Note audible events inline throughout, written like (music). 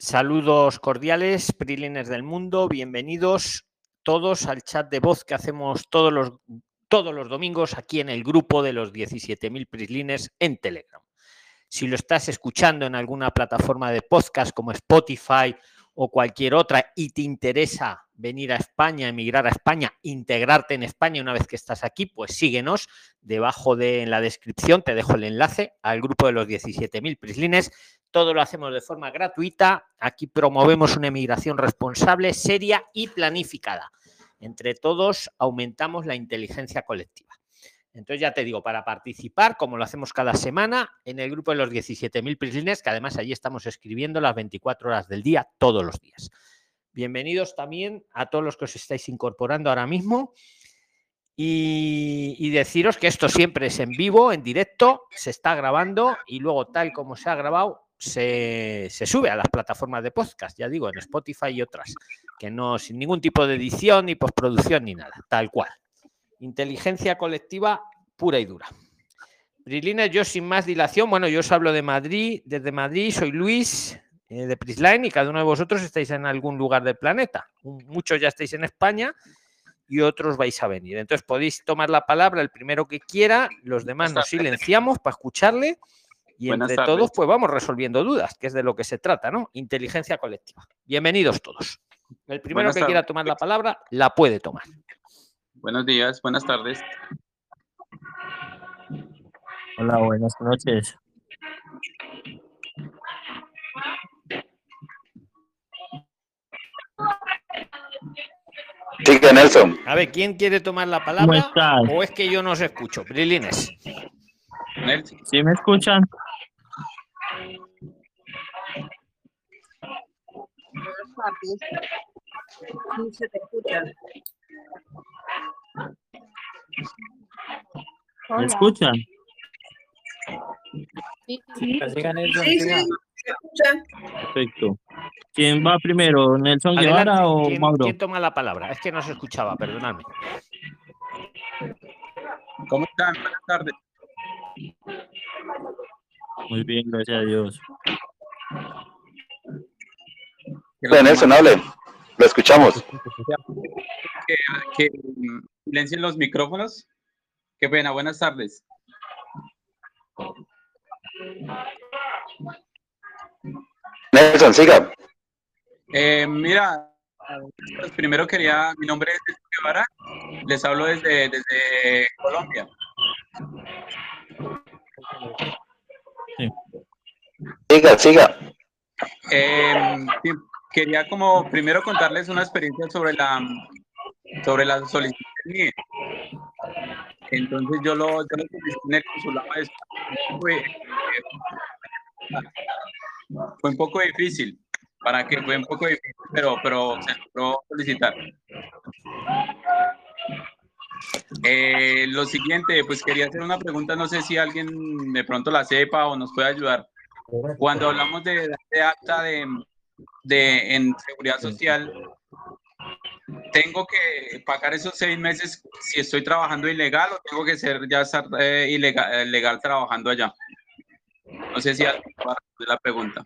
Saludos cordiales, Prilines del mundo, bienvenidos todos al chat de voz que hacemos todos los, todos los domingos aquí en el grupo de los 17.000 Prislines en Telegram. Si lo estás escuchando en alguna plataforma de podcast como Spotify o cualquier otra y te interesa venir a España, emigrar a España, integrarte en España una vez que estás aquí, pues síguenos. Debajo de en la descripción te dejo el enlace al grupo de los 17.000 Prislines todo lo hacemos de forma gratuita. Aquí promovemos una emigración responsable, seria y planificada. Entre todos aumentamos la inteligencia colectiva. Entonces ya te digo, para participar, como lo hacemos cada semana, en el grupo de los 17.000 prislines, que además allí estamos escribiendo las 24 horas del día, todos los días. Bienvenidos también a todos los que os estáis incorporando ahora mismo. Y, deciros que esto siempre es en vivo, en directo, se está grabando y luego tal como se ha grabado, se, sube a las plataformas de podcast, ya digo, en Spotify y otras, que no sin ningún tipo de edición, ni postproducción, ni nada, tal cual. Inteligencia colectiva pura y dura. Brilina, yo sin más dilación, bueno, yo os hablo de Madrid, desde Madrid, soy Luis eh, de Prisline y cada uno de vosotros estáis en algún lugar del planeta. Muchos ya estáis en España y otros vais a venir. Entonces podéis tomar la palabra el primero que quiera, los demás nos silenciamos para escucharle y entre todos, pues vamos resolviendo dudas, que es de lo que se trata, ¿no? Inteligencia colectiva. Bienvenidos todos. El primero que quiera tomar la palabra, la puede tomar. Buenos días, buenas tardes. Hola, buenas noches. Sí, Nelson. A ver, ¿quién quiere tomar la palabra? ¿O es que yo no os escucho? Brilines. ¿Sí me escuchan? se te escucha. ¿Me escuchan? Sí, sí. sí, se escucha. Perfecto. ¿Quién va primero, Nelson Guevara o ¿quién, Mauro? ¿Quién toma la palabra? Es que no se escuchaba, perdonadme. ¿Cómo están? Buenas tardes. Muy bien, gracias a Dios. Bueno, Nelson, hable. Lo escuchamos. Que, que silencien los micrófonos. Qué pena, buenas tardes. Nelson, siga. Eh, mira, pues primero quería, mi nombre es Guevara, les hablo desde, desde Colombia. Sí. Siga, siga. Eh, sí, quería como primero contarles una experiencia sobre la sobre la solicitud. Entonces yo lo, yo en el consulado España. fue, fue un poco difícil, para que fue un poco difícil, pero, pero se logró solicitar. Eh, lo siguiente, pues quería hacer una pregunta, no sé si alguien de pronto la sepa o nos puede ayudar. Cuando hablamos de, de acta de, de, en seguridad social, tengo que pagar esos seis meses si estoy trabajando ilegal o tengo que ser ya eh, ilegal, legal trabajando allá. No sé si va a la pregunta.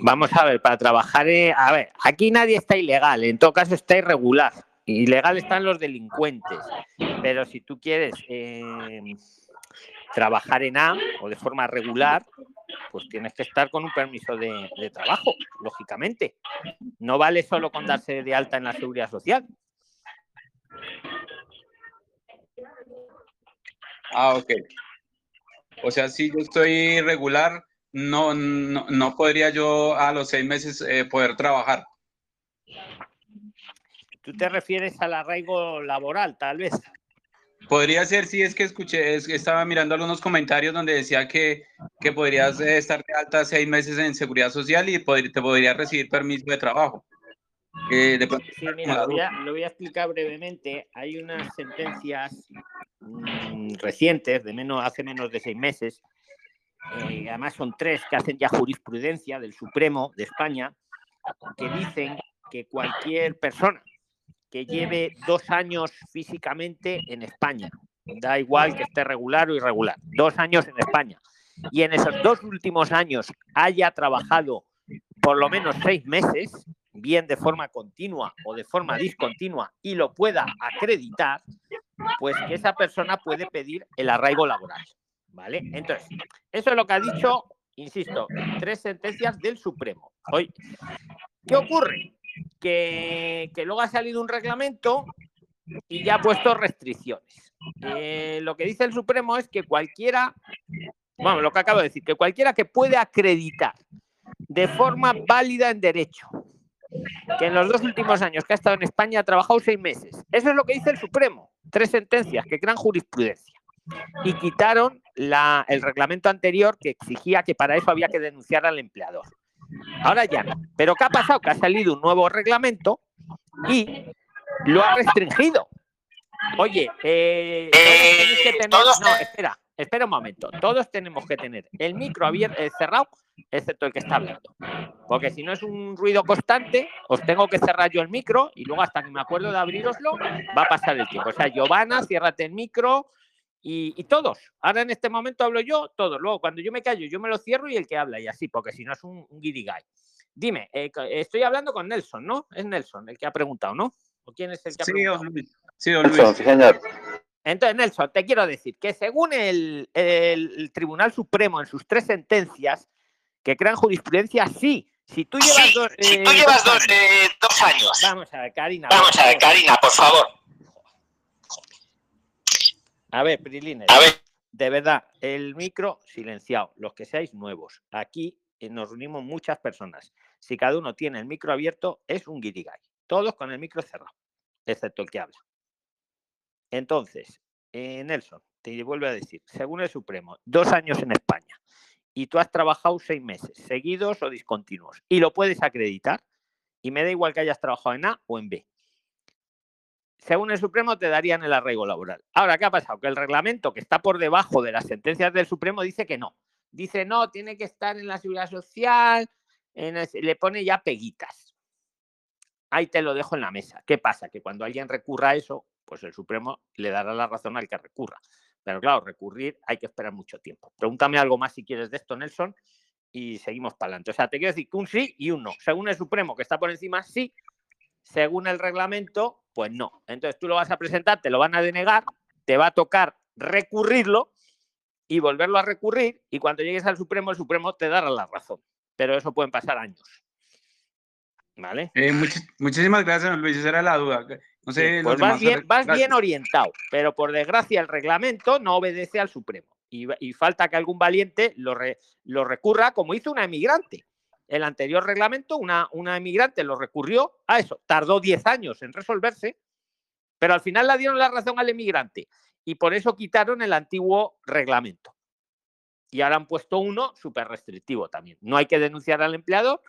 Vamos a ver, para trabajar, eh, a ver, aquí nadie está ilegal, en todo caso está irregular. Ilegal están los delincuentes, pero si tú quieres eh, trabajar en A o de forma regular, pues tienes que estar con un permiso de, de trabajo, lógicamente. No vale solo con darse de alta en la seguridad social. Ah, ok. O sea, si yo estoy regular, no, no, no podría yo a los seis meses eh, poder trabajar. ¿Tú te refieres al arraigo laboral, tal vez? Podría ser, sí, es que escuché, es estaba mirando algunos comentarios donde decía que, que podrías eh, estar de alta seis meses en seguridad social y te podría recibir permiso de trabajo. Eh, de Sí, mira, lo voy, a, lo voy a explicar brevemente. Hay unas sentencias mm, recientes, de menos, hace menos de seis meses, eh, además son tres que hacen ya jurisprudencia del Supremo de España, que dicen que cualquier persona que lleve dos años físicamente en España, da igual que esté regular o irregular, dos años en España, y en esos dos últimos años haya trabajado por lo menos seis meses, bien de forma continua o de forma discontinua, y lo pueda acreditar, pues que esa persona puede pedir el arraigo laboral. ¿Vale? Entonces, eso es lo que ha dicho, insisto, tres sentencias del Supremo. Hoy, ¿qué ocurre? Que, luego ha salido un reglamento y ya ha puesto restricciones. Eh, lo que dice el Supremo es que cualquiera, bueno, lo que acabo de decir, que cualquiera que puede acreditar de forma válida en derecho que en los dos últimos años que ha estado en España ha trabajado seis meses. Eso es lo que dice el Supremo. Tres sentencias que crean jurisprudencia. Y quitaron el reglamento anterior que exigía que para eso había que denunciar al empleador. Ahora ya no. Pero ¿qué ha pasado? Que ha salido un nuevo reglamento y lo ha restringido. Oye, eh, todos que tener... No, espera, espera un momento. Todos tenemos que tener el micro abierto, eh, cerrado, excepto el que está hablando. Porque si no es un ruido constante, os tengo que cerrar yo el micro y luego hasta que me acuerdo de abriroslo, va a pasar el tiempo. O sea, Giovanna, ciérrate el micro y, y todos. Ahora en este momento hablo yo, todos. Luego, cuando yo me callo, yo me lo cierro y el que habla y así, porque si no es un, un guirigay. Dime, eh, estoy hablando con Nelson, ¿no? Es Nelson el que ha preguntado, ¿no? ¿O quién es el que ha Sí, preguntado? don Luis. Sí, don Luis. Nelson, sí, señor. Entonces, Nelson, te quiero decir que según el, el Tribunal Supremo en sus tres sentencias que crean jurisprudencia, sí. Si tú llevas, dos, Si tú eh, llevas dos eh, dos años. Vamos a ver, Karina. Vamos a ver. Karina, por favor. A ver, Prilines. A ver, De verdad, el micro silenciado, los que seáis nuevos. Aquí eh, nos reunimos muchas personas. Si cada uno tiene el micro abierto, es un guirigay. Todos con el micro cerrado, excepto el que habla. Entonces, eh, Nelson, te vuelvo a decir, según el Supremo, dos años en España y tú has trabajado seis meses, seguidos o discontinuos, y lo puedes acreditar, y me da igual que hayas trabajado en A o en B. Según el Supremo, te darían el arraigo laboral. Ahora, ¿qué ha pasado? Que el reglamento que está por debajo de las sentencias del Supremo dice que no. Dice, no, tiene que estar en la seguridad social, le pone ya peguitas. Ahí te lo dejo en la mesa. ¿Qué pasa? Que cuando alguien recurra a eso, pues el Supremo le dará la razón al que recurra. Pero claro, recurrir hay que esperar mucho tiempo. Pregúntame algo más si quieres de esto, Nelson, y seguimos para adelante. O sea, te quiero decir que un sí y un no. Según el Supremo, que está por encima, sí. Según el reglamento, pues no. Entonces tú lo vas a presentar, te lo van a denegar, te va a tocar recurrirlo y volverlo a recurrir. Y cuando llegues al Supremo, el Supremo te dará la razón. Pero eso pueden pasar años. ¿Vale? Eh, muchísimas gracias, Luis. Esa era la duda. No sé, pues vas bien, vas bien orientado, pero por desgracia el reglamento no obedece al Supremo. Y, y falta que algún valiente lo, re- lo recurra, como hizo una emigrante. El anterior reglamento, una, emigrante lo recurrió a eso. Tardó 10 años en resolverse, pero al final le dieron la razón al emigrante. Y por eso quitaron el antiguo reglamento. Y ahora han puesto uno súper restrictivo también. No hay que denunciar al empleador,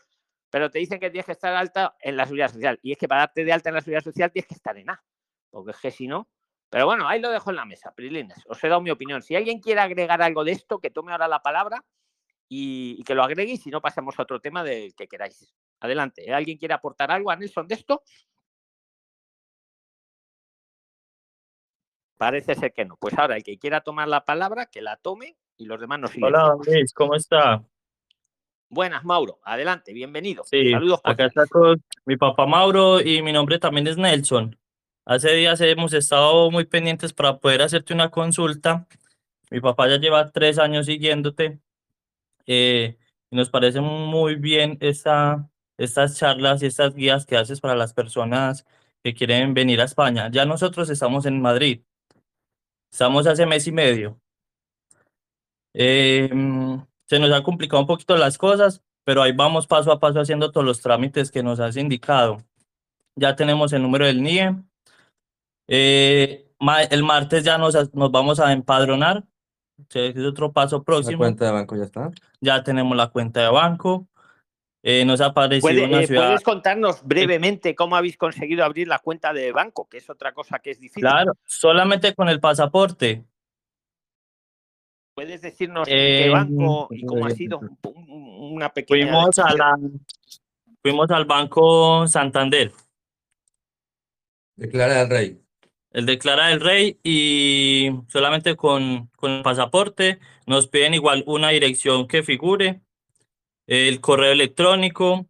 pero te dicen que tienes que estar alta en la seguridad social. Y es que para darte de alta en la seguridad social tienes que estar en A, porque es que si no. Pero bueno, ahí lo dejo en la mesa, Prilines. Os he dado mi opinión. Si alguien quiere agregar algo de esto, que tome ahora la palabra y, y que lo agregue, y si no, pasamos a otro tema del que queráis. Adelante. ¿eh? ¿Alguien quiere aportar algo a Nelson de esto? Parece ser que no. Pues ahora, el que quiera tomar la palabra, que la tome y los demás nos siguen. Hola, Luis, ¿cómo está? Buenas, Mauro. Adelante, bienvenido. Sí, Saludos. acá está con mi papá Mauro y mi nombre también es Nelson. Hace días hemos estado muy pendientes para poder hacerte una consulta. Mi papá ya lleva tres años siguiéndote eh, nos parece muy bien esta, estas charlas y estas guías que haces para las personas que quieren venir a España. Ya nosotros estamos en Madrid. Estamos hace mes y medio. Eh, mm, se nos han complicado un poquito las cosas, pero ahí vamos paso a paso haciendo todos los trámites que nos has indicado. Ya tenemos el número del NIE. Eh, el martes ya nos, nos vamos a empadronar. Que Es otro paso La próximo. cuenta de banco ya está. Ya tenemos la cuenta de banco. Eh, nos ha aparecido Puede- una eh, ciudad. ¿Puedes contarnos brevemente cómo habéis conseguido abrir la cuenta de banco? Que es otra cosa que es difícil. Claro, solamente con el pasaporte. ¿Puedes decirnos qué Eh, banco y cómo ha sido? Un- Una pequeña. Fuimos a la, fuimos al Banco Santander. Declara al rey. El de Clara del Rey y solamente con, con el pasaporte nos piden igual una dirección que figure, el correo electrónico,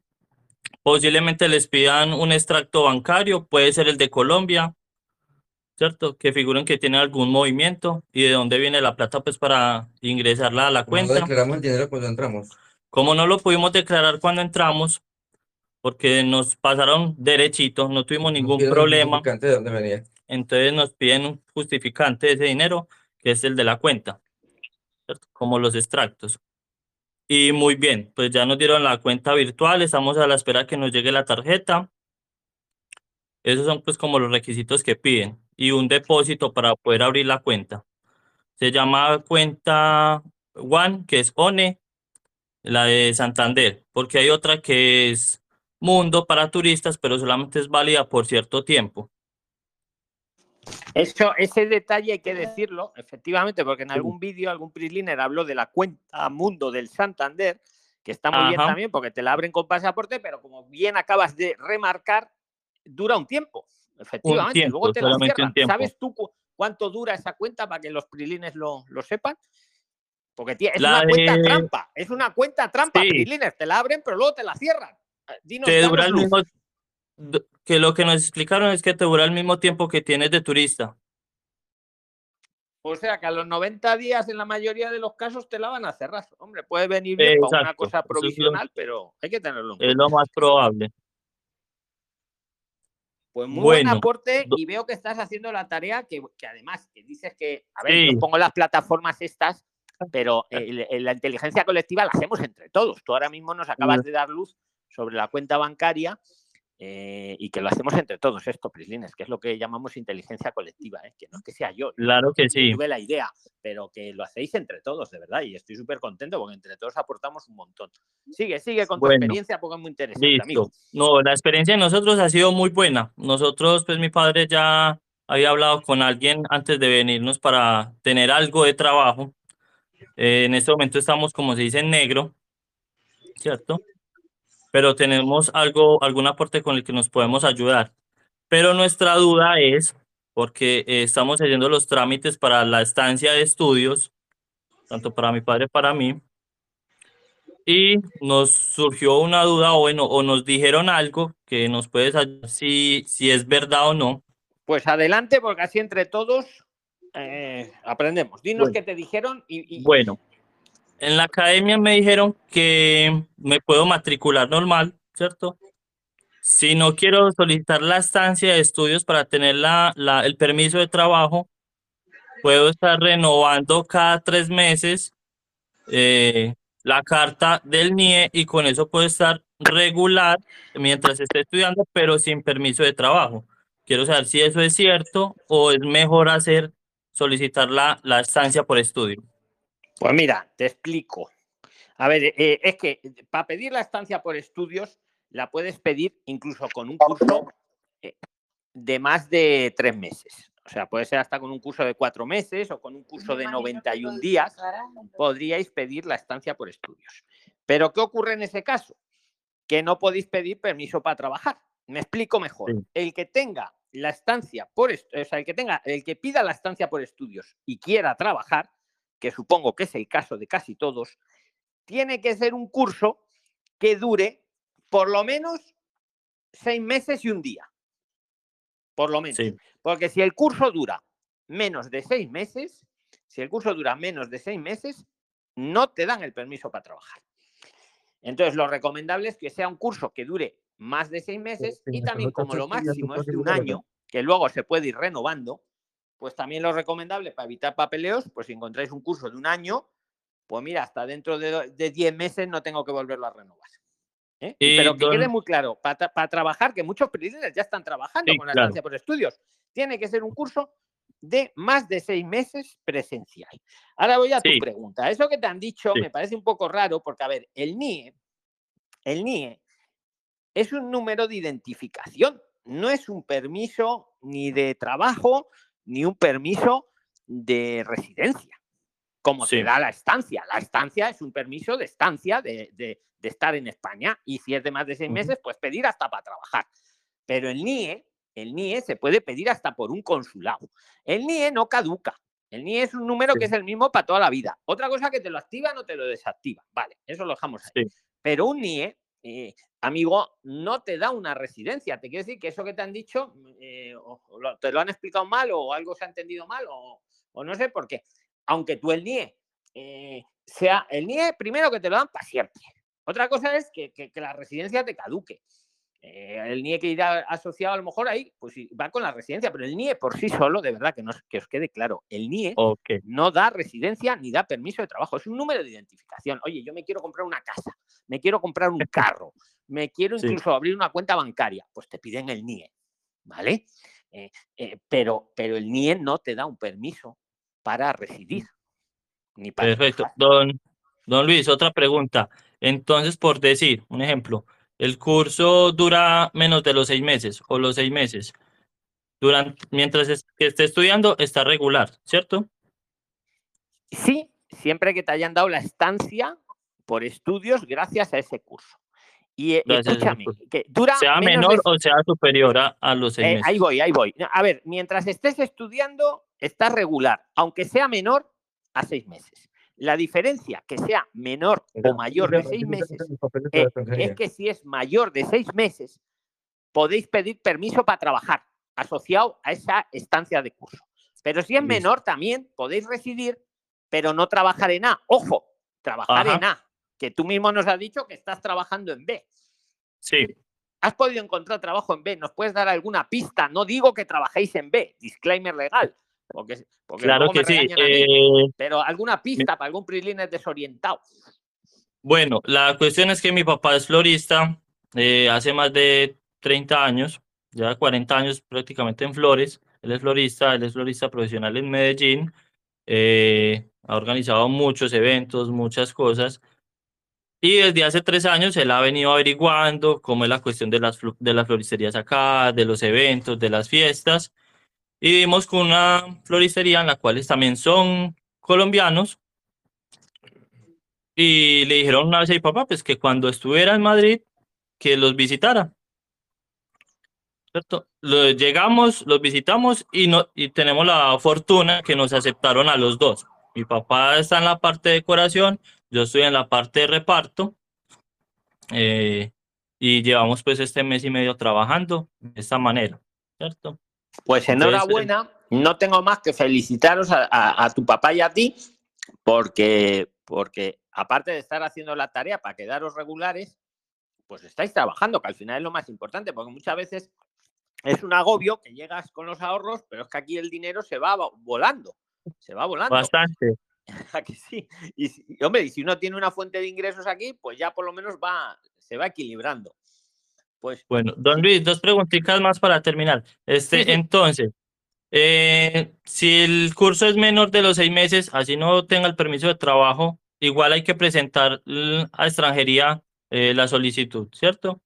posiblemente les pidan un extracto bancario, puede ser el de Colombia, ¿cierto? Que figuren que tiene algún movimiento y de dónde viene la plata pues para ingresarla a la Como no cuenta. declaramos el dinero cuando entramos. Como no lo pudimos declarar cuando entramos, porque nos pasaron derechito, no tuvimos ningún un problema, de dónde venía. Entonces nos piden un justificante de ese dinero, que es el de la cuenta. Como los extractos. Y muy bien, pues ya nos dieron la cuenta virtual, estamos a la espera que nos llegue la tarjeta. Esos son pues como los requisitos que piden y un depósito para poder abrir la cuenta. Se llama cuenta One, que es ONE, la de Santander, porque hay otra que es Mundo para turistas, pero solamente es válida por cierto tiempo. Eso, ese detalle hay que decirlo, efectivamente, porque en algún vídeo algún PRIXLINER habló de la cuenta Mundo del Santander, que está muy bien también porque te la abren con pasaporte, pero como bien acabas de remarcar, dura un tiempo. Efectivamente, tiempo, luego te la cierran. ¿Sabes tú cu- cuánto dura esa cuenta para que los PRIXLINERS lo, lo sepan? Porque tie- es La una cuenta trampa, es una cuenta trampa, Sí. Te la abren, pero luego te la cierran. Eh, Dinos, Te dura el mismo, que lo que nos explicaron es que te dura el mismo tiempo que tienes de turista. O sea que a los 90 días en la mayoría de los casos te la van a cerrar. Hombre, puede venir bien para una Exacto, cosa eso es lo- provisional, pero hay que tenerlo en Es lo más probable. Pues muy buen aporte y veo que estás haciendo la tarea que, que además que dices que, a ver, Sí. yo pongo las plataformas estas, pero (laughs) el- el- la inteligencia colectiva la hacemos entre todos. Tú ahora mismo nos acabas de dar luz sobre la cuenta bancaria eh, y que lo hacemos entre todos esto, Prislines, que es lo que llamamos inteligencia colectiva, ¿eh? que no es que sea yo, Claro que sí. tuve la idea, pero que lo hacéis entre todos, de verdad, y estoy súper contento porque entre todos aportamos un montón. Sigue, sigue con tu Bueno, experiencia porque es muy interesante, amigo. No, la experiencia de nosotros ha sido muy buena. Nosotros, pues mi padre ya había hablado con alguien antes de venirnos para tener algo de trabajo. Eh, en este momento estamos, como se dice, en negro, ¿cierto? Pero tenemos algo, algún aporte con el que nos podemos ayudar. Pero nuestra duda es, porque eh, estamos haciendo los trámites para la estancia de estudios, tanto para mi padre para mí, y nos surgió una duda, o bueno, o nos dijeron algo que nos puedes ayudar si, si es verdad o no. Pues adelante, porque así entre todos eh, aprendemos. Dinos Bueno. qué te dijeron y, y- Bueno, en la academia me dijeron que me puedo matricular normal, ¿cierto? Si no quiero solicitar la estancia de estudios para tener la, el permiso de trabajo, puedo estar renovando cada tres meses eh, la carta del NIE y con eso puedo estar regular mientras esté estudiando, pero sin permiso de trabajo. Quiero saber si eso es cierto o es mejor hacer, solicitar la, la estancia por estudio. Pues mira, te explico. A ver, eh, es que para pedir la estancia por estudios la puedes pedir incluso con un curso eh, de más de tres meses. O sea, puede ser hasta con un curso de cuatro meses o con un curso de 91 días. Podríais pedir la estancia por estudios. Pero ¿qué ocurre en ese caso? Que no podéis pedir permiso para trabajar. Me explico mejor. Sí. El que tenga la estancia por o sea, el que tenga, el que pida la estancia por estudios y quiera trabajar, que supongo que es el caso de casi todos, tiene que ser un curso que dure por lo menos seis meses y un día. Por lo menos. Sí. Porque si el curso dura menos de seis meses, si el curso dura menos de seis meses, no te dan el permiso para trabajar. Entonces, lo recomendable es que sea un curso que dure más de seis meses y también como lo máximo es de un año, que luego se puede ir renovando, pues también lo recomendable para evitar papeleos, pues si encontráis un curso de un año, pues mira, hasta dentro de, de 10 meses no tengo que volverlo a renovar. ¿eh? Pero que quede muy claro, para, trabajar, que muchos periodistas ya están trabajando Sí, con la claro. estancia por estudios, tiene que ser un curso de más de seis meses presencial. Ahora voy a tu pregunta. Eso que te han dicho me parece un poco raro porque, a ver, el NIE, el NIE es un número de identificación, no es un permiso ni de trabajo ni un permiso de residencia, como Sí. te da la estancia. La estancia es un permiso de estancia, de, de- de estar en España, y si es de más de seis meses, pues pedir hasta para trabajar. Pero el NIE el NIE se puede pedir hasta por un consulado. El NIE no caduca. El NIE es un número que es el mismo para toda la vida. Otra cosa que te lo activa o te lo desactiva. Vale, eso lo dejamos ahí. Pero un NIE, amigo, no te da una residencia. Te quiere decir que eso que te han dicho, eh, te lo han explicado mal o algo se ha entendido mal o, no sé por qué. Aunque tú el NIE eh, sea el NIE, primero que te lo dan para siempre. Otra cosa es que, que la residencia te caduque. Eh, el NIE que irá asociado a lo mejor ahí, pues va con la residencia, pero el NIE por sí solo, de verdad que, no, que os quede claro, el NIE no da residencia ni da permiso de trabajo, es un número de identificación. Oye, yo me quiero comprar una casa, me quiero comprar un carro, me quiero incluso abrir una cuenta bancaria, pues te piden el NIE, ¿vale? Eh, eh, pero, pero el NIE no te da un permiso para residir. Ni para Perfecto. Don, don Luis, otra pregunta. Entonces, por decir, un ejemplo, el curso dura menos de los seis meses o los seis meses. Durante, mientras esté estudiando, está regular, ¿cierto? Sí, siempre que te hayan dado la estancia por estudios gracias a ese curso. Y eh, escúchame, que dura. Sea menor o sea superior a, los seis eh, meses. Ahí voy, ahí voy. A ver, mientras estés estudiando, está regular, aunque sea menor a seis meses. La diferencia que sea menor o mayor de seis meses eh, es que si es mayor de seis meses, podéis pedir permiso para trabajar asociado a esa estancia de curso. Pero si es menor también podéis residir, pero no trabajar en A. Ojo, trabajar en A, que tú mismo nos has dicho que estás trabajando en B. Sí. ¿Has podido encontrar trabajo en B? ¿Nos puedes dar alguna pista? No digo que trabajéis en B, disclaimer legal, porque, claro que sí. Eh, pero alguna pista para algún PRIXLINER desorientado. Bueno, la cuestión es que mi papá es florista eh, hace más de 30 años, ya 40 años prácticamente en flores. Él es florista, él es florista profesional en Medellín. Eh, ha organizado muchos eventos, muchas cosas. Y desde hace tres años él ha venido averiguando cómo es la cuestión de las, de las floristerías acá, de los eventos, de las fiestas. Y vimos con una floristería en la cual también son colombianos. Y le dijeron una vez a mi papá, pues que cuando estuviera en Madrid, que los visitara. ¿Cierto? llegamos, los visitamos y, no, y tenemos la fortuna que nos aceptaron a los dos. Mi papá está en la parte de decoración, yo estoy en la parte de reparto. Eh, y llevamos pues este mes y medio trabajando de esta manera, ¿cierto? Pues enhorabuena. No tengo más que felicitaros a, tu papá y a ti, porque, porque aparte de estar haciendo la tarea para quedaros regulares, pues estáis trabajando, que al final es lo más importante, porque muchas veces es un agobio que llegas con los ahorros, pero es que aquí el dinero se va volando, se va volando. Bastante. (laughs) Aquí sí. Y, hombre, y si uno tiene una fuente de ingresos aquí, pues ya por lo menos va, se va equilibrando. Pues, bueno, don Luis, dos preguntitas más para terminar. Este, entonces, eh, si el curso es menor de los seis meses, así no tenga el permiso de trabajo, igual hay que presentar a extranjería eh, la solicitud, ¿cierto?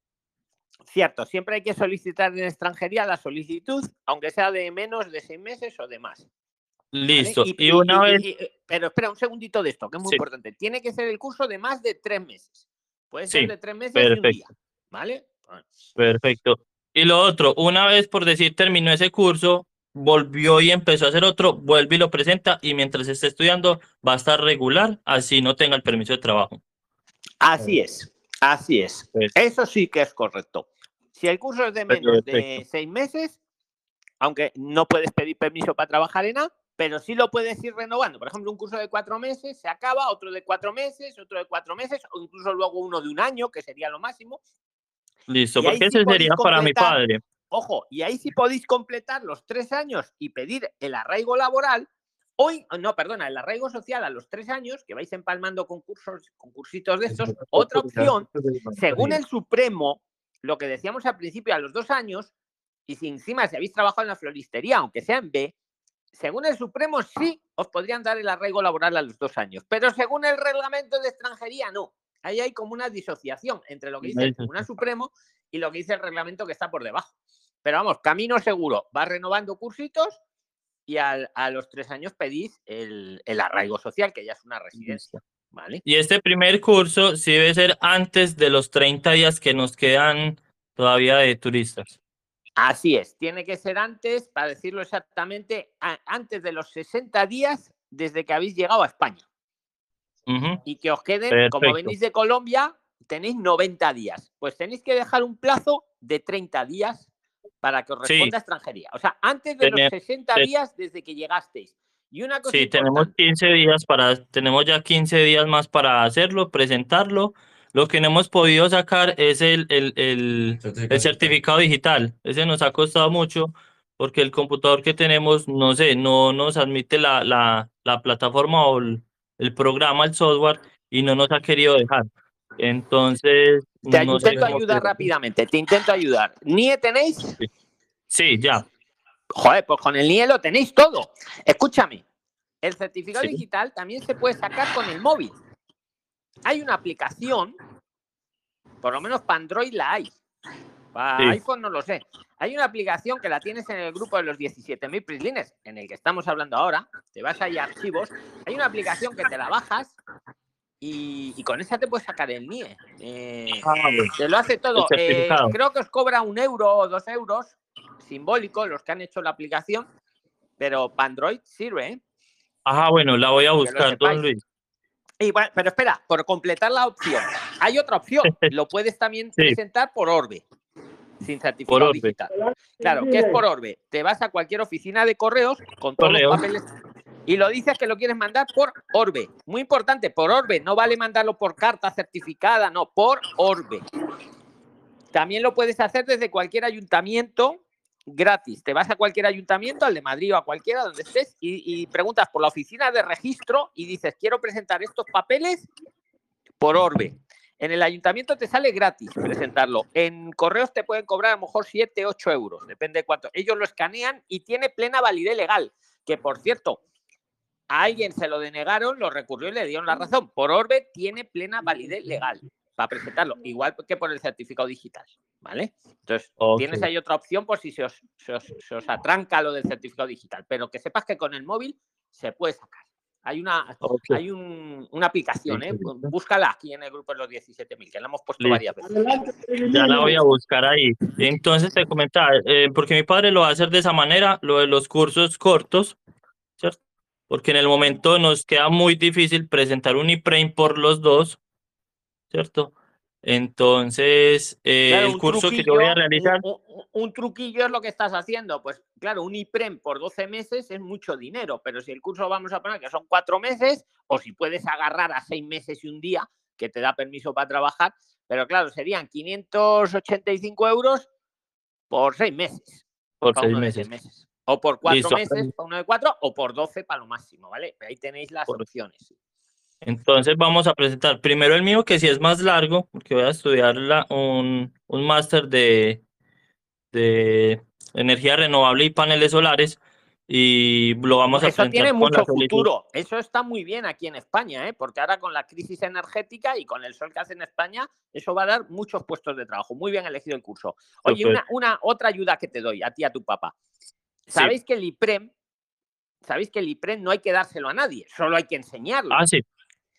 Cierto, siempre hay que solicitar en extranjería la solicitud, aunque sea de menos de seis meses o de más. Listo. Y, una vez. pero espera un segundito de esto, que es muy importante. Tiene que ser el curso de más de tres meses. Puede ser de tres meses y un día. ¿Vale? Perfecto. Y lo otro, una vez por decir terminó ese curso, volvió y empezó a hacer otro, vuelve y lo presenta y mientras esté estudiando va a estar regular, así no tenga el permiso de trabajo. Así es, así es. Eso sí que es correcto. Si el curso es de menos de seis meses, aunque no puedes pedir permiso para trabajar en A, pero sí lo puedes ir renovando. Por ejemplo, un curso de cuatro meses se acaba, otro de cuatro meses, otro de cuatro meses, o incluso luego uno de un año, que sería lo máximo, Listo, porque ese sería para mi padre. Ojo, y ahí sí podéis completar los tres años y pedir el arraigo laboral. Hoy, no, perdona, el arraigo social a los tres años, que vais empalmando concursos, concursitos de estos. Otra opción, según el Supremo, lo que decíamos al principio, a los dos años, y si encima si habéis trabajado en la floristería, aunque sea en B, según el Supremo sí os podrían dar el arraigo laboral a los dos años, pero según el reglamento de extranjería no ahí hay como una disociación entre lo que dice el Tribunal Supremo y lo que dice el reglamento que está por debajo. Pero vamos, camino seguro, va renovando cursitos y a los tres años pedís el, arraigo social, que ya es una residencia. ¿vale? Y este primer curso sí debe ser antes de los 30 días que nos quedan todavía de turistas. Así es, tiene que ser antes, para decirlo exactamente, a- antes de los 60 días desde que habéis llegado a España. Ujú. Y que os queden, como Perfecto. venís de Colombia, tenéis 90 días. Pues tenéis que dejar un plazo de 30 días para que os Sí. responda extranjería. O sea, antes de los 60 te- días desde que llegasteis. Y una cosa Sí, tenemos importante, 15 días para, tenemos ya 15 días más para hacerlo, presentarlo. Lo que no hemos podido sacar es el, el, el, el certificado digital. Ese nos ha costado mucho porque el computador que tenemos, no sé, no nos admite la, la, la plataforma o el, el programa, el software, y no nos ha querido dejar. Entonces, te no intento ayudar rápidamente, te intento ayudar. ¿NIE tenéis? Sí, ya. Joder, pues con el NIE lo tenéis todo. Escúchame, el certificado Sí. digital también se puede sacar con el móvil. Hay una aplicación, por lo menos para Android la hay. Para Sí. iPhone no lo sé. Hay una aplicación que la tienes en el grupo de los 17.000 prislines, en el que estamos hablando ahora. Te vas ahí a archivos. Hay una aplicación que te la bajas y, y con esa te puedes sacar el NIE. Eh, te lo hace todo. Eh, creo que os cobra un euro o dos euros, simbólico, los que han hecho la aplicación, pero para Android sirve. ¿eh? Ajá, bueno, la voy a buscar, don Luis. Y bueno, pero espera, por completar la opción, hay otra opción. (laughs) Lo puedes también Sí. presentar por Orbe, sin certificado Por Orbe. digital. Claro, ¿qué es por Orbe? Te vas a cualquier oficina de correos con todos Correo. los papeles y lo dices que lo quieres mandar por Orbe. Muy importante, por Orbe. No vale mandarlo por carta certificada, no, por Orbe. También lo puedes hacer desde cualquier ayuntamiento gratis. Te vas a cualquier ayuntamiento, al de Madrid o a cualquiera donde estés, y, y preguntas por la oficina de registro y dices, quiero presentar estos papeles por Orbe. En el ayuntamiento te sale gratis (laughs) presentarlo. En correos te pueden cobrar a lo mejor 7, 8 euros, depende de cuánto. Ellos lo escanean y tiene plena validez legal. Que por cierto, a alguien se lo denegaron, lo recurrió y le dieron la razón. Por Orbe tiene plena validez legal para presentarlo, igual que por el certificado digital. ¿Vale? Entonces, tienes ahí otra opción por si se os, se os- se os atranca lo del certificado digital. Pero que sepas que con el móvil se puede sacar. Hay una, Ok. hay un- una aplicación, ¿eh? Búscala aquí en el grupo de los 17.000, que la hemos puesto varias veces. Ya la voy a buscar ahí. Entonces te comentaba, eh, porque mi padre lo va a hacer de esa manera, lo de los cursos cortos, ¿cierto? Porque en el momento nos queda muy difícil presentar un IPREM por los dos, ¿cierto? Entonces, eh, Claro, el curso que yo voy a realizar, Un, un- un truquillo es lo que estás haciendo. Pues claro, un IPREM por 12 meses es mucho dinero, pero si el curso vamos a poner que son cuatro meses, o si puedes agarrar a seis meses y un día, que te da permiso para trabajar, pero claro, serían 585 euros por seis meses. por seis meses. O por cuatro Listo. meses para uno de cuatro, o por 12 para lo máximo, ¿vale? Ahí tenéis las Por- opciones. Entonces vamos a presentar primero el mío, que sí es más largo, porque voy a estudiar la- un, un máster de, de energía renovable y paneles solares, y lo vamos a Eso tiene mucho futuro. Eso está muy bien aquí en España, ¿eh? porque ahora con la crisis energética y con el sol que hace en España, eso va a dar muchos puestos de trabajo. Muy bien elegido el curso. Oye, una otra ayuda que te doy a ti y a tu papá. ¿Sabéis que el IPREM, sabéis que el IPREM no hay que dárselo a nadie, solo hay que enseñarlo? Ah, sí,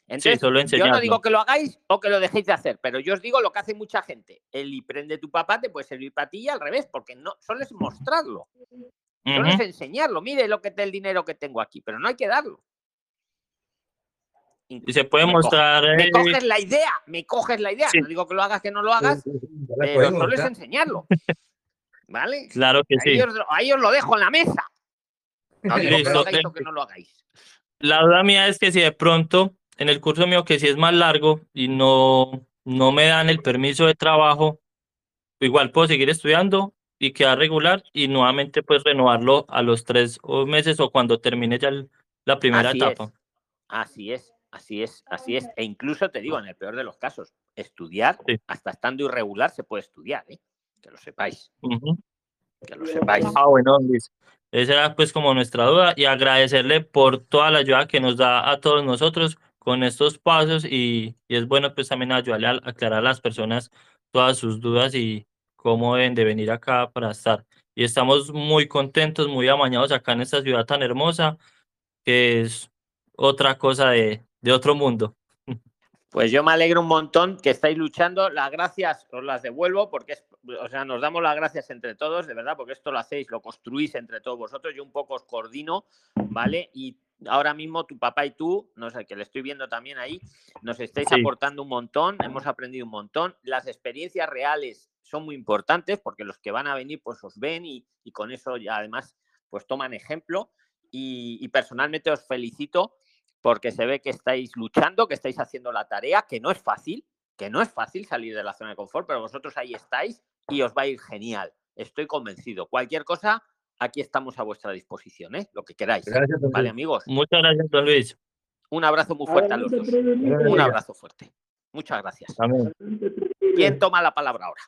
Entonces, solo yo no digo que lo hagáis o que lo dejéis de hacer, pero yo os digo lo que hace mucha gente. El IPREM de tu papá te puede servir para ti y al revés, porque no solo es mostrarlo. Solo es enseñarlo. Mire lo que el dinero que tengo aquí, pero no hay que darlo. Y se puede Me mostrar. Me eh, coges la idea, me coges la idea. Sí. No digo que lo hagas, que no lo hagas, pero podemos solo es enseñarlo. ¿Vale? Claro que Ahí, sí. os, ahí os lo dejo en la mesa. No digo (laughs) que lo hagáis o que no lo hagáis. La duda mía es que si de pronto en el curso mío, que si es más largo y no, no me dan el permiso de trabajo, igual puedo seguir estudiando y quedar regular y nuevamente pues renovarlo a los tres meses o cuando termine ya el- la primera Así etapa. es. Así es, así es, así es. E incluso te digo, en el peor de los casos, estudiar, Sí. hasta estando irregular, se puede estudiar, ¿eh? Que lo sepáis, que lo sepáis. Ah, bueno, Luis. Esa era pues como nuestra duda y agradecerle por toda la ayuda que nos da a todos nosotros con estos pasos y, y es bueno pues también ayudarle a aclarar a las personas todas sus dudas y cómo deben de venir acá para estar. Y estamos muy contentos, muy amañados acá en esta ciudad tan hermosa que es otra cosa de, de otro mundo. (laughs) Pues yo me alegro un montón que estáis luchando. Las gracias os las devuelvo porque es, o sea, nos damos las gracias entre todos, de verdad, porque esto lo hacéis, lo construís entre todos vosotros. Yo un poco os coordino, ¿vale? Y ahora mismo tu papá y tú, no sé, que le estoy viendo también ahí, nos estáis Sí. aportando un montón, hemos aprendido un montón. Las experiencias reales son muy importantes porque los que van a venir pues os ven y, y con eso ya además pues toman ejemplo. Y, y personalmente os felicito porque se ve que estáis luchando, que estáis haciendo la tarea, que no es fácil, que no es fácil salir de la zona de confort, pero vosotros ahí estáis y os va a ir genial. Estoy convencido. Cualquier cosa, aquí estamos a vuestra disposición, ¿eh? lo que queráis. Gracias, Vale, amigos. Muchas gracias, don Luis. Un abrazo muy fuerte a los dos. Un abrazo fuerte. Muchas gracias. Amén. ¿Quién toma la palabra ahora?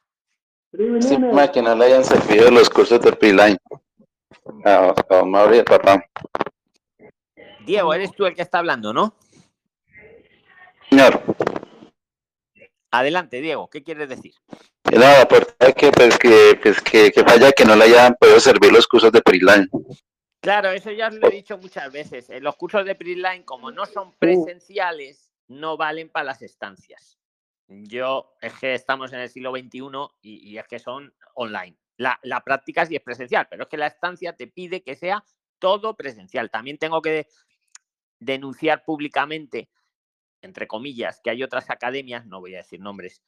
Estima que no le hayan servido los cursos de Preline. A, a el papá. Diego, eres tú el que está hablando, ¿no? Señor, Adelante, Diego, ¿qué quieres decir? No, aportar que, pues, que, pues, que, que falla que no le hayan podido servir los cursos de Preline. Claro, eso ya os lo he dicho muchas veces. Eh, Los cursos de Prisline, como no son presenciales, no valen para las estancias. Yo, es que estamos en el siglo XXI y, y es que son online. La, la práctica sí es presencial, pero es que la estancia te pide que sea todo presencial. También tengo que denunciar públicamente, entre comillas, que hay otras academias, no voy a decir nombres,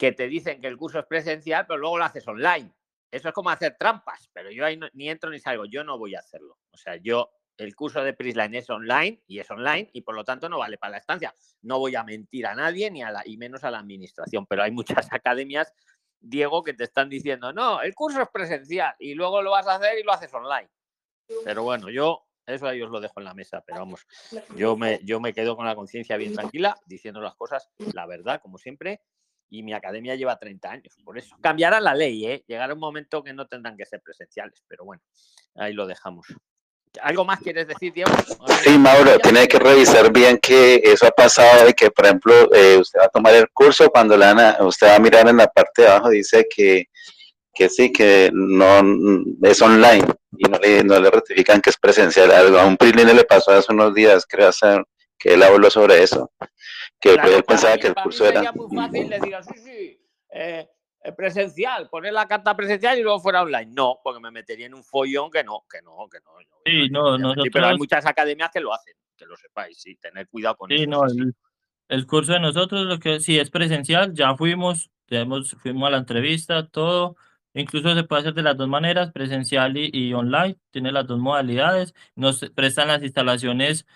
que te dicen que el curso es presencial, pero luego lo haces online. Eso es como hacer trampas, pero yo ahí no- ni entro ni salgo, yo no voy a hacerlo. O sea, yo, el curso de Prisline es online y es online y por lo tanto no vale para la estancia. No voy a mentir a nadie ni a la, y menos a la administración, pero hay muchas (laughs) academias, Diego, que te están diciendo, no, el curso es presencial y luego lo vas a hacer y lo haces online. Pero bueno, yo eso ahí os lo dejo en la mesa, pero vamos, yo me, yo me quedo con la conciencia bien tranquila, diciendo las cosas, la verdad, como siempre, y mi academia lleva 30 años, por eso. Cambiará la ley, ¿eh? Llegará un momento que no tendrán que ser presenciales, pero bueno, ahí lo dejamos. ¿Algo más quieres decir, Diego? Sí, Mauro, tiene que revisar bien que eso ha pasado y que, por ejemplo, eh, usted va a tomar el curso, cuando le van a- usted va a mirar en la parte de abajo, dice que, que sí, que no es online y no le, no le rectifican que es presencial. A un Priline le pasó hace unos días, creo, que él habló sobre eso, que Claro, él pensaba mí- que el curso era... sería muy fácil le diga, sí, sí, eh, eh, presencial, poner la carta presencial y luego fuera online. No, porque me metería en un follón que no, que no, que no. Sí, no, a mentir, Pero hay nosotros- muchas academias que lo hacen, que lo sepáis, sí, tener cuidado con Sí, eso. no, el, el curso de nosotros, lo que sí es presencial, ya fuimos, ya hemos, fuimos a la entrevista, todo, incluso se puede hacer de las dos maneras, presencial y, y online, tiene las dos modalidades, nos prestan las instalaciones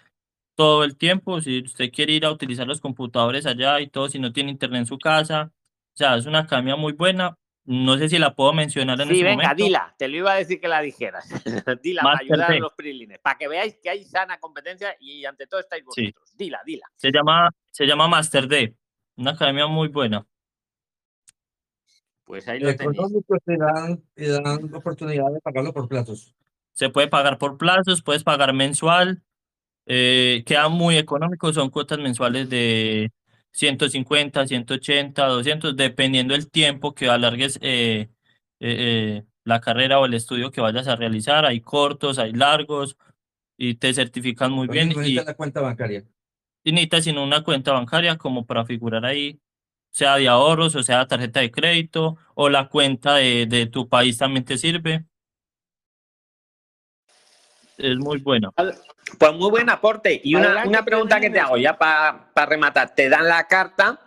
todo el tiempo, si usted quiere ir a utilizar los computadores allá y todo, si no tiene internet en su casa, o sea, es una academia muy buena, no sé si la puedo mencionar en Sí, este venga, momento. dila, te lo iba a decir que la dijeras. (laughs) dila para Master ayudar a los prilines, para que veáis que hay sana competencia y ante todo estáis Sí. vosotros. Dila, dila. Se llama, se llama Master D, una academia muy buena. Pues ahí lo tenéis. Te dan, te dan oportunidad de pagarlo por plazos. Se puede pagar por plazos, puedes pagar mensual, eh, queda muy económico, son cuotas mensuales de 150, 180, 200, dependiendo el tiempo que alargues eh, eh, eh, la carrera o el estudio que vayas a realizar. Hay cortos, hay largos y te certifican muy bien y, necesitas la cuenta bancaria. y necesitas sino una cuenta bancaria como para figurar ahí, sea de ahorros o sea tarjeta de crédito o la cuenta de, de tu país también te sirve. Es muy bueno. Pues muy buen aporte. Y una, una pregunta que te hago ya para rematar. Te dan la carta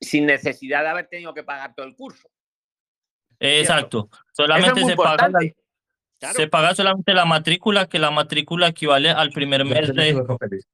sin necesidad de haber tenido que pagar todo el curso. Exacto. Es Solamente se paga, la-. Claro. se paga solamente la matrícula, que la matrícula equivale al primer mes de,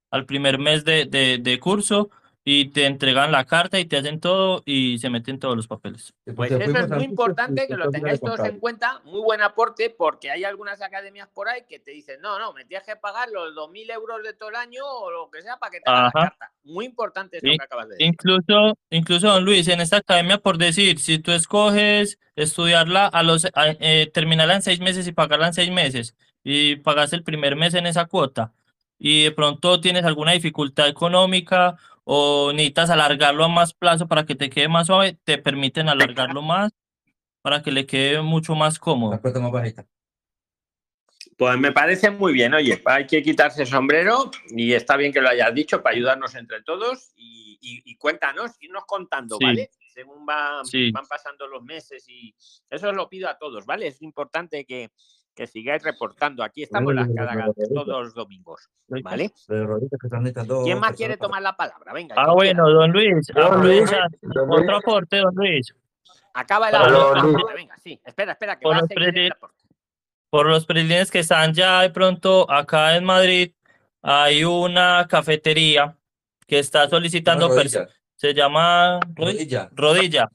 al primer mes de, de, de curso y te entregan la carta y te hacen todo y se meten todos los papeles. Pues eso es muy importante que lo tengáis todos en cuenta. Muy buen aporte porque hay algunas academias por ahí que te dicen, no, no, me tienes que pagar los 2.000 euros de todo el año o lo que sea para que te hagan la carta. Muy importante esto Sí. que acabas de decir. Incluso, incluso, don Luis, en esta academia, por decir, si tú escoges estudiarla a los, a- eh, terminarla en seis meses y pagarla en seis meses y pagas el primer mes en esa cuota y de pronto tienes alguna dificultad económica o necesitas alargarlo a más plazo para que te quede más suave, te permiten alargarlo más para que le quede mucho más cómodo. La más bajita. Pues me parece muy bien, oye, hay que quitarse el sombrero y está bien que lo hayas dicho para ayudarnos entre todos y, y- y cuéntanos, irnos contando, Sí. ¿vale? Según va- Sí. van pasando los meses y eso lo pido a todos, ¿vale? Es importante que, que sigáis reportando. Aquí estamos las cada, todos los domingos, ¿vale? ¿Quién más personas quiere tomar la palabra? Venga. Ah, bueno, don Luis, Don Luis, aprovecha. don Luis. Otro aporte, don Luis. Acaba el Luis. Venga, sí. Espera, espera, que Por va a los seguir el aporte. Por los prilines que están ya de pronto acá en Madrid, hay una cafetería que está solicitando, Una pers- rodilla, se llama Rodi- rodilla. Rodilla,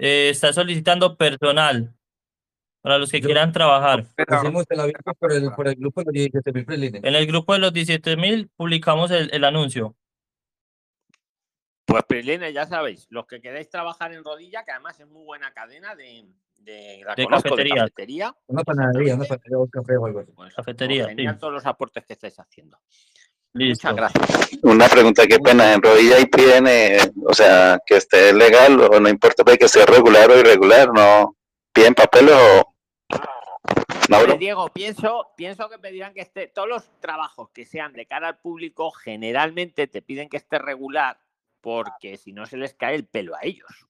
Eh, está solicitando personal para los que Yo- quieran trabajar. Pusimos el aviso por el, por el grupo de los 17 mil prelines. En el grupo de los 17.000 publicamos el, el anuncio. Pues Prilines, ya sabéis, los que queréis trabajar en rodilla, que además es muy buena cadena de, de, la De conozco, de cafeterías. cafetería. Una panadería, una panadería, un café o algo así. Pues, Cafetería, pues genial sí. todos los aportes que estáis haciendo. Listo. Muchas gracias. Una pregunta, qué pena, en rodilla y piden, eh, o sea, que esté legal o no importa que sea regular o irregular, no piden papeles o... Hombre, Diego, pienso, pienso que pedirán que esté, todos los trabajos que sean de cara al público, generalmente te piden que esté regular, porque si no se les cae el pelo a ellos.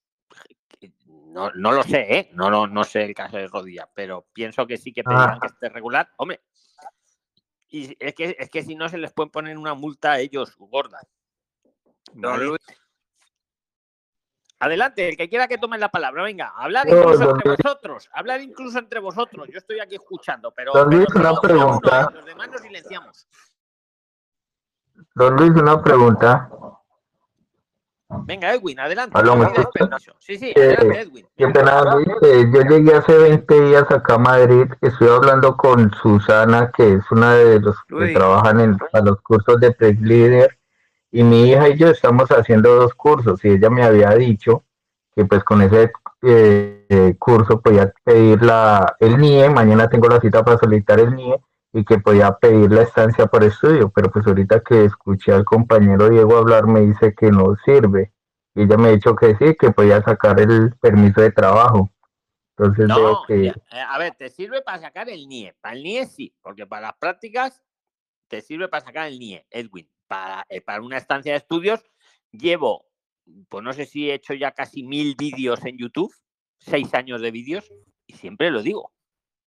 No, no lo sé, ¿eh? No, no, no sé el caso de rodilla, pero pienso que sí que pedirán Ah. que esté regular. Hombre, y es que, es que si no se les pueden poner una multa a ellos gorda. Adelante, el que quiera que tome la palabra, venga, hablar incluso entre Luis. vosotros, hablar incluso entre vosotros. Yo estoy aquí escuchando, pero, Don pero Luis, una uno, pregunta. ¿eh? los demás nos silenciamos. Don Luis, una pregunta. Venga, Edwin, adelante. Sí, sí, Eh, adelante, Edwin. Qué pena, don Luis. eh, yo llegué hace 20 días acá a Madrid. Estoy hablando con Susana, que es una de los que trabajan en a los cursos de Press Leader. Y mi hija y yo estamos haciendo dos cursos. Y ella me había dicho que pues con ese eh, eh, curso podía pedir la, el NIE. Mañana tengo la cita para solicitar el NIE. Y que podía pedir la estancia por estudio. Pero pues ahorita que escuché al compañero Diego hablar me dice que no sirve. Y ella me ha dicho que sí, que podía sacar el permiso de trabajo. Entonces No, que... eh, a ver, te sirve para sacar el NIE. Para el NIE sí, porque para las prácticas te sirve para sacar el NIE, Edwin. Para, eh, para una estancia de estudios llevo, pues no sé si he hecho ya casi mil vídeos en YouTube, seis años de vídeos, y siempre lo digo.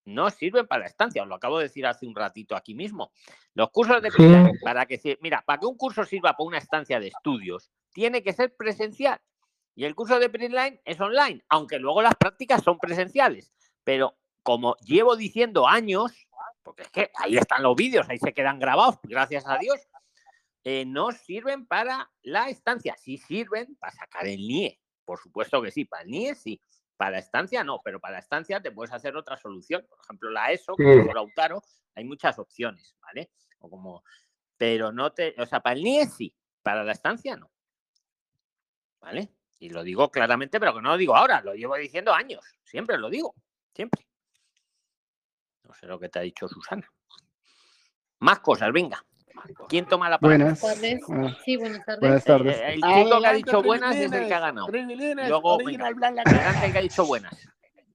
No sirven para la estancia, os lo acabo de decir hace un ratito aquí mismo. Los cursos de Sí. para que mira, para que un curso sirva para una estancia de estudios, tiene que ser presencial. Y el curso de Printline es online, aunque luego las prácticas son presenciales. Pero como llevo diciendo años, porque es que ahí están los vídeos, ahí se quedan grabados, gracias a Dios, eh, no sirven para la estancia, sí sirven para sacar el NIE. Por supuesto que sí, para el NIE sí. Para la estancia no, pero para la estancia te puedes hacer otra solución. Por ejemplo, la ESO, Sí. como Lautaro, hay muchas opciones, ¿vale? O como, pero no te, o sea, para el NIE sí, para la estancia no. ¿Vale? Y lo digo claramente, pero que no lo digo ahora, lo llevo diciendo años, siempre lo digo, siempre. No sé lo que te ha dicho Susana. Más cosas, venga. ¿Quién toma la palabra? Buenas. tardes. Ah, Sí, buenas tardes. Buenas tardes. Eh, el chico que ha dicho buenas es el que ha ganado. Luego, venga, el que ha dicho buenas.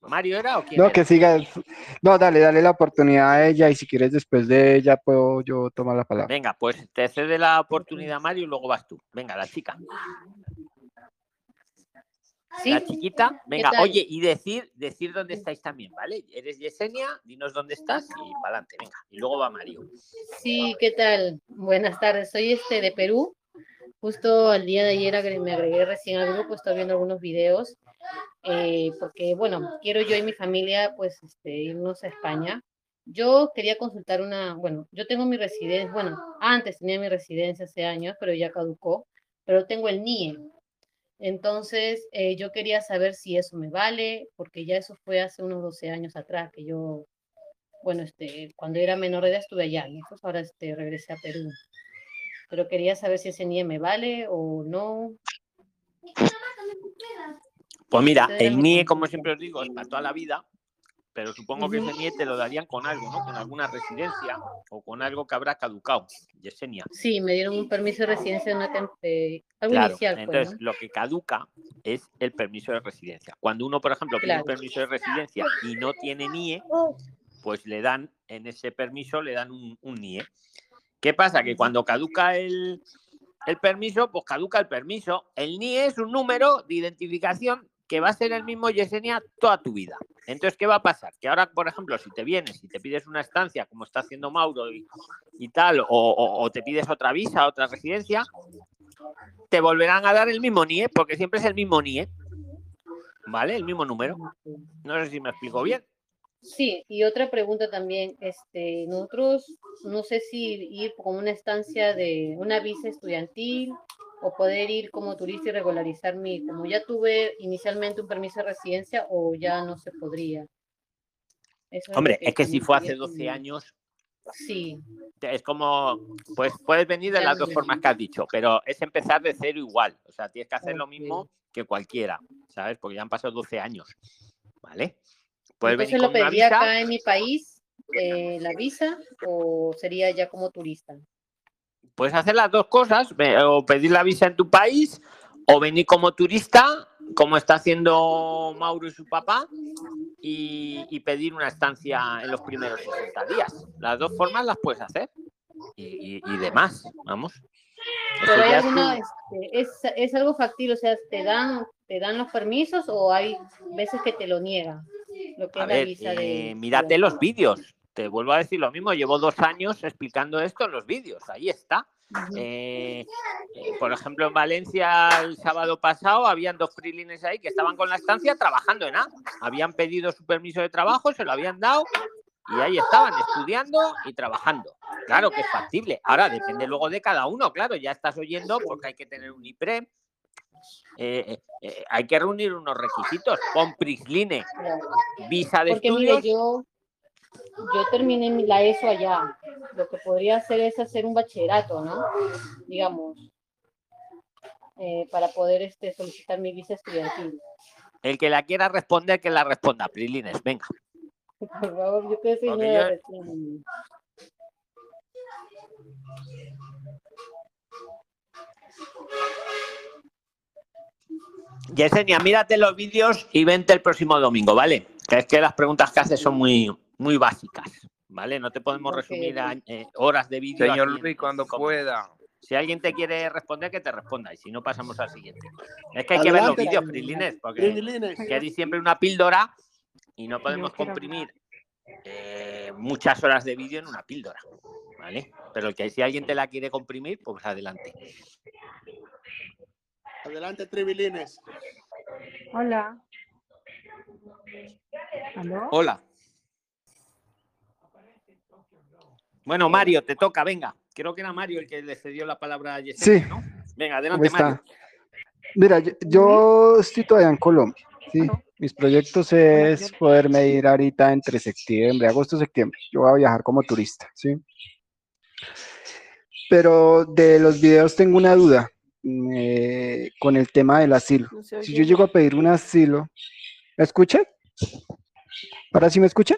¿Mario era o quién No, era? que siga. No, dale, dale la oportunidad a ella y si quieres después de ella puedo yo tomar la palabra. Venga, pues te cede la oportunidad Mario y luego vas tú. Venga, la chica. Sí, La chiquita. Venga, oye, y decir, decir dónde estáis también, ¿vale? Eres Yesenia, dinos dónde estás y para adelante, venga. Y luego va Mario. sí, ¿qué tal? Buenas tardes. Soy este de Perú. Justo al día de ayer me agregué recién al grupo, estoy viendo algunos videos, eh, porque bueno, quiero yo y mi familia pues este, irnos a España. Yo quería consultar una, bueno, yo tengo mi residencia, bueno, antes tenía mi residencia hace años, pero ya caducó, pero tengo el NIE. Entonces, eh, yo quería saber si eso me vale, porque ya eso fue hace unos 12 años atrás, que yo, bueno, este, cuando era menor de edad estuve allá, ¿no? Pues ahora este, regresé a Perú. Pero quería saber si ese NIE me vale o no. Pues mira, el NIE, como siempre os digo, es para toda la vida, pero supongo que ese NIE te lo darían con algo, ¿no? Con alguna residencia o con algo que habrá caducado. Yesenia. Sí, me dieron un permiso de residencia de una tem- de algo Claro, inicial, pues, entonces ¿no? lo que caduca es el permiso de residencia. Cuando uno, por ejemplo, pide un Claro. permiso de residencia y no tiene NIE, pues le dan, en ese permiso, le dan un, un NIE. ¿Qué pasa? Que cuando caduca el, el permiso, pues caduca el permiso. El NIE es un número de identificación que va a ser el mismo Yesenia toda tu vida. Entonces, ¿qué va a pasar? Que ahora, por ejemplo, si te vienes y te pides una estancia, como está haciendo Mauro y, y tal, o, o- te pides otra visa, otra residencia, te volverán a dar el mismo NIE, porque siempre es el mismo NIE. ¿Vale? El mismo número. No sé si me explico bien. Sí, y otra pregunta también, este, nosotros no sé si ir con una estancia de una visa estudiantil o poder ir como turista y regularizar mi, como ya tuve inicialmente un permiso de residencia o ya no se podría. Eso lo Hombre, es que si fue hace 12 saber. años, Sí, es como, pues puedes venir de las dos formas que has dicho, pero es empezar de cero igual. O sea, tienes que hacer lo mismo que cualquiera, ¿sabes? Porque ya han pasado 12 años, ¿vale? Puedes entonces venir lo con una pediría acá en mi país, eh, la visa, o sería ya como turista. Puedes hacer las dos cosas, o pedir la visa en tu país, o venir como turista, como está haciendo Mauro y su papá, y, y pedir una estancia en los primeros 60 días. Las dos formas las puedes hacer. Y, y- y demás, vamos. Pero hay es alguna, este, es, es algo factible, o sea, te dan, te dan los permisos o hay veces que te lo niegan, lo que A es la visa de eh, mírate los vídeos. Te vuelvo a decir lo mismo. Llevo dos años explicando esto en los vídeos. Ahí está. Eh, eh, por ejemplo, en Valencia el sábado pasado habían dos prilines ahí que estaban con la estancia trabajando en A. Habían pedido su permiso de trabajo, se lo habían dado y ahí estaban estudiando y trabajando. Claro que es factible. Ahora depende luego de cada uno. Claro, ya estás oyendo porque hay que tener un IPREM. eh, hay que reunir unos requisitos. Con Prisline, visa de Porque mire, estudios. yo, yo terminé mi- la ESO allá. Lo que podría hacer es hacer un bachillerato, ¿no? Digamos, eh, para poder este, solicitar mi visa estudiantil. El que la quiera responder, que la responda. Prilines, venga. Por favor, yo Porque nueva yo- recién. Yesenia, mírate los vídeos y vente el próximo domingo, ¿vale? Que es que las preguntas que haces son muy, muy básicas, ¿vale? No te podemos resumir a eh, horas de vídeo. Señor en Luis, cuando pueda. Si alguien te quiere responder, que te responda. Y si no, pasamos al siguiente. Es que hay que ver los vídeos, Prilines, porque Trilines. queréis siempre una píldora y no podemos comprimir eh, muchas horas de vídeo en una píldora, ¿vale? Pero que si alguien te la quiere comprimir, pues adelante. Adelante, Tribilines. Hola. ¿Aló? Hola. Bueno, Mario, te toca, venga. Creo que era Mario el que le cedió la palabra a Yesenia, Sí. ¿no? Venga, ¿Cómo adelante, está? Mario. Mira, yo, yo estoy todavía en Colombia, ¿sí? Mis proyectos es poderme ir ahorita entre septiembre, agosto, septiembre. Yo voy a viajar como turista, ¿sí? Pero de los videos tengo una duda eh, con el tema del asilo. No Si yo llego a pedir un asilo, ¿me escucha? ¿Ahora sí me escucha?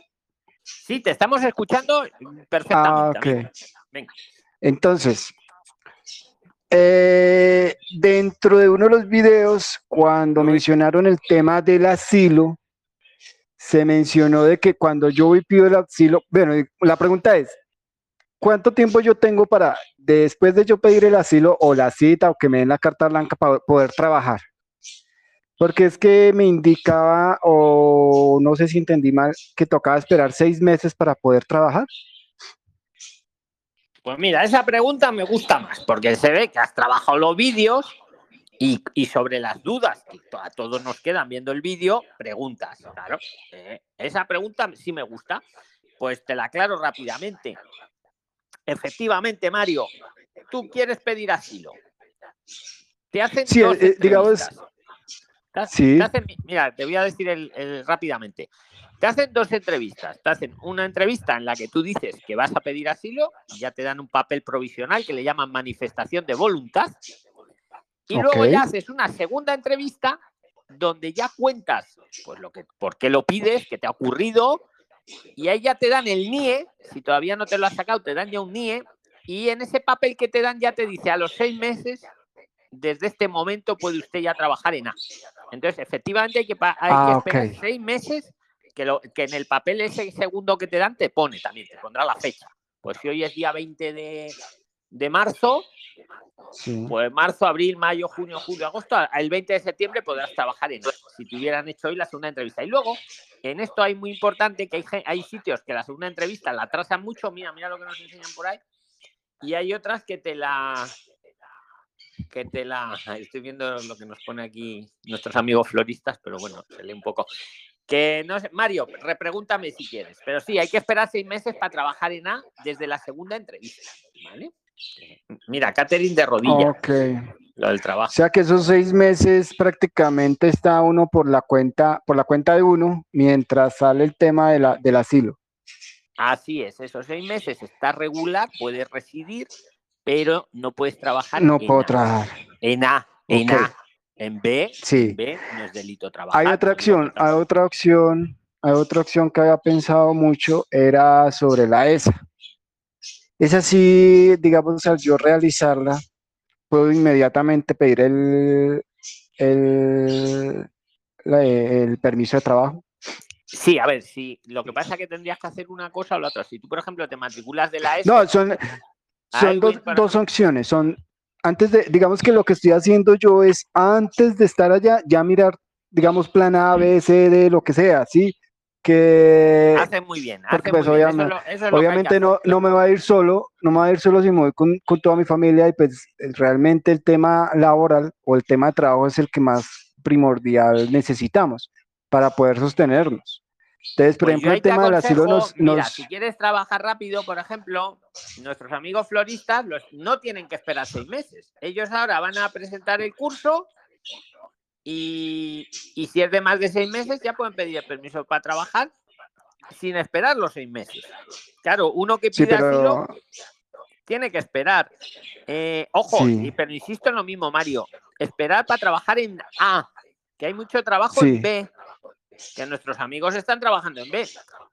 Sí, te estamos escuchando perfectamente. Ah, ok. amigo. Venga. Entonces, eh, dentro de uno de los videos, cuando mencionaron el tema del asilo, se mencionó de que cuando yo voy pido el asilo, bueno, la pregunta es, ¿cuánto tiempo yo tengo para, después de yo pedir el asilo o la cita o que me den la carta blanca para poder trabajar? Porque es que me indicaba, o no sé si entendí mal, que tocaba esperar seis meses para poder trabajar. Pues mira, esa pregunta me gusta más, porque se ve que has trabajado los vídeos y, y sobre las dudas que a todos nos quedan viendo el vídeo, preguntas. Claro, eh, esa pregunta sí me gusta. Pues te la aclaro rápidamente. Efectivamente, Mario, tú quieres pedir asilo. Te hacen Sí, dos eh, digamos. Te ha- sí. te hacen- mira, te voy a decir el- el- rápidamente. Te hacen dos entrevistas. Te hacen una entrevista en la que tú dices que vas a pedir asilo, y ya te dan un papel provisional que le llaman manifestación de voluntad. Y luego ya haces una segunda entrevista donde ya cuentas pues lo que, por qué lo pides, qué te ha ocurrido, y ahí ya te dan el NIE, si todavía no te lo has sacado, te dan ya un NIE, y en ese papel que te dan ya te dice a los seis meses, desde este momento puede usted ya trabajar en A. Entonces, efectivamente hay que, hay Ah, que esperar seis meses que, lo, que en el papel ese segundo que te dan te pone también, te pondrá la fecha. Pues si hoy es día 20 de, de marzo, Sí. pues marzo, abril, mayo, junio, julio, agosto, el 20 de septiembre podrás trabajar en eso, si te hubieran hecho hoy la segunda entrevista. Y luego, en esto hay muy importante que hay, hay sitios que la segunda entrevista la atrasan mucho, mira, mira lo que nos enseñan por ahí, y hay otras que te la que te la (laughs) estoy viendo lo que nos pone aquí nuestros amigos floristas, pero bueno, se lee un poco. Que no sé, Mario, repregúntame si quieres, pero sí, hay que esperar seis meses para trabajar en A desde la segunda entrevista, ¿vale? Mira, Catherine de rodilla, Ok. lo del O trabajo. sea que esos seis meses prácticamente está uno por la cuenta, por la cuenta de uno, mientras sale el tema de la, del asilo. Así es, esos seis meses está regular, puedes residir, pero no puedes trabajar No en puedo A. trabajar. En A, en. A. En B, Sí. en B no es delito trabajar. Hay otra no opción, hay otra opción, hay otra opción que había pensado mucho, era sobre la ESA. Esa sí, digamos, al yo realizarla, puedo inmediatamente pedir el, el, la- el permiso de trabajo. Sí, a ver, sí. Lo que pasa es que tendrías que hacer una cosa o la otra. Si tú, por ejemplo, te matriculas de la ESO, No, son, son Ay, dos, dos opciones. Son antes de, digamos que lo que estoy haciendo yo es antes de estar allá, ya mirar, digamos, plan A, B, C, D, lo que sea, ¿sí? Que haces muy bien. porque haces pues muy bien. Eso obviamente, es lo- eso es obviamente no, no me va a ir solo, no me va a ir solo si me voy con, con toda mi familia y pues eh, realmente el tema laboral o el tema de trabajo es el que más primordial necesitamos para poder sostenernos. Entonces, por Pues ejemplo, el te tema del asilo nos, mira, si quieres trabajar rápido, por ejemplo, nuestros amigos floristas los, no tienen que esperar seis meses. Ellos ahora van a presentar el curso y, y si es de más de seis meses ya pueden pedir el permiso para trabajar sin esperar los seis meses. Claro, uno que sí, pide asilo pero tiene que esperar. Eh, ojo, Sí. y- pero insisto en lo mismo, Mario. Esperar para trabajar en A, que hay mucho trabajo Sí. en B, que nuestros amigos están trabajando en B.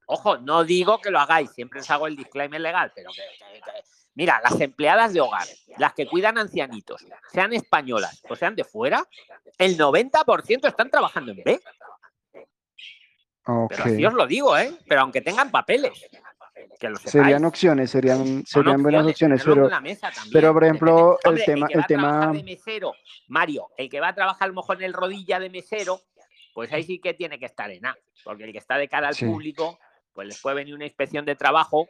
Ojo, no digo que lo hagáis, siempre os hago el disclaimer legal, pero que, que- que- mira, las empleadas de hogar, las que cuidan ancianitos, sean españolas o sean de fuera, el 90% están trabajando en B. ok. Pero así os lo digo, ¿eh? Pero aunque tengan papeles, que lo. Serían opciones, serían, serían buenas opciones, pero pero, por ejemplo, el tema- que el a trabajar tema- de mesero, Mario, el que va a trabajar a lo mejor en el rodilla de mesero, pues ahí sí que tiene que estar en A, porque el que está de cara al Sí. público, pues les puede venir una inspección de trabajo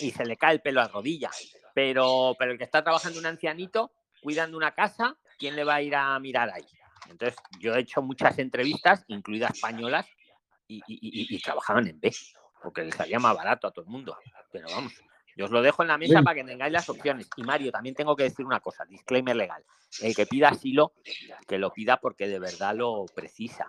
y se le cae el pelo a rodilla. Pero, pero el que está trabajando un ancianito, cuidando una casa, ¿quién le va a ir a mirar ahí? Entonces, yo he hecho muchas entrevistas, incluidas españolas, y, y- y- y trabajaban en B, porque les salía más barato a todo el mundo. Pero vamos, yo os lo dejo en la mesa para que tengáis las opciones. Y Mario, también tengo que decir una cosa, disclaimer legal. El que pida asilo, que lo pida porque de verdad lo precisa.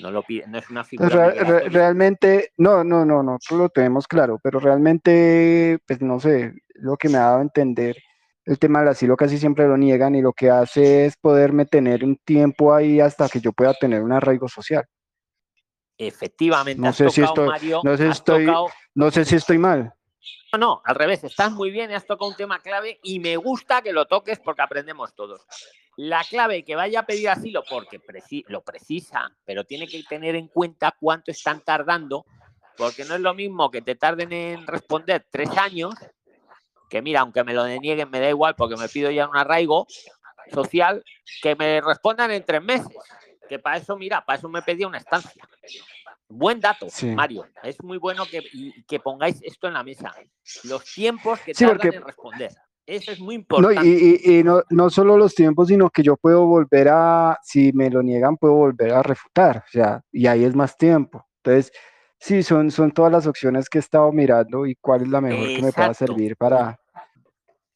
No, lo pide, no es una figura Re- re- migratoria. realmente, no, no, no, no, lo tenemos claro, pero realmente, pues no sé, lo que me ha dado a entender, el tema del asilo casi siempre lo niegan y lo que hace es poderme tener un tiempo ahí hasta que yo pueda tener un arraigo social. Efectivamente, No sé si estoy- Mario, no sé estoy- tocado- No sé si estoy mal. No, no, al revés, estás muy bien has tocado un tema clave y me gusta que lo toques porque aprendemos todos. La clave que vaya a pedir asilo porque preci- lo precisa, pero tiene que tener en cuenta cuánto están tardando, porque no es lo mismo que te tarden en responder tres años, que mira, aunque me lo denieguen me da igual porque me pido ya un arraigo social, que me respondan en tres meses, que para eso, mira, para eso me pedía una estancia. Buen dato, Sí. Mario. Es muy bueno que, y- que pongáis esto en la mesa. Los tiempos que Sí, tardan porque- en responder. Eso es muy No, importante. y, y- y no, no solo los tiempos, sino que yo puedo volver a, si me lo niegan, puedo volver a refutar, o sea, y ahí es más tiempo. Entonces, sí, son, son todas las opciones que he estado mirando y cuál es la mejor que me pueda servir para,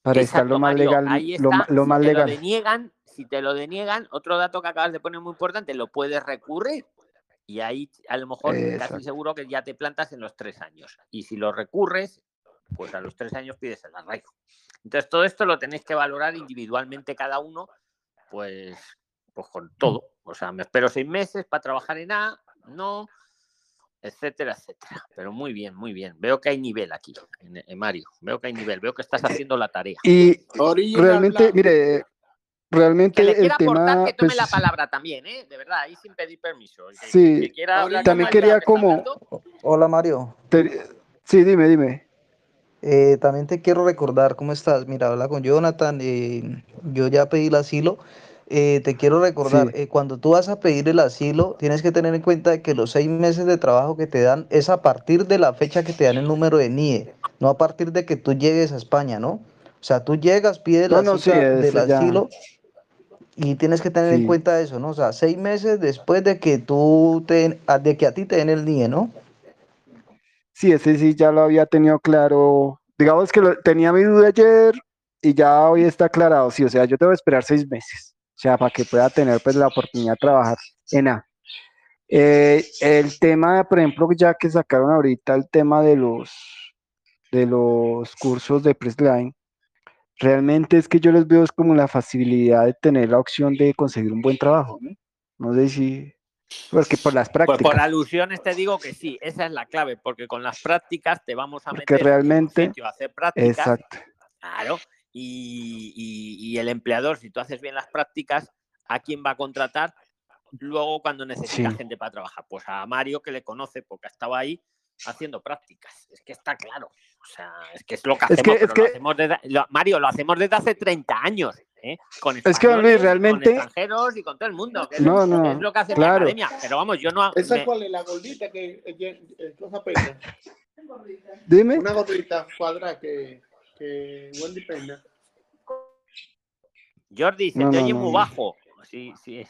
para estar lo más Mario, legal, ahí lo, está. lo si más te lo legal. deniegan, si te lo deniegan, otro dato que acabas de poner muy importante, lo puedes recurrir. Y ahí a lo mejor casi Exacto. seguro que ya te plantas en los tres años. Y si lo recurres, pues a los tres años pides el arraigo. Entonces todo esto lo tenéis que valorar individualmente cada uno, pues, pues con todo. O sea, me espero seis meses para trabajar en A, no, etcétera, etcétera. Pero muy bien, muy bien. Veo que hay nivel aquí, en, en Mario. Veo que hay nivel, veo que estás haciendo la tarea. Y realmente, mire, realmente Que le el quiera aportar, tema, que tome pues, la palabra también, ¿eh? De verdad, ahí sin pedir permiso. El que- Sí, que quiera hablar también quería como- Hola Mario, te- sí, dime, dime. Eh, también te quiero recordar cómo estás. Mira, habla con Jonathan. eh, yo ya pedí el asilo. Eh, te quiero recordar, Sí. eh, cuando tú vas a pedir el asilo, tienes que tener en cuenta que los seis meses de trabajo que te dan es a partir de la fecha que te dan el número de NIE, no a partir de que tú llegues a España, ¿no? O sea, tú llegas, pides No, la no, sí, cita del ya. asilo y tienes que tener en cuenta eso, ¿no? O sea, seis meses después de que tú te, a- de que a ti te den el NIE, ¿no? Sí, ese sí ya lo había tenido claro. Digamos que lo- tenía mi duda ayer y ya hoy está aclarado. Sí, o sea, yo tengo que esperar seis meses. O sea, para que pueda tener pues la oportunidad de trabajar en A. Eh, el tema, por ejemplo, ya que sacaron ahorita el tema de los de los cursos de Pressline, realmente es que yo les veo es como la facilidad de tener la opción de conseguir un buen trabajo, ¿no? No sé si, porque por las prácticas. por alusiones te digo que sí, esa es la clave, porque con las prácticas te vamos a Porque meter en un realmente- sitio a hacer prácticas, Exacto. claro, y, y- y el empleador, si tú haces bien las prácticas, ¿a quién va a contratar? Luego cuando necesita Sí. gente para trabajar, pues a Mario que le conoce porque estaba ahí haciendo prácticas. Es que está claro. O sea, es que es lo que Es hacemos, que- es pero lo que- hacemos desde- lo- Mario, lo hacemos desde hace 30 años, ¿eh? Con Es que, realmente- con extranjeros y con todo el mundo. que es No, lo- no, es lo que hace claro. mi academia. Pero vamos, yo no. ¿Esa me- cuál es la gordita que eh, eh, cosa peina? Dime. Una gordita cuadrada que, que Wendy peina. Jordi, se No, te no, oye no, muy no. bajo. Sí, sí.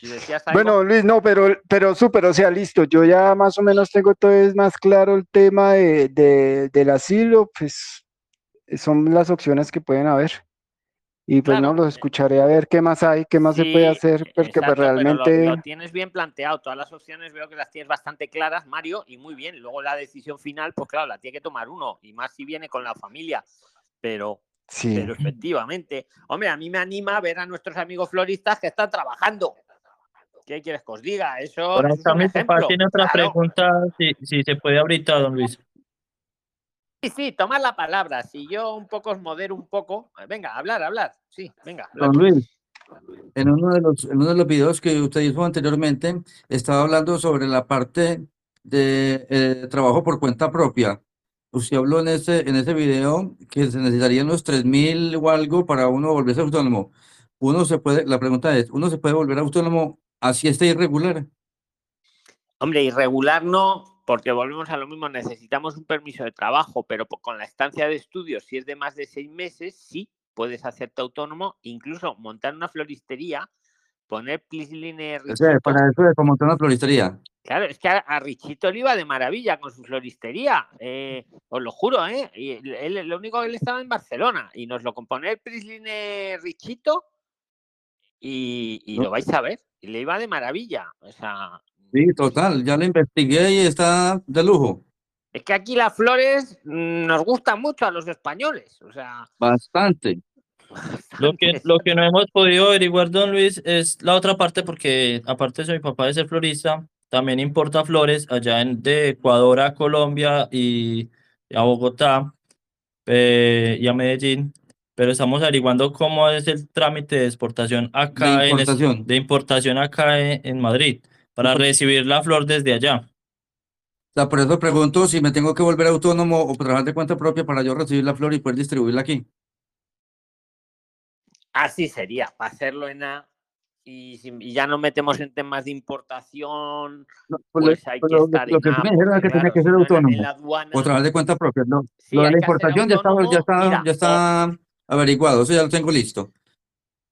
Decías algo, Bueno, Luis, no, pero, pero súper, o sea, listo, yo ya más o menos tengo todo es más claro el tema de, de- del asilo, pues son las opciones que pueden haber. Y pues Claro. no, los escucharé a ver qué más hay, qué más se puede Sí, hacer, porque exacto, pues pero lo- realmente, lo, tienes bien planteado. Todas las opciones veo que las tienes bastante claras, Mario, y muy bien. Luego la decisión final, pues claro, la tiene que tomar uno, y más si viene con la familia. Pero, sí, pero efectivamente, hombre, a mí me anima ver a nuestros amigos floristas que están trabajando. ¿Qué quieres que os diga? Eso, Por es un mi papá ejemplo. tiene otra Claro. pregunta, si, si se puede ahorita, don Luis. Sí, sí, tomad la palabra. Si yo un poco os modero un poco, eh, venga, hablar, hablar. Sí, venga. hablar. Don Luis, en uno de los, en uno de los videos que usted hizo anteriormente, estaba hablando sobre la parte de eh, trabajo por cuenta propia. Usted habló en ese, en ese video que se necesitarían los 3.000 o algo para uno volverse autónomo. Uno se puede, la pregunta es, ¿uno se puede volver autónomo así esté irregular? Hombre, irregular no, porque volvemos a lo mismo, necesitamos un permiso de trabajo, pero con la estancia de estudios, si es de más de seis meses, sí, puedes hacerte autónomo, incluso montar una floristería, poner Plisline O sea, para eso es como montar una floristería. Claro, es que a, a Richito le iba de maravilla con su floristería, eh, os lo juro, ¿eh? Y él, lo único que él estaba en Barcelona y nos lo compone el Prisline Richito y, y No. lo vais a ver, y le iba de maravilla, o sea, Sí, total, ya lo investigué y está de lujo, Es que aquí las flores mm, nos gustan mucho a los españoles. O sea, bastante. Lo que, lo que no hemos podido averiguar, don Luis, es la otra parte, porque aparte de mi papá de ser florista, también importa flores allá en, de Ecuador a Colombia y, y a Bogotá eh, y a Medellín, pero estamos averiguando cómo es el trámite de exportación acá, en es- importación. de importación acá en, en Madrid, para recibir la flor desde allá. O sea, por eso pregunto si me tengo que volver autónomo o trabajar de cuenta propia para yo recibir la flor y poder distribuirla aquí. Así sería, para hacerlo en A. Y, ya no metemos en temas de importación, No, pues pues lo- hay que estar lo en que A. me dijeron es que tenía claro, que si ser en la- en autónomo aduana. o trabajar de cuenta propia. No, Sí, lo de la que importación ya está, ya está, Mira, ya está averiguado, eso ya lo tengo listo.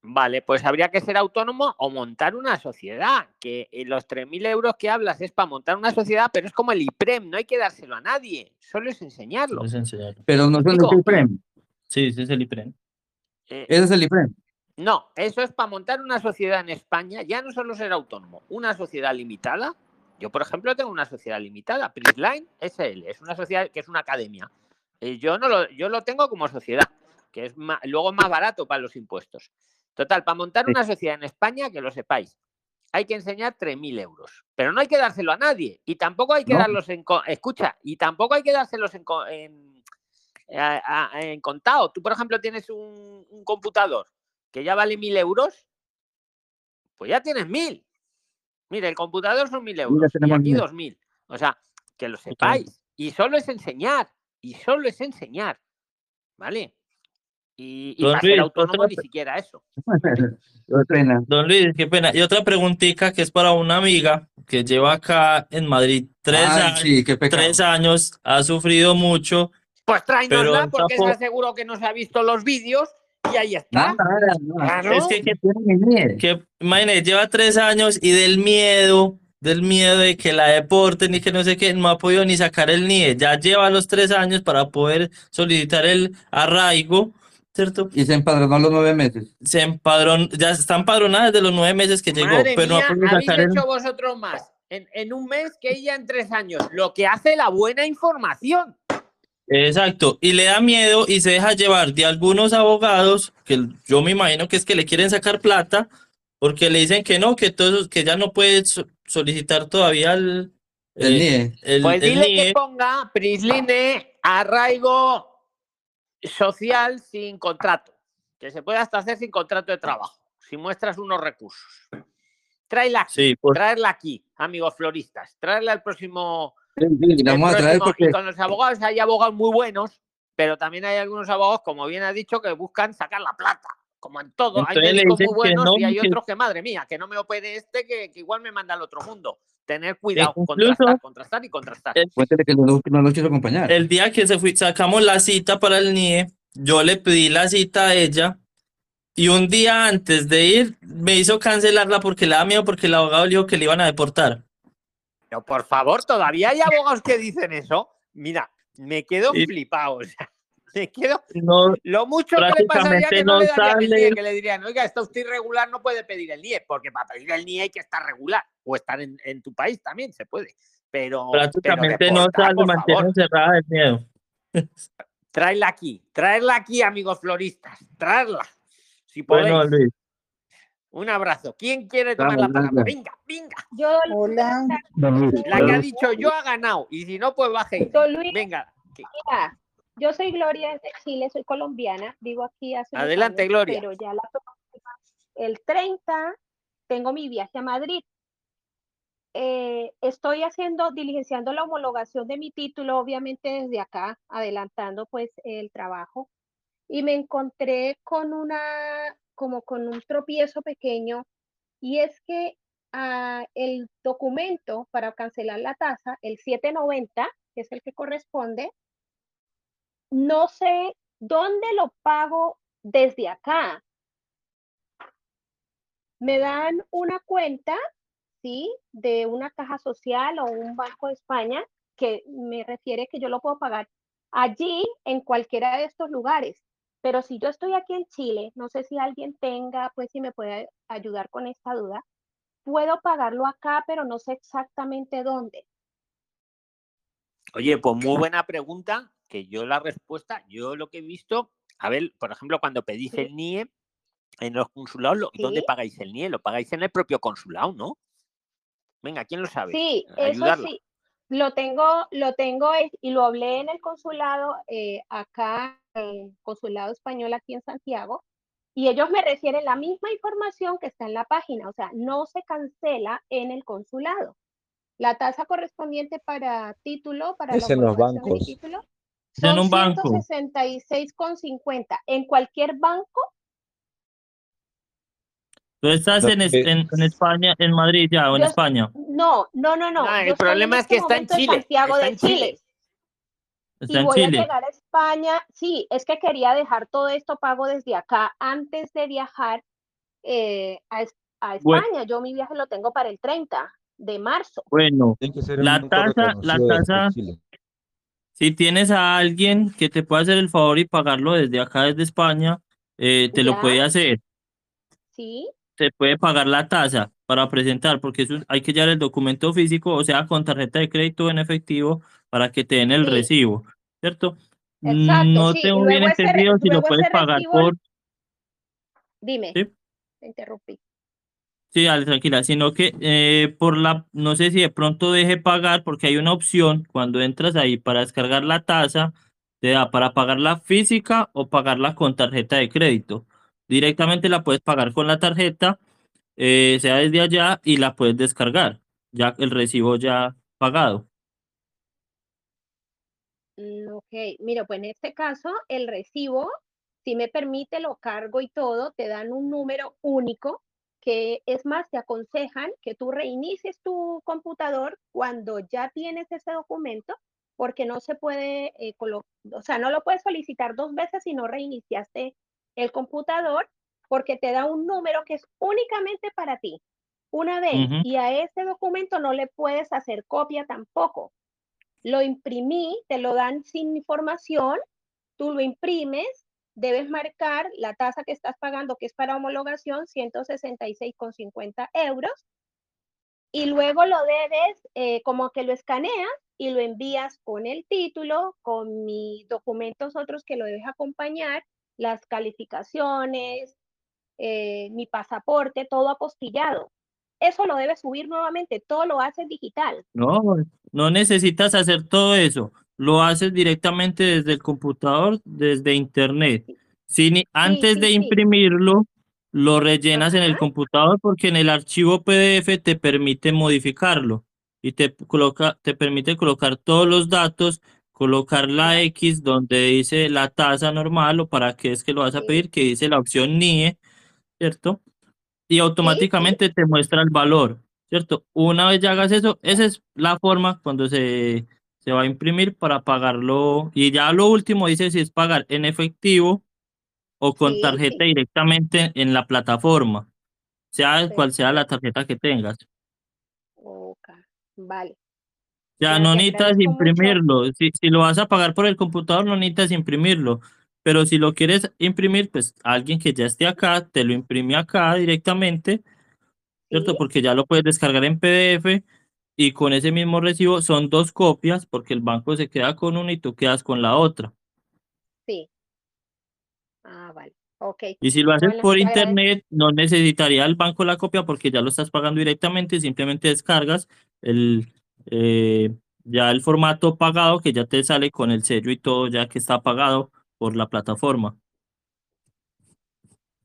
Vale, pues habría que ser autónomo o montar una sociedad, que eh, los 3.000 euros que hablas es para montar una sociedad, pero es como el IPREM, no hay que dárselo a nadie, solo es enseñarlo. Es enseñarlo. Pero no son explico? el IPREM. Sí, ese es el IPREN. Eh, Ese es el IPREM. No, eso es para montar una sociedad en España, ya no solo ser autónomo, una sociedad limitada. Yo, por ejemplo, tengo una sociedad limitada, Prisline SL, es una sociedad que es una academia. Eh, yo no lo, yo lo tengo como sociedad, que es ma- luego más barato para los impuestos. Total, para montar una sociedad en España, que lo sepáis, hay que enseñar 3.000 euros, pero no hay que dárselo a nadie y tampoco hay que No. darlos en, escucha, y tampoco hay que dárselos en, en, en contado. Tú, por ejemplo, tienes un, un computador que ya vale mil euros, pues ya tienes mil. Mire, el computador son mil euros y aquí mil. dos mil. O sea, que lo sepáis. Y solo es enseñar. Y solo es enseñar. ¿Vale? Y, y Don para ser Luis, autónomo otra ni siquiera eso. (laughs) Qué pena. Don Luis, qué pena. Y otra preguntita que es para una amiga que lleva acá en Madrid tres, Ay, años, sí, tres años, ha sufrido mucho, Pues tráenosla en porque Tapo- es seguro que no se ha visto los vídeos y ahí está. Nada, nada, nada. Claro. es que, que, Tiene ni miedo. que imagínate, lleva tres años y del miedo, del miedo de que la deporten y que no sé qué, no ha podido ni sacar el NIE. Ya lleva los tres años para poder solicitar el arraigo, ¿cierto? Y se empadronó a los nueve meses. Se empadron, ya está empadronada desde los nueve meses que llegó, Madre pero no ha mía, podido habéis el hecho vosotros más en, en un mes que ella en tres años. Lo que hace la buena información. Exacto, y le da miedo y se deja llevar de algunos abogados, que yo me imagino que es que le quieren sacar plata, porque le dicen que no, que todos, que ya no puede so- solicitar todavía el, El eh, NIE. el- Pues el dile NIE. que ponga Prisline arraigo social sin contrato, que se puede hasta hacer sin contrato de trabajo, si muestras unos recursos. Tráela aquí, Sí, por- traerla aquí, amigos floristas, traerla al próximo Sí, sí, la a traer porque Y con los abogados hay abogados muy buenos, pero también hay algunos abogados, como bien has dicho, que buscan sacar la plata. Como en todo, hay Entonces médicos muy buenos no, y hay otros que, madre mía, que no me opere este, que, que igual me manda al otro mundo. Tener cuidado, incluso- contrastar, contrastar y contrastar. el- cuéntele que no, no lo quiso acompañar. El día que se fui, sacamos la cita para el NIE, yo le pedí la cita a ella y un día antes de ir me hizo cancelarla porque le da miedo porque el abogado le dijo que le iban a deportar. Pero por favor, todavía hay abogados que dicen eso. Mira, me quedo Y- flipado. o sea, me quedo. No, Lo mucho que le pasaría que no, no le darían el. NIE, que le dirían, oiga, está usted irregular, no puede pedir el NIE, porque para pedir el NIE hay que estar regular o estar en, en tu país también se puede. Pero, pero prácticamente no deportar, sale, mantiene favor, encerrada de miedo. traerla aquí, traerla aquí, amigos floristas, traerla. Si Bueno, podéis. Luis, Un abrazo. ¿Quién quiere tomar la palabra? venga. Venga. Yo, Hola. La que ha dicho yo ha ganado. Y si no, pues baje. Venga. mira, yo soy Gloria de Chile, soy colombiana, vivo aquí hace Adelante, años, Gloria. Pero ya la próxima- el 30 tengo mi viaje a Madrid. Eh, estoy haciendo, diligenciando la homologación de mi título, obviamente desde acá, adelantando pues el trabajo. Y me encontré con una, como con un tropiezo pequeño, y es que ah, el documento para cancelar la tasa, el 790, que es el que corresponde, no sé dónde lo pago desde acá. Me dan una cuenta, ¿sí? De una caja social o un banco de España que me refiere que yo lo puedo pagar allí en cualquiera de estos lugares. Pero si yo estoy aquí en Chile, no sé si alguien tenga, pues si me puede ayudar con esta duda, puedo pagarlo acá, pero no sé exactamente dónde. Oye, pues muy buena pregunta, que yo la respuesta, yo lo que he visto, a ver, por ejemplo, cuando pedís Sí. el NIE en los consulados, ¿dónde pagáis el NIE? Lo pagáis en el propio consulado, ¿no? Venga, ¿quién lo sabe? Sí, eso Ayudarla. sí, lo tengo, lo tengo y lo hablé en el consulado eh, acá, el consulado español aquí en Santiago, y ellos me refieren la misma información que está en la página, o sea, no se cancela en el consulado. La tasa correspondiente para título, para la en los bancos. título, Es en son un banco. 166,50. En cualquier banco, tú estás Lo en, es- que- en, en España, en Madrid ya, o en Yo- España. no, no, no, no. El problema es este que está en Chile, Santiago está de en Chile. Chile. Está y en voy Chile. a llegar a España. Sí, es que quería dejar todo esto pago desde acá antes de viajar eh, a, Bueno. España. Yo mi viaje lo tengo para el 30 de marzo. Bueno, Tiene que ser un la tasa, la tasa. Si tienes a alguien que te pueda hacer el favor y pagarlo desde acá, desde España, eh, te lo puede hacer. Sí, Se puede pagar la tasa para presentar, porque eso hay que llevar el documento físico, o sea, con tarjeta de crédito en efectivo, para que te den el Sí. recibo, ¿cierto? exacto. No sí. tengo bien entendido si lo puedes pagar recibo, por... dime, ¿Sí? te interrumpí. Sí, dale, tranquila, sino que eh, por la, no sé si de pronto deje pagar, porque hay una opción cuando entras ahí para descargar la tasa, te da para pagarla física o pagarla con tarjeta de crédito. directamente la puedes pagar con la tarjeta, eh, sea desde allá, y la puedes descargar, ya el recibo ya pagado. Mm, Ok, mira, pues en este caso el recibo, si me permite, lo cargo y todo, te dan un número único que es más, te aconsejan que tú reinicies tu computador cuando ya tienes ese documento, porque no se puede, eh, o sea, no lo puedes solicitar dos veces si no reiniciaste el computador, porque te da un número que es únicamente para ti. Una vez, y a ese documento no le puedes hacer copia tampoco. Lo imprimí, te lo dan sin información, tú lo imprimes, debes marcar la tasa que estás pagando, que es para homologación, 166,50 euros, y luego lo debes, eh, como que lo escaneas y lo envías con el título, con mis documentos otros que lo debes acompañar, las calificaciones, eh, mi pasaporte, todo apostillado. Eso lo debes subir nuevamente, todo lo haces digital. No, no necesitas hacer todo eso. Lo haces directamente desde el computador, desde internet. Si ni- antes sí, de imprimirlo, lo rellenas en el computador porque en el archivo PDF te permite modificarlo y te coloca, te permite colocar todos los datos, colocar la. X donde dice la tasa normal o para qué es que lo vas a pedir, que dice la opción NIE, ¿cierto? y sí, automáticamente te muestra el valor, ¿cierto? Una vez ya hagas eso, esa es la forma cuando se, se va a imprimir para pagarlo. Y ya lo último dice si es pagar en efectivo o con sí, tarjeta sí. directamente en la plataforma, sea cual sea la tarjeta que tengas. Ok, Vale. Ya no necesitas mucho. imprimirlo. Si, si lo vas a pagar por el computador, no necesitas imprimirlo. Pero si lo quieres imprimir, pues alguien que ya esté acá, te lo imprime acá directamente, ¿cierto? Porque ya lo puedes descargar en PDF y con ese mismo recibo son dos copias porque el banco se queda con una y tú quedas con la otra. sí. Ah, vale. Ok. Y si lo haces Bueno, por internet, no necesitaría el banco la copia porque ya lo estás pagando directamente, simplemente descargas el, eh, ya el formato pagado que ya te sale con el sello y todo ya que está pagado por la plataforma.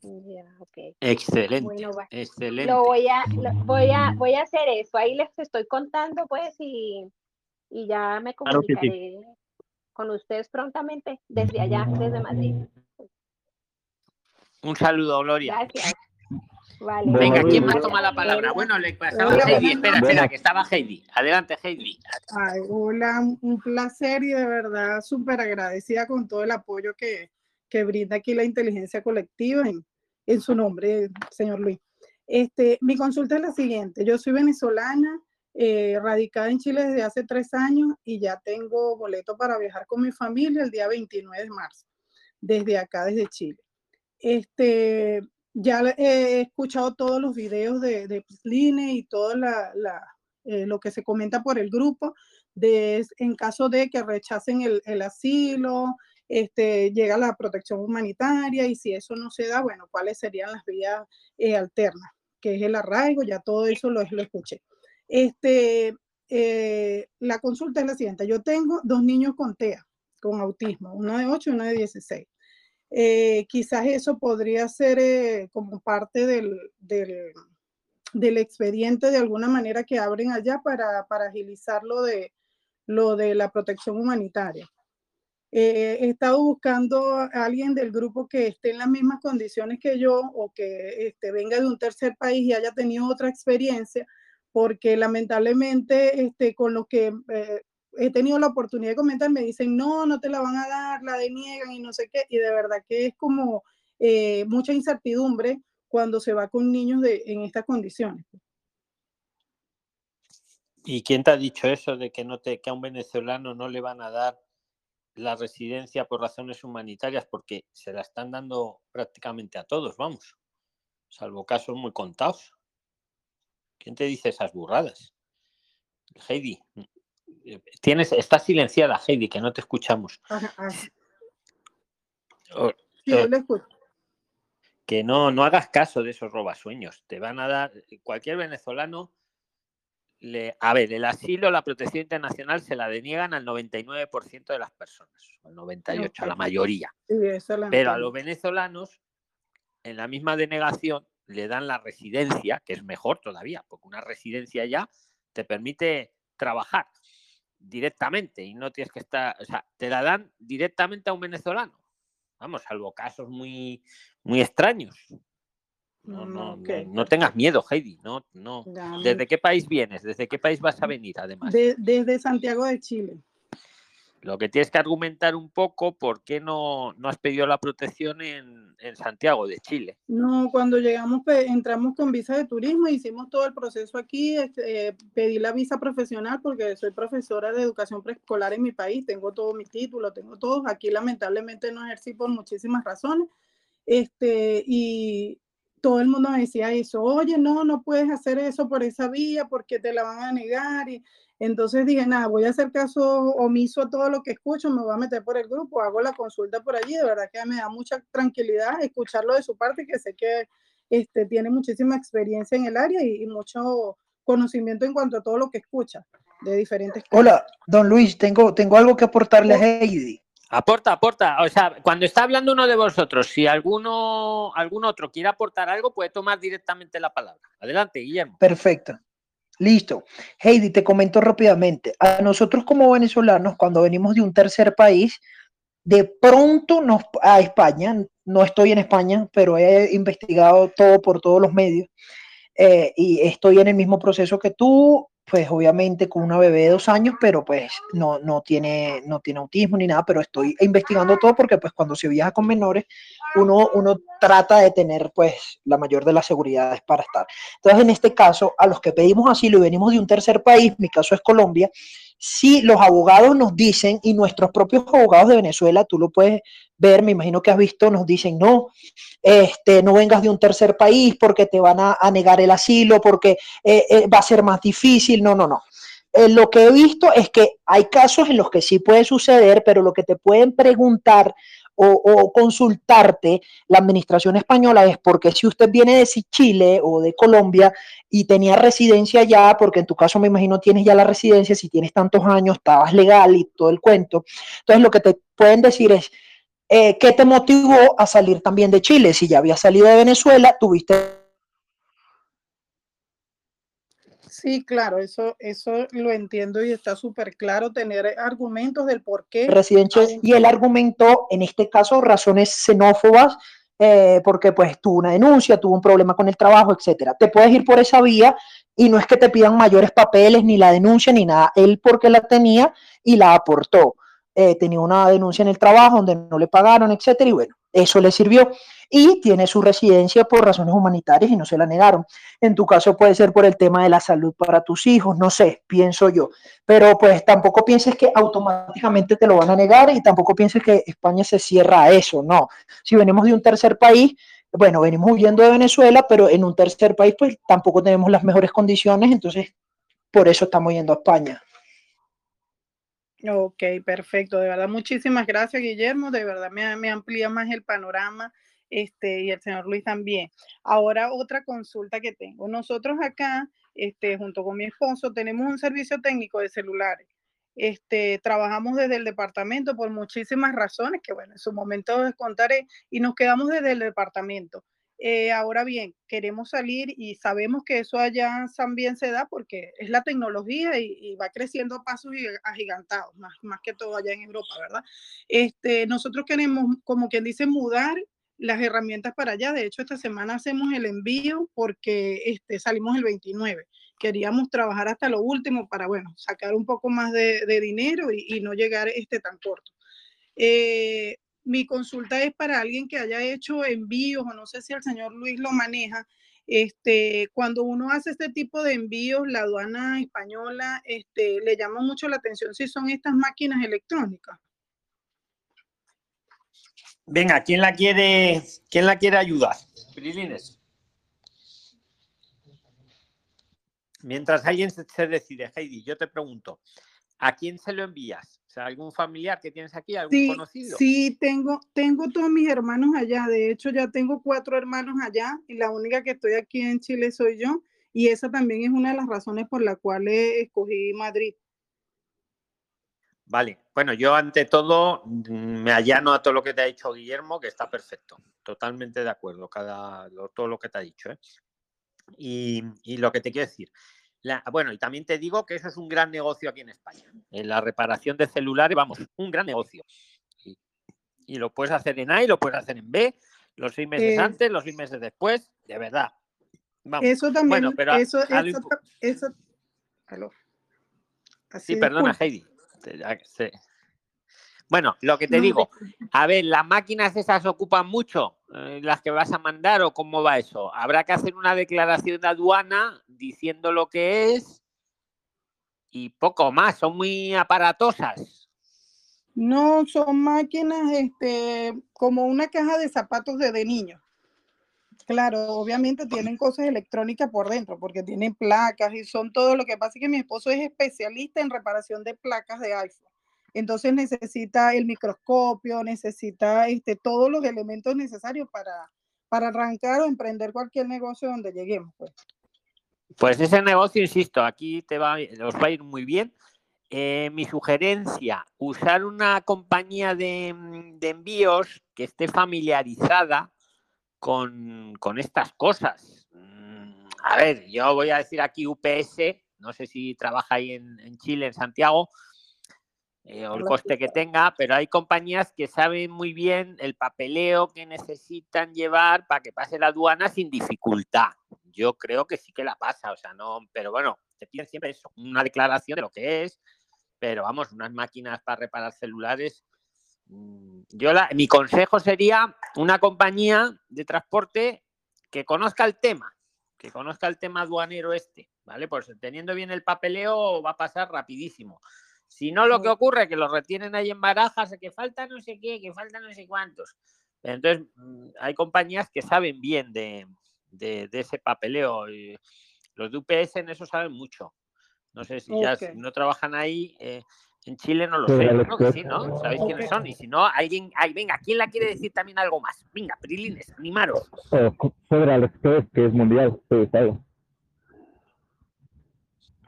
Ya, ok. Excelente, Bueno, va. excelente. Lo voy a, lo- voy a, voy a hacer eso. Ahí les estoy contando, pues, y, y ya me Claro que sí. comunicaré con ustedes prontamente desde allá, desde Madrid. Un saludo, Gloria. Gracias. Vale. Venga, ¿quién más toma la palabra? Bueno, le pasaba Hola, a Heidi. Espera, espera, que estaba Heidi. Adelante, Heidi. Ay, hola, un- un placer y de verdad súper agradecida con todo el apoyo que, que brinda aquí la inteligencia colectiva en, en su nombre, señor Luis. Este, mi consulta es la siguiente. Yo soy venezolana, eh, radicada en Chile desde hace tres años y ya tengo boleto para viajar con mi familia el día 29 de marzo, desde acá, desde Chile. Este, ya he escuchado todos los videos de, de Prisline y todo la, eh, lo que se comenta por el grupo, de, en caso de que rechacen el asilo, este, llega la protección humanitaria y si eso no se da, bueno, cuáles serían las vías eh, alternas, que es el arraigo, ya todo eso lo, escuché. Este, eh, la consulta es la siguiente, yo tengo dos niños con TEA, con autismo, uno de 8 y uno de 16. Eh, quizás eso podría ser como parte del, del, del expediente de alguna manera que abren allá para, para agilizar lo de, lo de la protección humanitaria. Eh, he estado buscando a alguien del grupo que esté en las mismas condiciones que yo o que este, venga de un tercer país y haya tenido otra experiencia, porque lamentablemente este, con lo que eh, he tenido la oportunidad de comentar me dicen, no, no te la van a dar, la deniegan y no sé qué, y de verdad que es como eh, mucha incertidumbre cuando se va con niños de, en estas condiciones. ¿Y quién te ha dicho eso de que, a un venezolano no le van a dar la residencia por razones humanitarias? Porque se la están dando prácticamente a todos, vamos. Salvo casos muy contados. ¿Quién te dice esas burradas? Heidi, eh, tienes, está silenciada, Heidi, que no te escuchamos. Ajá, ajá. O- Sí, hoy lo escucho. que no, no hagas caso de esos robasueños. Te van a dar, cualquier venezolano, le, a ver, el asilo, la protección internacional se la deniegan al 99% de las personas, al 98%, a la mayoría. Sí, Pero a los venezolanos en la misma denegación le dan la residencia, que es mejor todavía, porque una residencia ya te permite trabajar directamente y no tienes que estar, o sea, te la dan directamente a un venezolano. Vamos, salvo casos muy, muy extraños. No, no, no, no tengas miedo, Heidi. No, no. ¿Desde qué país vienes? ¿Desde qué país vas a venir, además? De- desde Santiago de Chile. Lo que tienes que argumentar un poco por qué no, no has pedido la protección en, en Santiago de Chile. No, cuando llegamos, pe- entramos con visa de turismo, hicimos todo el proceso aquí, este, eh, pedí la visa profesional porque soy profesora de educación preescolar en mi país, tengo todo mi título, tengo todo. Aquí lamentablemente no ejercí por muchísimas razones. Este, y todo el mundo me decía eso, oye, no, no puedes hacer eso por esa vía porque te la van a negar. Y entonces dije, nada, voy a hacer caso omiso a todo lo que escucho, me voy a meter por el grupo, hago la consulta por allí, de verdad que me da mucha tranquilidad escucharlo de su parte, que sé que este, tiene muchísima experiencia en el área y, y mucho conocimiento en cuanto a todo lo que escucha de diferentes Hola, don Luis, tengo, tengo algo que aportarle a Heidi. Aporta, aporta. O sea, cuando está hablando uno de vosotros, si alguno, algún otro quiere aportar algo, puede tomar directamente la palabra. Adelante, Guillermo. Perfecto. Listo. Heidi, te comento rápidamente. A nosotros como venezolanos, cuando venimos de un tercer país, de pronto nos, a España, no estoy en España, pero he investigado todo por todos los medios eh, y estoy en el mismo proceso que tú, pues obviamente con una bebé de dos años, pero pues no, no, tiene, no tiene autismo ni nada, pero estoy investigando todo porque pues cuando se viaja con menores, uno, uno trata de tener pues la mayor de las seguridades para estar. Entonces, en este caso, a los que pedimos asilo y venimos de un tercer país, mi caso es Colombia, si los abogados nos dicen, y nuestros propios abogados de Venezuela, tú lo puedes ver, me imagino que has visto, nos dicen, no, este, no vengas de un tercer país porque te van a, negar el asilo, porque eh, eh, va a ser más difícil, no, no, no. Eh, lo que he visto es que hay casos en los que sí puede suceder, pero lo que te pueden preguntar o, o consultarte la administración española es porque si usted viene de Chile o de Colombia y tenía residencia allá, porque en tu caso me imagino tienes ya la residencia, si tienes tantos años, estabas legal y todo el cuento. Entonces lo que te pueden decir es, eh, ¿qué te motivó a salir también de Chile? Si ya habías salido de Venezuela, tuviste Sí, claro, eso, eso lo entiendo y está súper claro tener argumentos del por qué. aún- y él argumentó, en este caso, razones xenófobas, eh, porque pues tuvo una denuncia, tuvo un problema con el trabajo, etcétera. Te puedes ir por esa vía y no es que te pidan mayores papeles, ni la denuncia, ni nada. Él porque la tenía y la aportó. Eh, tenía una denuncia en el trabajo donde no le pagaron, etcétera, y bueno, eso le sirvió. Y tiene su residencia por razones humanitarias y no se la negaron. En tu caso puede ser por el tema de la salud para tus hijos, no sé, pienso yo. Pero pues tampoco pienses que automáticamente te lo van a negar y tampoco pienses que España se cierra a eso, no. Si venimos de un tercer país, bueno, venimos huyendo de Venezuela, pero en un tercer país pues tampoco tenemos las mejores condiciones, entonces por eso estamos yendo a España. Ok, perfecto. De verdad, muchísimas gracias, Guillermo. De verdad me, amplía más el panorama este, y el señor Luis también. Ahora, otra consulta que tengo. Nosotros acá, este, junto con mi esposo, tenemos un servicio técnico de celulares. Este, trabajamos desde el departamento por muchísimas razones que, bueno, en su momento les contaré y nos quedamos desde el departamento. Eh, ahora bien, queremos salir y sabemos que eso allá también se da porque es la tecnología y, va creciendo a pasos giga- agigantados, más, más que todo allá en Europa, ¿verdad? Este, nosotros queremos, como quien dice, mudar las herramientas para allá. De hecho, esta semana hacemos el envío porque este, salimos el 29. Queríamos trabajar hasta lo último para, bueno, sacar un poco más de, dinero y, y no llegar este tan corto. Eh, mi consulta es para alguien que haya hecho envíos, o no sé si el señor Luis lo maneja. Este, cuando uno hace este tipo de envíos, la aduana española este, le llama mucho la atención si son estas máquinas electrónicas. Venga, ¿quién la quiere, quién la quiere ayudar? Prilines. Mientras alguien se se decide, Heidi, yo te pregunto, ¿a quién se lo envías? Sea, ¿algún familiar que tienes aquí, algún Sí, conocido? sí, tengo, tengo todos mis hermanos allá. De hecho, ya tengo cuatro hermanos allá y la única que estoy aquí en Chile soy yo. Y esa también es una de las razones por la cual escogí Madrid. Vale, bueno, yo ante todo mm, me allano a todo lo que te ha dicho Guillermo, que está perfecto, totalmente de acuerdo, cada, todo lo que te ha dicho. ¿eh? Y, y lo que te quiero decir, la- bueno, y también te digo que eso es un gran negocio aquí en España, en la reparación de celulares, vamos, un gran negocio. Y, y lo puedes hacer en A y lo puedes hacer en B, los seis meses Eh, antes, los seis meses después, de verdad. Vamos. Eso también, Bueno, pero eso, a. Así, Sí, perdona. Heidi. Bueno, lo que te digo, a ver, ¿las máquinas esas ocupan mucho? Eh, ¿Las que vas a mandar o cómo va eso? Habrá que hacer una declaración de aduana diciendo lo que es y poco más, son muy aparatosas. No, son máquinas este, como una caja de zapatos de, de niño. Claro, obviamente tienen cosas electrónicas por dentro, porque tienen placas y son todo. Lo que pasa es que mi esposo es especialista en reparación de placas de iPhone. Entonces necesita el microscopio, necesita este, todos los elementos necesarios para, para arrancar o emprender cualquier negocio donde lleguemos. Pues. Pues ese negocio, insisto, aquí te va, os va a ir muy bien. Eh, mi sugerencia, usar una compañía de, de envíos que esté familiarizada con, con estas cosas. Mm, A ver, yo voy a decir aquí UPS, no sé si trabaja ahí en, en Chile, en Santiago, eh, o el coste que tenga, pero hay compañías que saben muy bien el papeleo que necesitan llevar para que pase la aduana sin dificultad. Yo creo que sí que la pasa, o sea, no, pero bueno, te piden siempre eso, una declaración de lo que es, pero vamos, unas máquinas para reparar celulares. mm, Yo la, mi consejo sería una compañía de transporte que conozca el tema, que conozca el tema aduanero este, ¿vale? Pues teniendo bien el papeleo va a pasar rapidísimo. Si no, lo que ocurre es que los retienen ahí en barajas, que falta no sé qué, que falta no sé cuántos. Entonces, mm, hay compañías que saben bien de, de- de ese papeleo. y los de UPS en eso saben mucho. No sé si ya si no trabajan ahí. eh, en Chile no lo sé. Creo que sí, expreso. ¿no? ¿Sabéis quiénes son? Y si no, alguien. Ay, venga, ¿quién la quiere decir también algo más? Venga, Prilines, animaros. Federal Express, que es mundial,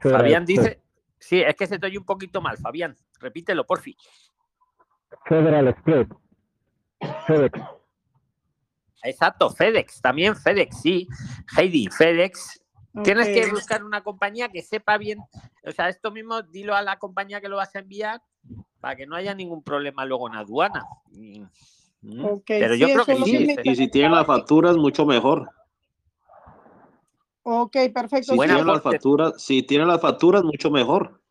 Fabián dice. Sí, es que se te oye un poquito mal, Fabián. Repítelo, porfi. Federal Express. FedEx. Exacto, FedEx, también FedEx, sí. Heidi, FedEx. Tienes que buscar una compañía que sepa bien, o sea, esto mismo dilo a la compañía que lo vas a enviar para que no haya ningún problema luego en aduana. Mm, Ok, Pero sí, yo creo que sí. y si tienen las facturas, mucho mejor. Ok, perfecto. Si Buena tienen las facturas, si tienen las facturas, mucho mejor.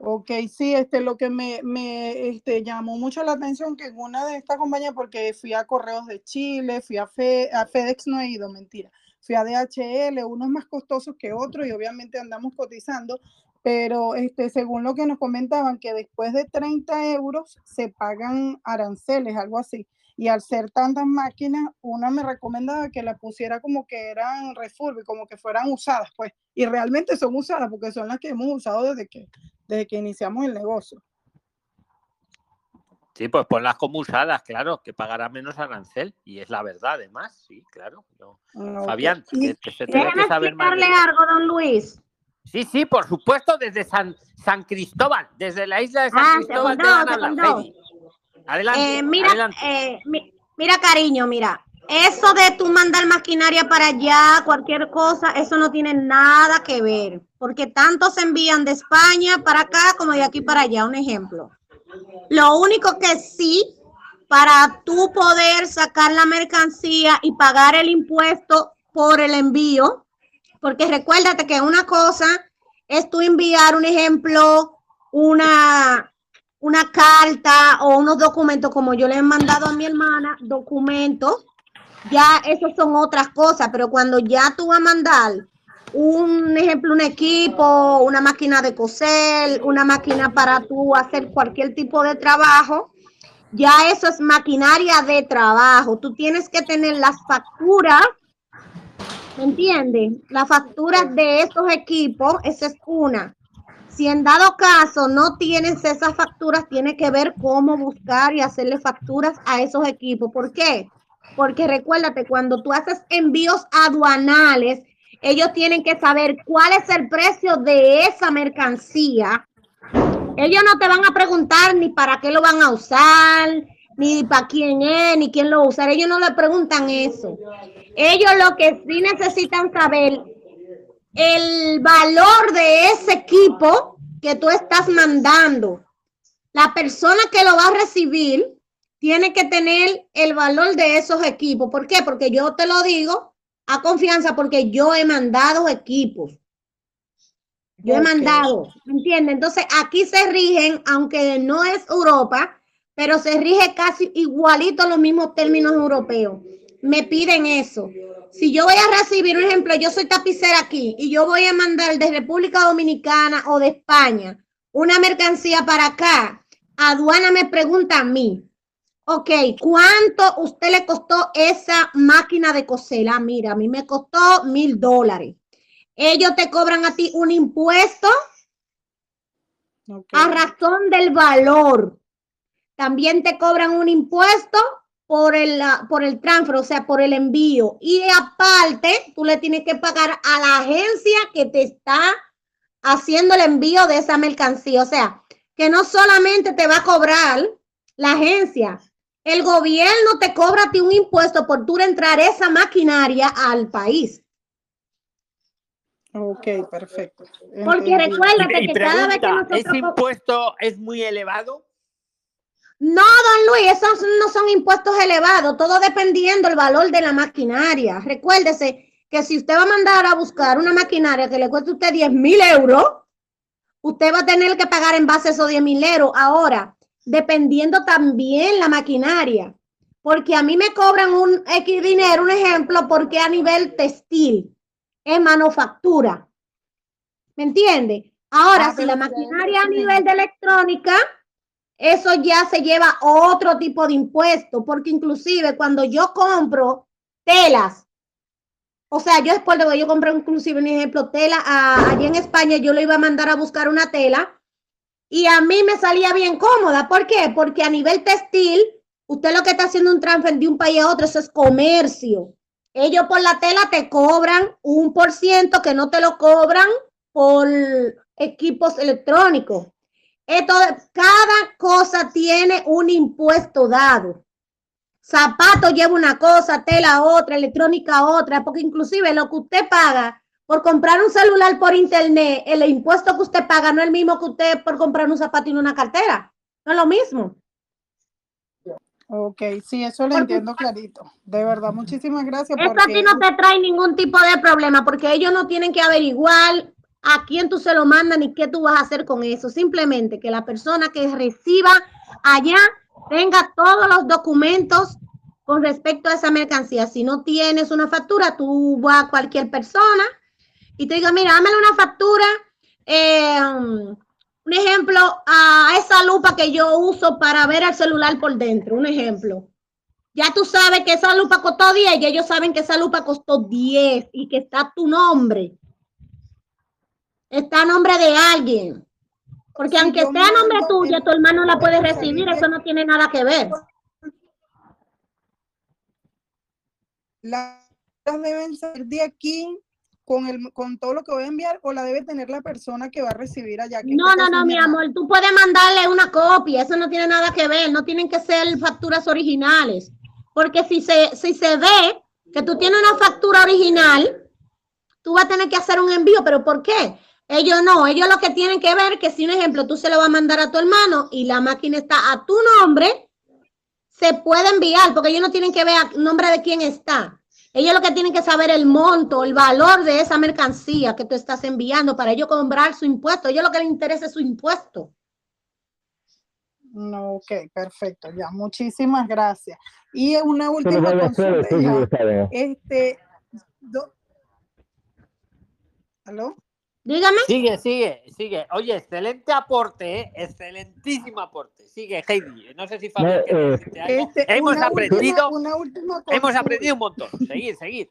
Ok, sí, este, lo que me, me este, llamó mucho la atención que en una de estas compañías, porque fui a Correos de Chile, fui a, Fe- a FedEx, no he ido, mentira, fui a DHL, unos más costosos que otros y obviamente andamos cotizando, pero este, según lo que nos comentaban, que después de 30 euros se pagan aranceles, algo así. Y al ser tantas máquinas, una me recomendaba que la pusiera como que eran refurbi, como que fueran usadas, pues. Y realmente son usadas porque son las que hemos usado desde que, desde que iniciamos el negocio. Sí, pues ponlas como usadas, claro, que pagará menos arancel. Y es la verdad, además, sí, claro. Fabián, Y- que que saber más. de algo, don Luis. Sí, sí, por supuesto, desde San, San Cristóbal, desde la isla de San Ah, Cristóbal te. Adelante, Eh, mira, adelante. eh, mi- mira, cariño, mira. Eso de tú mandar maquinaria para allá, cualquier cosa, eso no tiene nada que ver. Porque tanto se envían de España para acá como de aquí para allá. Un ejemplo. Lo único que sí, para tú poder sacar la mercancía y pagar el impuesto por el envío, porque recuérdate que una cosa es tú enviar, un ejemplo, una, una carta o unos documentos, como yo le he mandado a mi hermana, documentos, ya esos son otras cosas, pero cuando ya tú vas a mandar un ejemplo, un equipo, una máquina de coser, una máquina para tú hacer cualquier tipo de trabajo, ya eso es maquinaria de trabajo. Tú tienes que tener las facturas, ¿me entiendes? Las facturas de esos equipos, esa es una. Si en dado caso no tienes esas facturas, tienes que ver cómo buscar y hacerle facturas a esos equipos. ¿Por qué? Porque recuérdate, cuando tú haces envíos aduanales, ellos tienen que saber cuál es el precio de esa mercancía Ellos no te van a preguntar ni para qué lo van a usar, ni para quién es, ni quién lo va a usar. Ellos no le preguntan eso. Ellos lo que sí necesitan saber el valor de ese equipo que tú estás mandando. La persona que lo va a recibir tiene que tener el valor de esos equipos. ¿Por qué? Porque yo te lo digo a confianza porque yo he mandado equipos. Yo he mandado, ¿me entiendes? Entonces aquí se rigen, aunque no es Europa, pero se rige casi igualito los mismos términos europeos. Me piden eso. Si yo voy a recibir, un ejemplo, yo soy tapicera aquí y yo voy a mandar de República Dominicana o de España una mercancía para acá, aduana me pregunta a mí, ok, ¿cuánto usted le costó esa máquina de coser? Ah, mira, a mí me costó mil dólares. Ellos te cobran a ti un impuesto a razón del valor. También te cobran un impuesto por el, por el transfer, o sea, por el envío. Y aparte, tú le tienes que pagar a la agencia que te está haciendo el envío de esa mercancía. O sea, que no solamente te va a cobrar la agencia, el gobierno te cobra a ti un impuesto por tú entrar esa maquinaria al país. Ok, perfecto. Porque recuérdate que cada vez que nosotros... ¿ese impuesto es muy elevado? No, don Luis, esos no son impuestos elevados, todo dependiendo del valor de la maquinaria. Recuérdese que si usted va a mandar a buscar una maquinaria que le cueste a usted 10 mil euros, usted va a tener que pagar en base a esos 10 mil euros. Ahora, dependiendo también la maquinaria, porque a mí me cobran un X dinero, un ejemplo, porque a nivel textil, es manufactura. ¿Me entiende? Ahora, Ah, si la maquinaria a nivel de electrónica, eso ya se lleva otro tipo de impuesto, porque inclusive cuando yo compro telas, o sea, yo es por yo compré inclusive un ejemplo, tela allí en España, yo le iba a mandar a buscar una tela y a mí me salía bien cómoda. ¿Por qué? Porque a nivel textil, usted lo que está haciendo un transfer de un país a otro, eso es comercio. Ellos por la tela te cobran un por ciento que no te lo cobran por equipos electrónicos. Esto, cada cosa tiene un impuesto dado. Zapato lleva una cosa, tela otra, electrónica otra, porque inclusive lo que usted paga por comprar un celular por internet, el impuesto que usted paga no es el mismo que usted por comprar un zapato y una cartera. No es lo mismo. Ok, sí, eso lo entiendo clarito. De verdad, muchísimas gracias. Eso a porque ti no te trae ningún tipo de problema porque ellos no tienen que averiguar a quién tú se lo mandas ni qué tú vas a hacer con eso. Simplemente que la persona que reciba allá tenga todos los documentos con respecto a esa mercancía. Si no tienes una factura, tú vas a cualquier persona y te diga, mira, dámele una factura, eh, un ejemplo, a esa lupa que yo uso para ver el celular por dentro, un ejemplo. Ya tú sabes que esa lupa costó 10 y ellos saben que esa lupa costó 10 y que está tu nombre. Está a nombre de alguien. Porque Si aunque esté a nombre tuyo, tu hermano la puede recibir, eso no tiene nada que ver. las deben salir de aquí con el con todo lo que voy a enviar o la debe tener la persona que va a recibir allá. No, no, no, mi amor, tú puedes mandarle una copia, eso no tiene nada que ver, no tienen que ser facturas originales, porque si se, si se ve que tú tienes una factura original, tú vas a tener que hacer un envío, pero ¿por qué? Ellos no, ellos lo que tienen que ver que si un ejemplo tú se lo vas a mandar a tu hermano y la máquina está a tu nombre, se puede enviar, porque ellos no tienen que ver el nombre de quién está. Ellos lo que tienen que saber el monto, el valor de esa mercancía que tú estás enviando para ellos cobrar su impuesto. A ellos lo que les interesa es su impuesto. No, ok, perfecto, ya, muchísimas gracias. Y una última para consulta. Este, do- ¿aló? Dígame. Sigue, sigue, sigue. Oye, excelente aporte, ¿eh? excelentísimo aporte. Sigue, Heidi. No sé si Fabián eh, decirte algo. Este, Hemos una aprendido, última, una última hemos aprendido un montón. Seguid, seguid.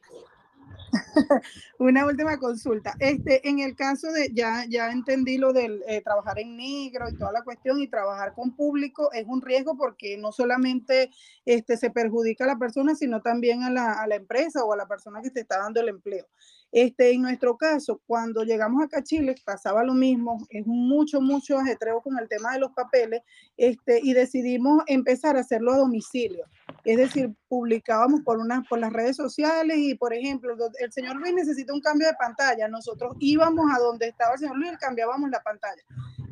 (laughs) Una última consulta. Este, en el caso de, ya, ya entendí lo del eh, trabajar en negro y toda la cuestión y trabajar con público es un riesgo porque no solamente este, se perjudica a la persona, sino también a la, a la empresa o a la persona que te está dando el empleo. Este, en nuestro caso, cuando llegamos acá a Chile, pasaba lo mismo, es mucho, mucho ajetreo con el tema de los papeles, este, y decidimos empezar a hacerlo a domicilio. Es decir, publicábamos por, una, por las redes sociales y, por ejemplo, el señor Luis necesita un cambio de pantalla. Nosotros íbamos a donde estaba el señor Luis y cambiábamos la pantalla.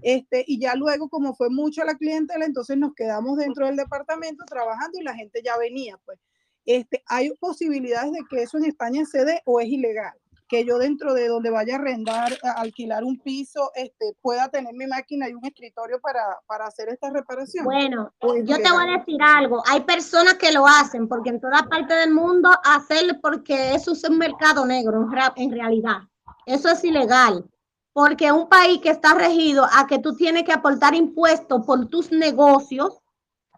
Este, y ya luego, como fue mucho la clientela, entonces nos quedamos dentro del departamento trabajando y la gente ya venía. Pues este, hay posibilidades de que eso en España se dé o es ilegal que yo dentro de donde vaya a arrendar, a alquilar un piso, este, pueda tener mi máquina y un escritorio para, para hacer esta reparación. Bueno, yo te voy a decir algo. Hay personas que lo hacen porque en toda parte del mundo hacerlo porque eso es un mercado negro en realidad. Eso es ilegal. Porque un país que está regido a que tú tienes que aportar impuestos por tus negocios,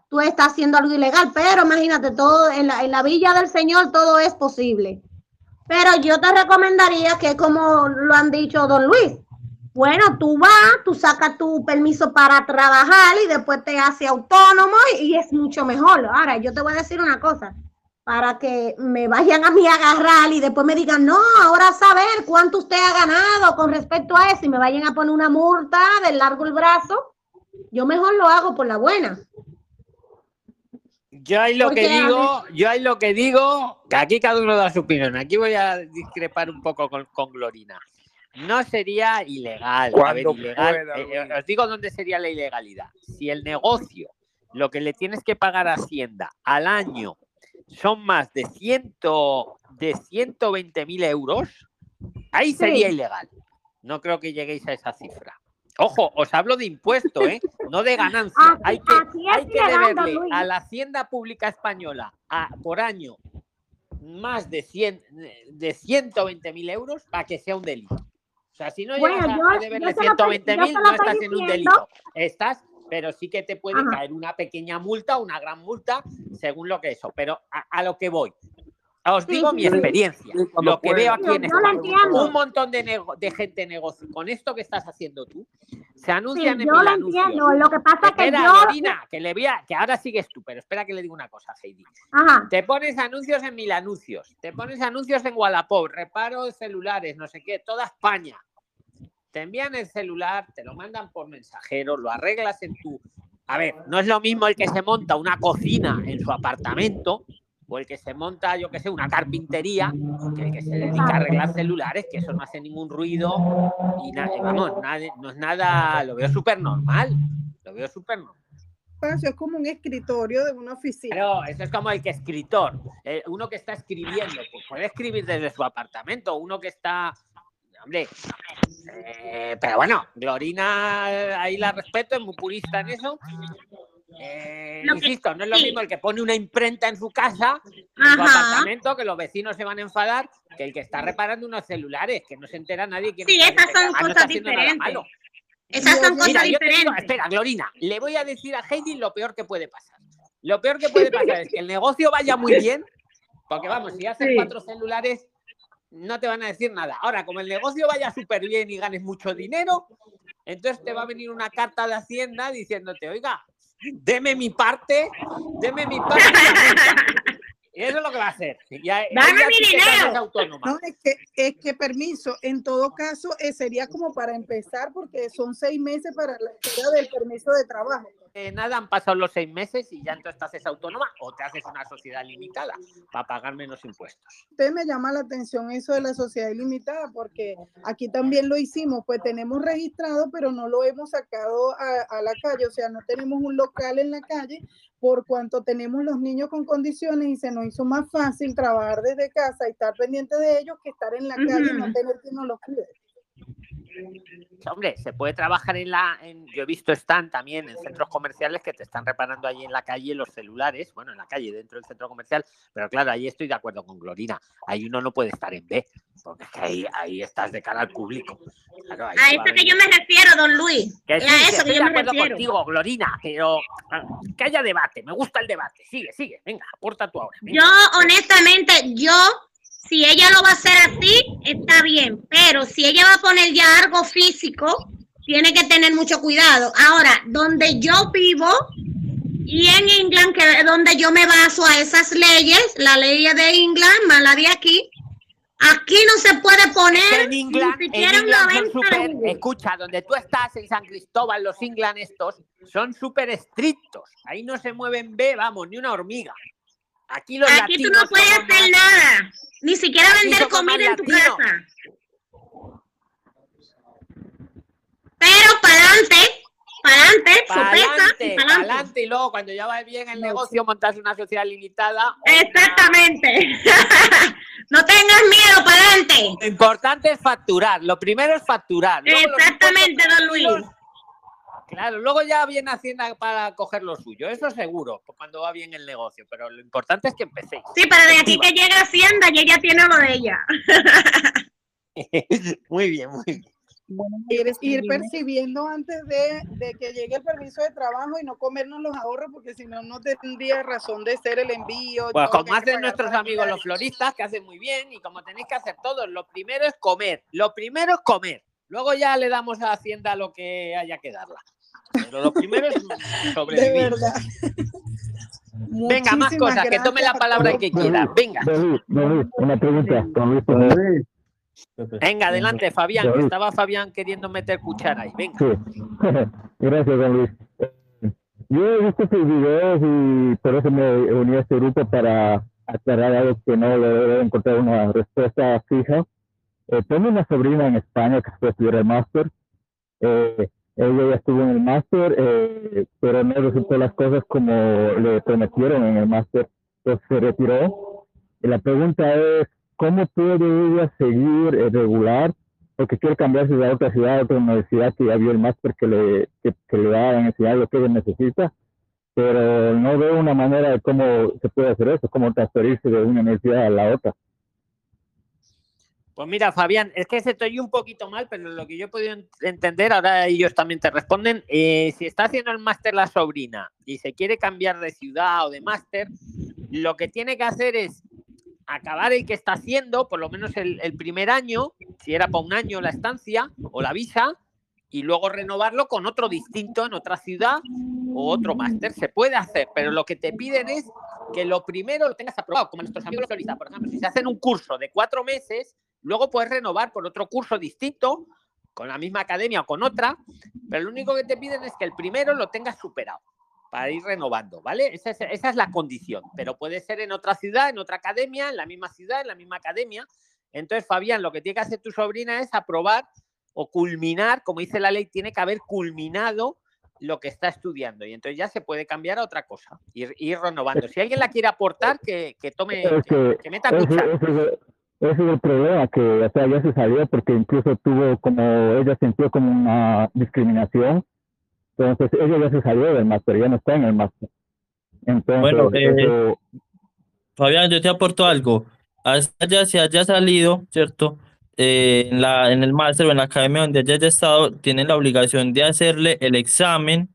tú estás haciendo algo ilegal. Pero imagínate, todo en la, en la villa del Señor todo es posible. Pero yo te recomendaría que, como lo han dicho don Luis, bueno, tú vas, tú sacas tu permiso para trabajar y después te haces autónomo y, es mucho mejor. Ahora, yo te voy a decir una cosa, para que me vayan a mí a agarrar y después me digan, no, ahora saber cuánto usted ha ganado con respecto a eso y me vayan a poner una multa del largo el brazo, yo mejor lo hago por la buena. Yo hay lo que digo, yo hay lo que digo, que aquí cada uno da su opinión. Aquí voy a discrepar un poco con, con Glorina. No sería ilegal. A ver, ilegal. Eh, os digo dónde sería la ilegalidad. Si el negocio, lo que le tienes que pagar a Hacienda al año son más de, ciento, de 120 mil euros, ahí sería ilegal. No creo que lleguéis a esa cifra. Ojo, os hablo de impuesto, ¿eh? no de ganancia. hay que, hay que deberle a la Hacienda Pública Española por año más de, 100, de 120 mil euros para que sea un delito. O sea, si no llegas a, deberle 120 mil, no estás en un delito. Estás, pero sí que te puede caer una pequeña multa, una gran multa, según lo que eso. Pero a lo que voy, os digo mi experiencia, lo que veo aquí en España. Un montón de, de gente negocio. Con esto que estás haciendo tú, se anuncian en yo lo entiendo. Lo que pasa es que yo... que, le que ahora sigues tú, pero espera que le diga una cosa, Heidi. Te pones anuncios en mil anuncios, te pones anuncios en Wallapop, reparo de celulares, no sé qué, toda España. Te envían el celular, te lo mandan por mensajero, lo arreglas en tu... A ver, no es lo mismo el que se monta una cocina en su apartamento o el que se monta, yo que sé, una carpintería, que el que se dedica a arreglar celulares, que eso no hace ningún ruido y nada, vamos, no es nada, lo veo súper normal, lo veo súper normal. Es como un escritorio de una oficina. Pero eso es como el que escritor, eh, uno que está escribiendo, pues puede escribir desde su apartamento, uno que está hombre. Eh, pero bueno, Glorina, ahí la respeto, es muy purista en eso. Eh, insisto, no es lo mismo el que pone una imprenta en su casa, en su apartamento, que los vecinos se van a enfadar, que el que está reparando unos celulares, que no se entera nadie. Que sí, esas son cosas diferentes. Esas son cosas diferentes. espera, Glorina, le voy a decir a Heidi lo peor que puede pasar. Lo peor que puede pasar es que el negocio vaya muy bien, porque vamos, si haces cuatro celulares, no te van a decir nada. Ahora, como el negocio vaya súper bien y ganes mucho dinero, entonces te va a venir una carta de Hacienda diciéndote, oiga, deme mi parte, deme mi parte. (laughs) Eso es lo que va a hacer. Ya, Dame mi dinero. No, es que, es que permiso, en todo caso, eh, sería como para empezar, porque son seis meses para la espera del permiso de trabajo. Nada, han pasado los seis meses y ya entonces te haces autónoma o te haces una sociedad limitada para pagar menos impuestos. Usted me llama la atención eso de la sociedad ilimitada porque aquí también lo hicimos, pues tenemos registrado, pero no lo hemos sacado a, a la calle, o sea, no tenemos un local en la calle por cuanto tenemos los niños con condiciones y se nos hizo más fácil trabajar desde casa y estar pendiente de ellos que estar en la calle y no tener que nos los cuide. Hombre, se puede trabajar en la. En, yo he visto están también en centros comerciales que te están reparando allí en la calle los celulares, bueno, en la calle, dentro del centro comercial, pero claro, ahí estoy de acuerdo con Glorina. Ahí uno no puede estar en B, porque es que ahí, ahí estás de cara al público. a eso que yo me refiero, don Luis. Que sí, a eso que, yo me refiero. contigo, Glorina, pero ah, que haya debate, me gusta el debate. Sigue, sigue, venga, aporta tú ahora. Yo, honestamente, yo si ella lo va a hacer así, está bien, pero si ella va a poner ya algo físico, tiene que tener mucho cuidado. Ahora, donde yo vivo y en England, que es donde yo me baso a esas leyes, la ley de England más la de aquí, aquí no se puede poner en ni England, en siquiera un England son 90 de súper, Google. escucha, donde tú estás en San Cristóbal, los England estos son súper estrictos. Ahí no se mueven B, vamos, ni una hormiga. Aquí los Aquí tú no puedes hacer más- nada, ni siquiera Aquí vender comida en tu casa. Pero para adelante, para adelante, sopesa para adelante. y luego cuando ya va bien el negocio montas una sociedad limitada. Exactamente. (laughs) no tengas miedo, para adelante. Lo importante es facturar. Lo primero es facturar. Luego Exactamente, don Luis. Claro, luego ya viene Hacienda para coger lo suyo. Eso seguro, pues cuando va bien el negocio. Pero lo importante es que empecéis. Sí, pero de aquí que llegue Hacienda y ella tiene lo de ella. (laughs) muy bien, muy bien. Ir, ir percibiendo antes de, de que llegue el permiso de trabajo y no comernos los ahorros, porque si no, no tendría razón de ser el envío. Pues de pagar nuestros amigos los floristas que hacen muy bien y como tenéis que hacer todos, lo primero es comer, lo primero es comer, luego ya le damos a Hacienda lo que haya que darla. Pero lo primero es De sobrevivir. verdad. Venga, más cosas, que tome la palabra que quiera. Venga, una pregunta. Venga, adelante, Fabián, que estaba Fabián queriendo meter cuchara ahí. Venga. Sí. (laughs) Gracias, don Luis. Yo he visto sus videos y por eso me uní a este grupo para aclarar algo que no le he encontrado una respuesta fija. Eh, tengo una sobrina en España que fue estudiar el máster. Eh, ella ya estuvo en el máster, eh, pero no resultó las cosas como le prometieron en el máster, entonces se retiró. Y la pregunta es, ¿cómo puede ella seguir eh, regular porque quiere cambiarse de otra ciudad a otra universidad que ya vio el máster que le, que, que le va a enseñar lo que ella necesita, pero no veo una manera de cómo se puede hacer eso, cómo transferirse de una universidad a la otra. Pues mira, Fabián, es que se oye un poquito mal, pero lo que yo he podido ent- entender, ahora ellos también te responden, eh, si está haciendo el máster la sobrina y se quiere cambiar de ciudad o de máster, lo que tiene que hacer es acabar el que está haciendo, por lo menos el, primer año, si era para un año la estancia o la visa, y luego renovarlo con otro distinto en otra ciudad o otro máster. Se puede hacer, pero lo que te piden es que lo primero lo tengas aprobado, como nuestros amigos floristas, por ejemplo, si se hacen un curso de cuatro meses, luego puedes renovar por otro curso distinto, con la misma academia o con otra, pero lo único que te piden es que el primero lo tengas superado para ir renovando, ¿vale? Esa es, esa es la condición, pero puede ser en otra ciudad, en otra academia, en la misma ciudad, en la misma academia. Entonces, Fabián, lo que tiene que hacer tu sobrina es aprobar o culminar, como dice la ley, tiene que haber culminado lo que está estudiando y entonces ya se puede cambiar a otra cosa, ir, ir renovando. Si alguien la quiere aportar, que, que tome, que, meta cuchara. Ese es el- problema, que o sea, ya se salió porque incluso tuvo como, ella sintió como una discriminación, entonces ella ya se salió del máster, ya no está en el máster. Entonces, Bueno, eh, eso- Fabián, yo te aporto algo. Hasta ya se haya salido, ¿cierto? Eh, en la, en el máster o en la academia donde ella haya estado, tienen la obligación de hacerle el examen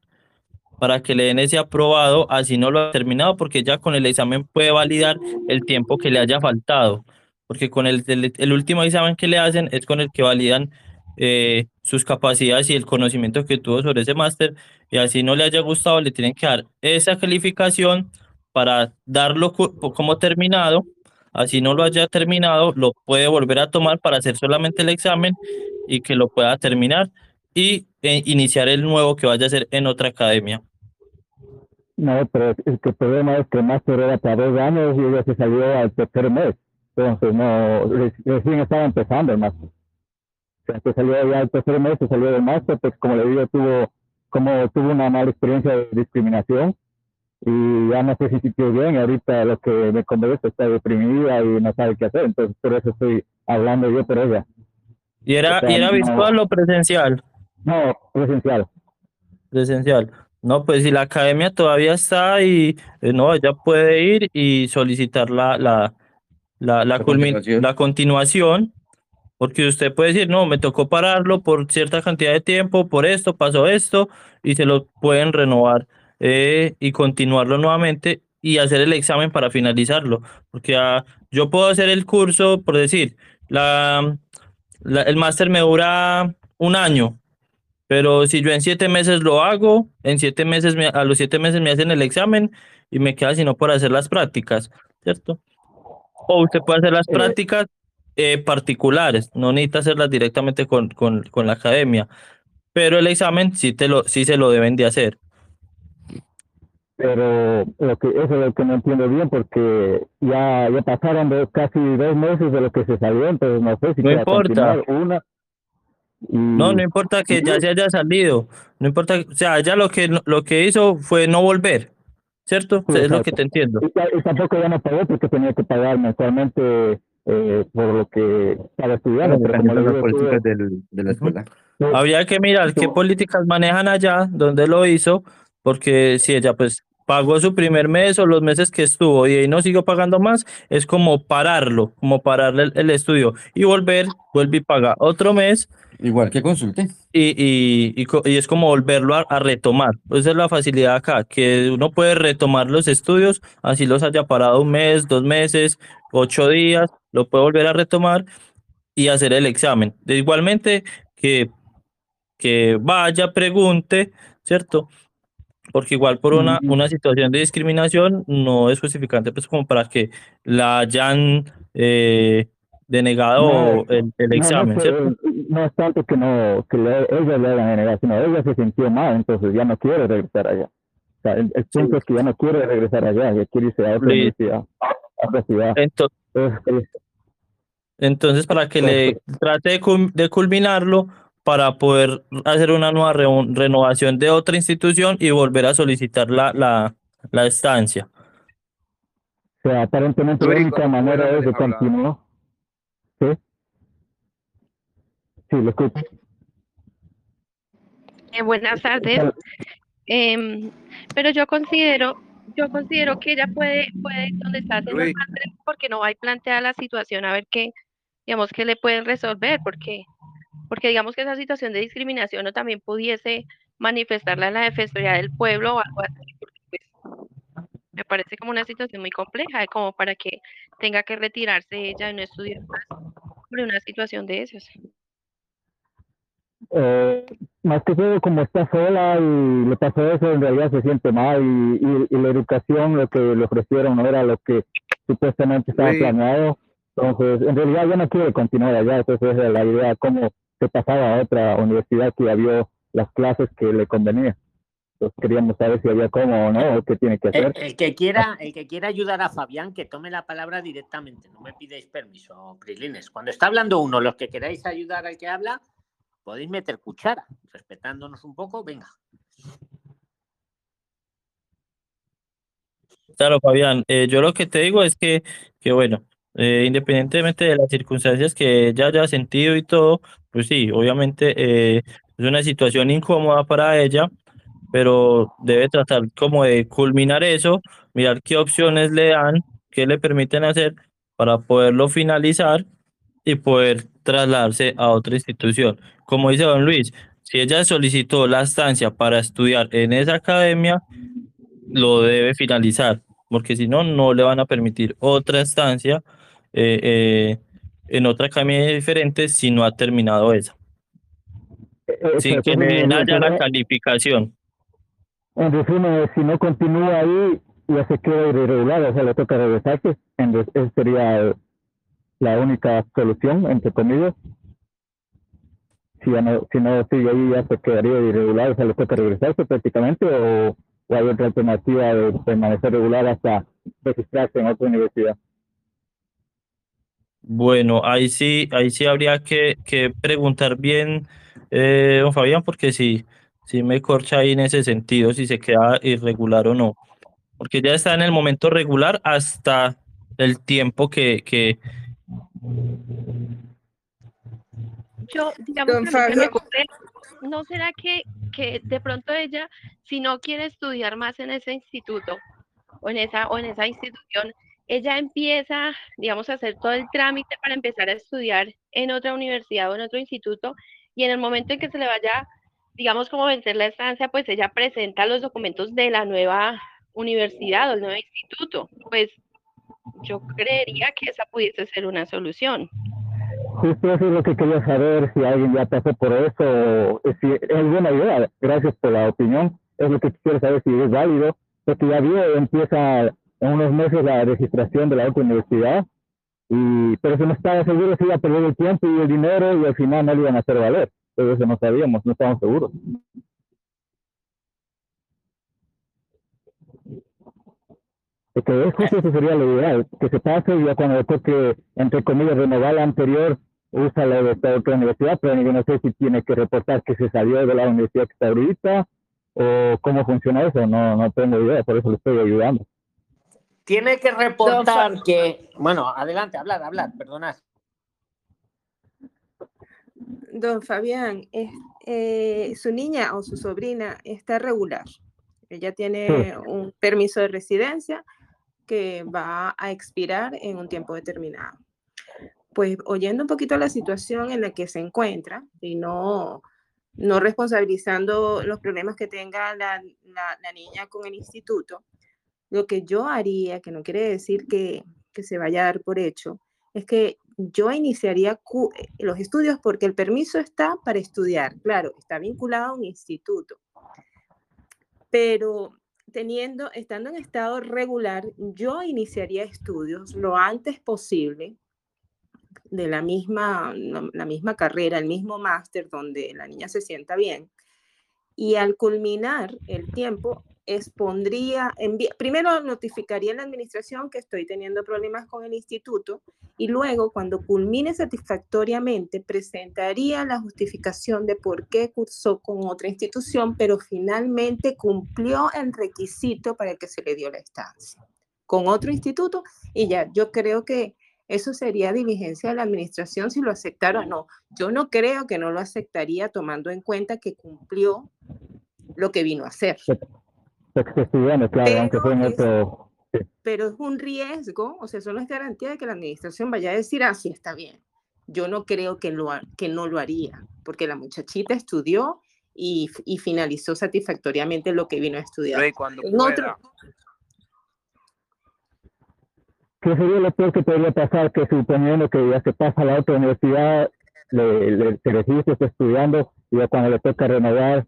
para que le den ese aprobado, así no lo ha terminado, porque ya con el examen puede validar el tiempo que le haya faltado, porque con el, el, el último examen que le hacen es con el que validan eh, sus capacidades y el conocimiento que tuvo sobre ese máster, y así no le haya gustado, le tienen que dar esa calificación para darlo como terminado, así no lo haya terminado, lo puede volver a tomar para hacer solamente el examen y que lo pueda terminar y eh, iniciar el nuevo que vaya a hacer en otra academia. No, pero que el problema es que el máster era para dos años y ella se salió al tercer mes. Entonces, no, re- recién estaba empezando el máster. Se salió ya al tercer mes, se salió del máster, pues como le digo, tuvo, como tuvo una mala experiencia de discriminación y ya no se sintió bien. y Ahorita lo que me convence está deprimida y no sabe qué hacer. Entonces, por eso estoy hablando yo por ella. ¿Y era, O sea, y era no- virtual o presencial? No, presencial. Presencial. No, pues si la academia todavía está y eh, no, ella puede ir y solicitar la, la, la, la, continuación. la continuación, porque usted puede decir, no, me tocó pararlo por cierta cantidad de tiempo, por esto, pasó esto, y se lo pueden renovar eh, y continuarlo nuevamente y hacer el examen para finalizarlo, porque ah, yo puedo hacer el curso, por decir, la, la- el máster me dura un año, pero si yo en siete meses lo hago, en siete meses, me- a los siete meses me hacen el examen y me queda sino por hacer las prácticas, ¿cierto? O usted puede hacer las Eh, prácticas eh, particulares, no necesitas hacerlas directamente con, con, con la academia, pero el examen sí, te lo, sí se lo deben de hacer. pero lo que, eso es lo que no entiendo bien porque ya, ya pasaron dos- casi dos meses de lo que se salió, entonces no sé si No importa. una. Y, No, no importa que ya se haya salido, no importa, o sea, ella lo que, lo que hizo fue no volver, ¿cierto? Sí, es lo que te entiendo. y, y tampoco ya no pagó porque tenía que pagar mensualmente eh, por lo que pero como Dependiendo de le las digo, políticas estuve- del- de la escuela. Habría que mirar qué políticas manejan allá, dónde lo hizo, porque si ella pues pagó su primer mes o los meses que estuvo y ahí no siguió pagando más, es como pararlo, como pararle el, el estudio y volver, vuelve y paga otro mes Igual que consulte. y, y, y, y es como volverlo a, a retomar. Esa es la facilidad acá, que uno puede retomar los estudios, así los haya parado un mes, dos meses, ocho días, lo puede volver a retomar y hacer el examen. Igualmente que, que vaya, pregunte, ¿cierto? Porque igual por una, una situación de discriminación no es justificante, pues como para que la hayan eh, denegado No, el, examen, no, es, ¿cierto? no es tanto que no que le, ella le hagan denegar, sino ella se sintió mal, entonces ya no quiere regresar allá. O sea, el, el punto es que ya no quiere regresar allá, ya quiere irse a otra Listo. universidad, a otra ciudad. Ento- Entonces, Entonces, para que le trate de, cul- de culminarlo, para poder hacer una nueva reo- renovación de otra institución y volver a solicitar la, la, la estancia. o sea, aparentemente la única manera es de continuar. ¿Sí? Sí, lo escucho. Eh, buenas tardes. Em, pero yo considero, yo considero que ella puede, puede donde está haciendo porque no hay planteada la situación a ver qué, digamos, qué le pueden resolver, porque, porque digamos que esa situación de discriminación no también pudiese manifestarla en la Defensoría del Pueblo o algo así, porque pues me parece como una situación muy compleja, como para que tenga que retirarse ella y no estudiar más sobre una situación de esas. Eh, más que todo como está sola y le pasó eso, en realidad se siente mal y, y, y la educación, lo que le ofrecieron no era lo que supuestamente estaba Sí. planeado. Entonces, en realidad ya no quiere continuar allá, entonces esa es la idea, cómo se pasaba a otra universidad que ya vio las clases que le convenía. Entonces queríamos saber si había cómo o no, o qué tiene que El, hacer. el que quiera, el que quiera ayudar a Fabián, que tome la palabra directamente. No me pidáis permiso, Prislines. Cuando está hablando uno, los que queráis ayudar al que habla, podéis meter cuchara, respetándonos un poco. Venga. Claro, Fabián, eh, yo lo que te digo es que, que bueno, eh, independientemente de las circunstancias que ella haya sentido y todo, pues sí, obviamente eh, es una situación incómoda para ella, pero debe tratar como de culminar eso, mirar qué opciones le dan, qué le permiten hacer para poderlo finalizar y poder trasladarse a otra institución. Como dice don Luis, si ella solicitó la estancia para estudiar en esa academia, lo debe finalizar, porque si no, no le van a permitir otra estancia eh, eh, en otra academia diferente si no ha terminado esa, Eh, sin que entonces, le den en allá la calificación. En resumen, si no continúa ahí, ya se queda irregular, o sea, le toca regresarse. Entonces, sería la única solución, entre comillas. Si, ya no, si no sigue ahí, ya se quedaría irregular, o sea, le toca regresarse prácticamente, o, o hay otra alternativa de permanecer regular hasta registrarse en otra universidad. Bueno, ahí sí, ahí sí habría que, que preguntar bien, eh, don Fabián, porque sí, sí me corcha ahí en ese sentido, si se queda irregular o no. Porque ya está en el momento regular hasta el tiempo que, que, Yo, digamos, Don me ocurre, ¿no será que, que de pronto ella, si no quiere estudiar más en ese instituto o en esa, o en esa institución, ella empieza, digamos, a hacer todo el trámite para empezar a estudiar en otra universidad o en otro instituto y en el momento en que se le vaya, digamos, como vencer la estancia, pues ella presenta los documentos de la nueva universidad o el nuevo instituto. Pues yo creería que esa pudiese ser una solución. Justo eso es lo que quería saber, si alguien ya pasó por eso, si es buena idea. Gracias por la opinión. Es lo que quiero saber si es válido, porque ya vio, empieza en unos meses la registración de la otra universidad y, pero se no estaba seguro si iba a perder el tiempo y el dinero y al final no le iban a hacer valer. Pero eso no sabíamos, no estábamos seguros. Porque es justo eso sería lo ideal, que se pase y ya cuando le toque, entre comillas, renovar la anterior, usa la de esta otra universidad, pero yo no sé si tiene que reportar que se salió de la universidad que está ahorita o cómo funciona eso, no, no tengo idea, por eso le estoy ayudando. Tiene que reportar que. Bueno, adelante, hablar, hablar, perdonad. Don Fabián, es, eh, su niña o su sobrina está regular. Ella tiene un permiso de residencia que va a expirar en un tiempo determinado. Pues oyendo un poquito la situación en la que se encuentra y no, no responsabilizando los problemas que tenga la, la, la niña con el instituto, lo que yo haría, que no quiere decir que, que se vaya a dar por hecho, es que yo iniciaría eh, los estudios porque el permiso está para estudiar, claro, está vinculado a un instituto, pero teniendo, estando en estado regular, yo iniciaría estudios lo antes posible de la misma, la misma carrera, el mismo máster donde la niña se sienta bien. Y al culminar el tiempo, expondría, primero notificaría a la administración que estoy teniendo problemas con el instituto y luego, cuando culmine satisfactoriamente, presentaría la justificación de por qué cursó con otra institución, pero finalmente cumplió el requisito para el que se le dio la estancia con otro instituto y ya, yo creo que eso sería diligencia de la administración si lo aceptara o no. Yo no creo que no lo aceptaría tomando en cuenta que cumplió lo que vino a hacer. Claro, pero aunque fue en es, otro... pero es un riesgo, o sea, eso no es garantía de que la administración vaya a decir, ah, sí, está bien. Yo no creo que, lo, que no lo haría, porque la muchachita estudió y, y finalizó satisfactoriamente lo que vino a estudiar. En otro, ¿Qué sería lo peor que podría pasar? Que suponiendo que ya se pasa a la otra universidad, le, le, se registra, está estudiando, y ya cuando le toca renovar,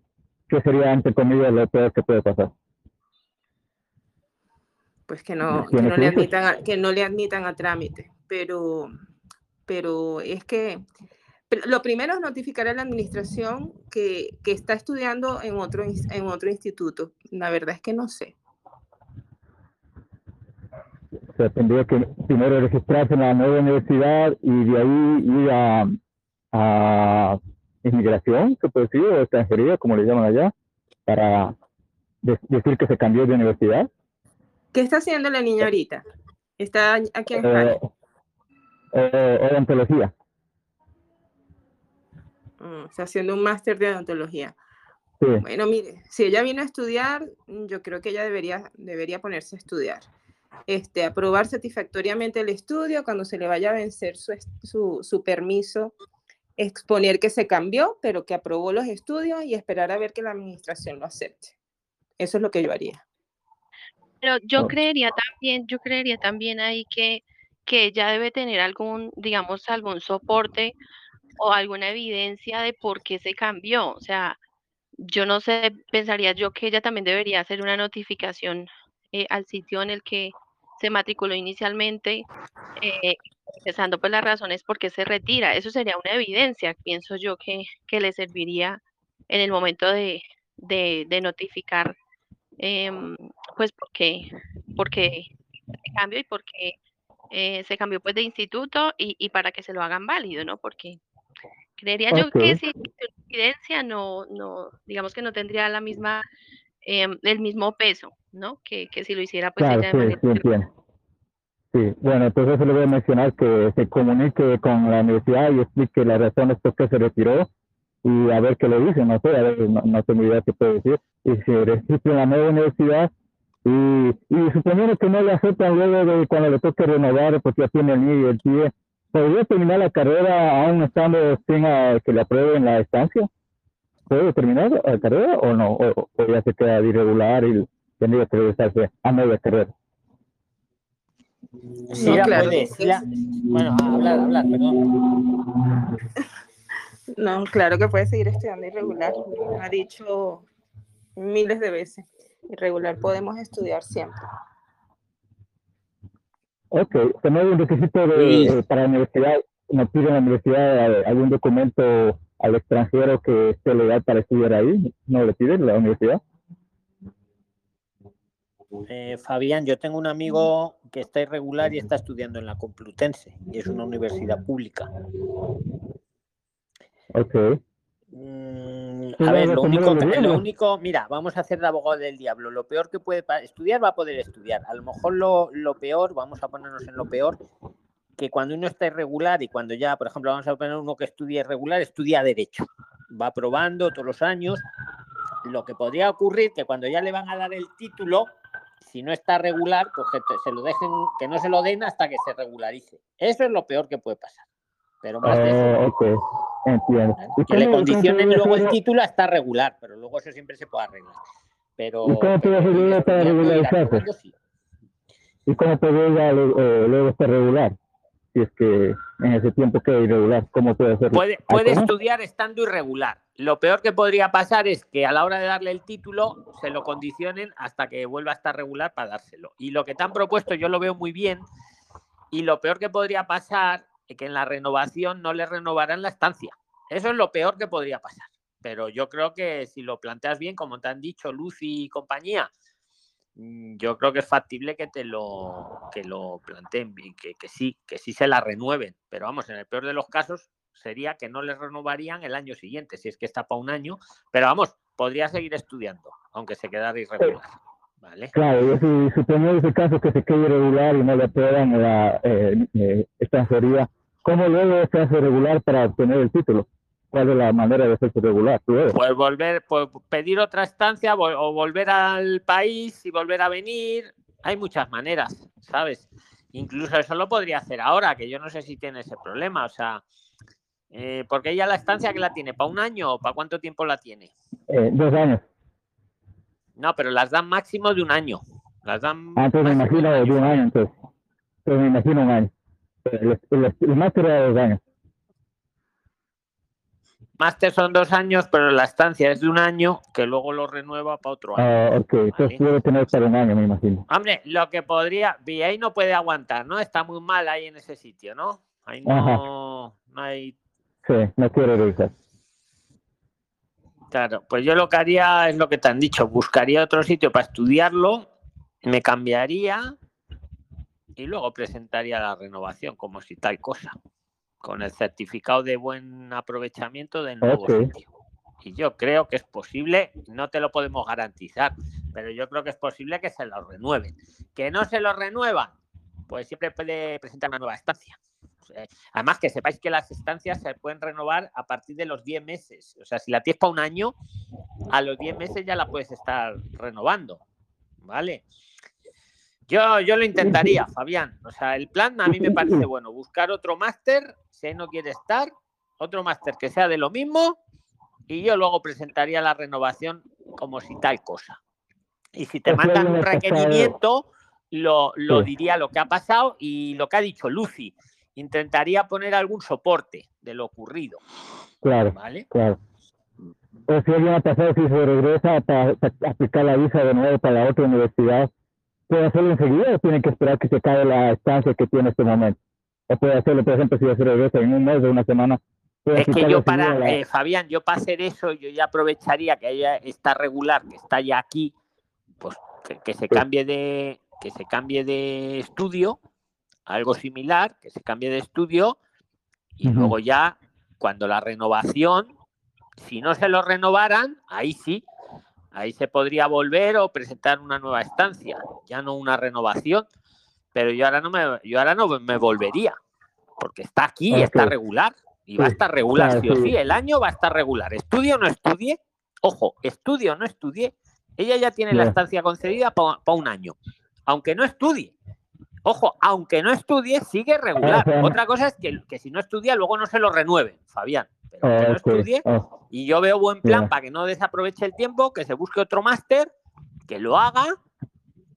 ¿qué sería, entre comillas, lo peor que puede pasar? Pues que no, que no, le, admitan a, que no le admitan a trámite, pero, pero es que lo primero es notificar a la administración que, que está estudiando en otro, en otro instituto. La verdad es que no sé. O sea, tendría que primero registrarse en la nueva universidad y de ahí ir a, a inmigración, se puede decir, o extranjería, como le llaman allá, para de- decir que se cambió de universidad. ¿Qué está haciendo la niña ahorita? Está aquí en España. Eh, eh, odontología. Mm, está haciendo un máster de odontología. Sí. Bueno, mire, si ella vino a estudiar, mm, yo creo que ella debería, debería ponerse a estudiar. Este, aprobar satisfactoriamente el estudio, cuando se le vaya a vencer su, su, su permiso, exponer que se cambió, pero que aprobó los estudios y esperar a ver que la administración lo acepte. Eso es lo que yo haría. Pero yo creería también, yo creería también ahí que, que ella debe tener algún, digamos, algún soporte o alguna evidencia de por qué se cambió. O sea, yo no sé, pensaría yo que ella también debería hacer una notificación eh, al sitio en el que se matriculó inicialmente, eh, empezando por las razones por qué se retira. Eso sería una evidencia, pienso yo, que, que le serviría en el momento de, de, de notificar, em, pues, por qué, por qué se cambió y por qué eh, se cambió pues de instituto y, y para que se lo hagan válido, ¿no? Porque creería yo que si evidencia no, no, digamos que no tendría la misma, em, el mismo peso, ¿no? Que, que si lo hiciera pues Claro, ella de sí, manera sí. Sí, bueno, entonces le voy a mencionar que se comunique con la universidad y explique las razones por qué se retiró y a ver qué le dicen, no sé, a ver, no, no tengo idea qué puede decir. Y registra en la nueva universidad y, y suponiendo que no le aceptan luego de cuando le toque renovar porque ya tiene el NIE y el TIE, ¿podría terminar la carrera aún estando sin ah, que le aprueben la estancia? ¿Puede terminar la carrera o no? ¿O, o ya se queda irregular y tendría que regresarse a media carrera? Sí, No, la claro. puede. sí la- Bueno, hablar, hablar, perdón. No, claro que puede seguir estudiando irregular. Me ha dicho miles de veces. Irregular podemos estudiar siempre. Ok, ¿no hay un requisito de, Luis. eh, para la universidad? ¿No pide la universidad eh, algún documento al extranjero que esté legal para estudiar ahí? ¿No le pide la universidad? Eh, Fabián, yo tengo un amigo que está irregular y está estudiando en la Complutense y es una universidad pública. Ok. Mm, a ver, lo único, lo único, mira, vamos a hacer de abogado del diablo. Lo peor que puede estudiar va a poder estudiar. A lo mejor lo, lo peor, vamos a ponernos en lo peor, que cuando uno está irregular y cuando ya, por ejemplo, vamos a poner uno que estudia irregular, estudia derecho. Va probando todos los años. Lo que podría ocurrir que cuando ya le van a dar el título, si no está regular, pues que se lo dejen, que no se lo den hasta que se regularice. Eso es lo peor que puede pasar. Pero más de eso no. Ok, entiendo. ¿Y Que le condicionen luego el título a estar regular, pero luego eso siempre se puede arreglar. Pero, ¿Y cómo puede uno para regularizarse? ¿Y cómo puede eh, luego estar regular? Si es que en ese tiempo queda irregular, ¿cómo puede hacerlo? Puede, estudiar estando irregular. Lo peor que podría pasar es que a la hora de darle el título se lo condicionen hasta que vuelva a estar regular para dárselo. Y lo que te han propuesto yo lo veo muy bien. Y lo peor que podría pasar que en la renovación no le renovarán la estancia. Eso es lo peor que podría pasar. Pero yo creo que si lo planteas bien, como te han dicho Lucy y compañía, mm, yo creo que es factible que te lo, que lo planteen bien, que, que sí, que sí se la renueven. Pero vamos, en el peor de los casos sería que no le renovarían el año siguiente, si es que está para un año. Pero vamos, podría seguir estudiando, aunque se quedara irregular. ¿Vale? Claro, y si suponiendo ese caso que se quede irregular y no le aprueban la eh, eh, extranjería, ¿cómo luego se hace regular para obtener el título? ¿Cuál es la manera de hacerse regular? Pues volver, pues pedir otra estancia o volver al país y volver a venir. Hay muchas maneras, ¿sabes? Incluso eso lo podría hacer ahora, que yo no sé si tiene ese problema. O sea, eh, porque ella la estancia que la tiene, ¿para un año o para cuánto tiempo la tiene? Eh, dos años. No, pero las dan máximo de un año. Las dan Ah, entonces me imagino de un año, entonces. Entonces me imagino un año. El, el, el máster era dos años. Máster son dos años, pero la estancia es de un año, que luego lo renueva para otro año. Ah, ok, entonces debe tener para un año, me imagino. Hombre, lo que podría, y ahí no puede aguantar, ¿no? Está muy mal ahí en ese sitio, ¿no? Ahí no, no hay. Sí, no quiero revisar. Claro, pues yo lo que haría es lo que te han dicho, buscaría otro sitio para estudiarlo, me cambiaría y luego presentaría la renovación, como si tal cosa, con el certificado de buen aprovechamiento del nuevo sitio. Y yo creo que es posible, no te lo podemos garantizar, pero yo creo que es posible que se lo renueven. Que no se lo renuevan, pues siempre puede presentar una nueva estancia. Eh, Además, que sepáis que las estancias se pueden renovar a partir de los 10 meses. O sea, si la tienes para un año, a los 10 meses ya la puedes estar renovando. ¿Vale? Yo, yo lo intentaría, (laughs) Fabián. O sea, el plan a mí me parece (laughs) bueno. Buscar otro máster, si no quiere estar, otro máster que sea de lo mismo, y yo luego presentaría la renovación como si tal cosa. Y si te Pues mandan un requerimiento, lo, lo diría lo que ha pasado y lo que ha dicho Lucy. Intentaría poner algún soporte de lo ocurrido. Claro, ¿Vale? claro. O si alguien ha pasado, si se regresa para, aplicar la visa de nuevo para la otra universidad, ¿puede hacerlo enseguida o tiene que esperar que se acabe la estancia que tiene en este momento? O puede hacerlo, por ejemplo, si se regresa en un mes o una semana. Es que yo para, la- eh, Fabián, yo para hacer eso, yo ya aprovecharía que ella está regular, que está ya aquí, pues que, que se cambie de, que se cambie de estudio, algo similar, que se cambie de estudio, y luego ya, cuando la renovación, si no se lo renovaran, ahí sí, ahí se podría volver o presentar una nueva estancia, ya no una renovación, pero yo ahora no me, yo ahora no me volvería, porque está aquí, Ok. está regular, y va a estar regular, sí o sí. el año va a estar regular. Estudie o no estudie, ojo, estudie o no estudie, ella ya tiene la estancia concedida para un año, aunque no estudie. Ojo, aunque no estudie, sigue regular. Otra cosa es que, que si no estudia, luego no se lo renueven, Fabián. Pero que no estudie, y yo veo buen plan para que no desaproveche el tiempo, que se busque otro máster, que lo haga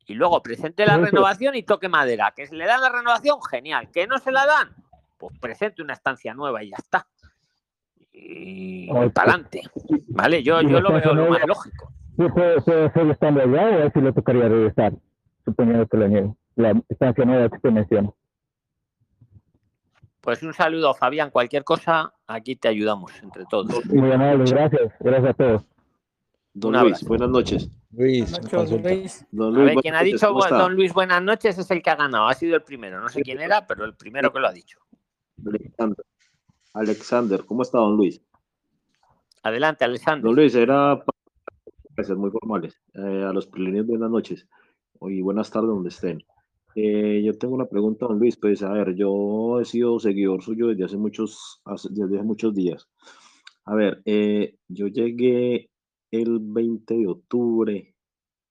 y luego presente la renovación y toque madera. Que se le dan la renovación, genial. Que no se la dan, pues presente una estancia nueva y ya está. Y para adelante. ¿Vale? Yo, ¿Y yo lo veo lo más lógico. ¿Sí estando allá o a él sí le tocaría regresar, suponiendo que le, niegue- la estancia nueva que usted menciona. Pues un saludo, Fabián. Cualquier cosa, aquí te ayudamos entre todos. Muy amable, gracias. Gracias a todos. Don Luis, abrazo. buenas noches. Luis, Noches, consulta. Don A ver, quien ha buenas noches, dicho don Luis buenas noches es el que ha ganado. Ha sido el primero. No sé quién era, pero el primero que lo ha dicho. Alexander. Alexander, ¿cómo está don Luis? Adelante, Alexander. Don Luis, era para ser muy formales. Eh, a los prilines, buenas noches. Y buenas tardes donde estén. Eh, yo tengo una pregunta, don Luis. Pues, a ver, yo he sido seguidor suyo desde hace muchos, desde hace muchos días. A ver, eh, yo llegué el 20 de octubre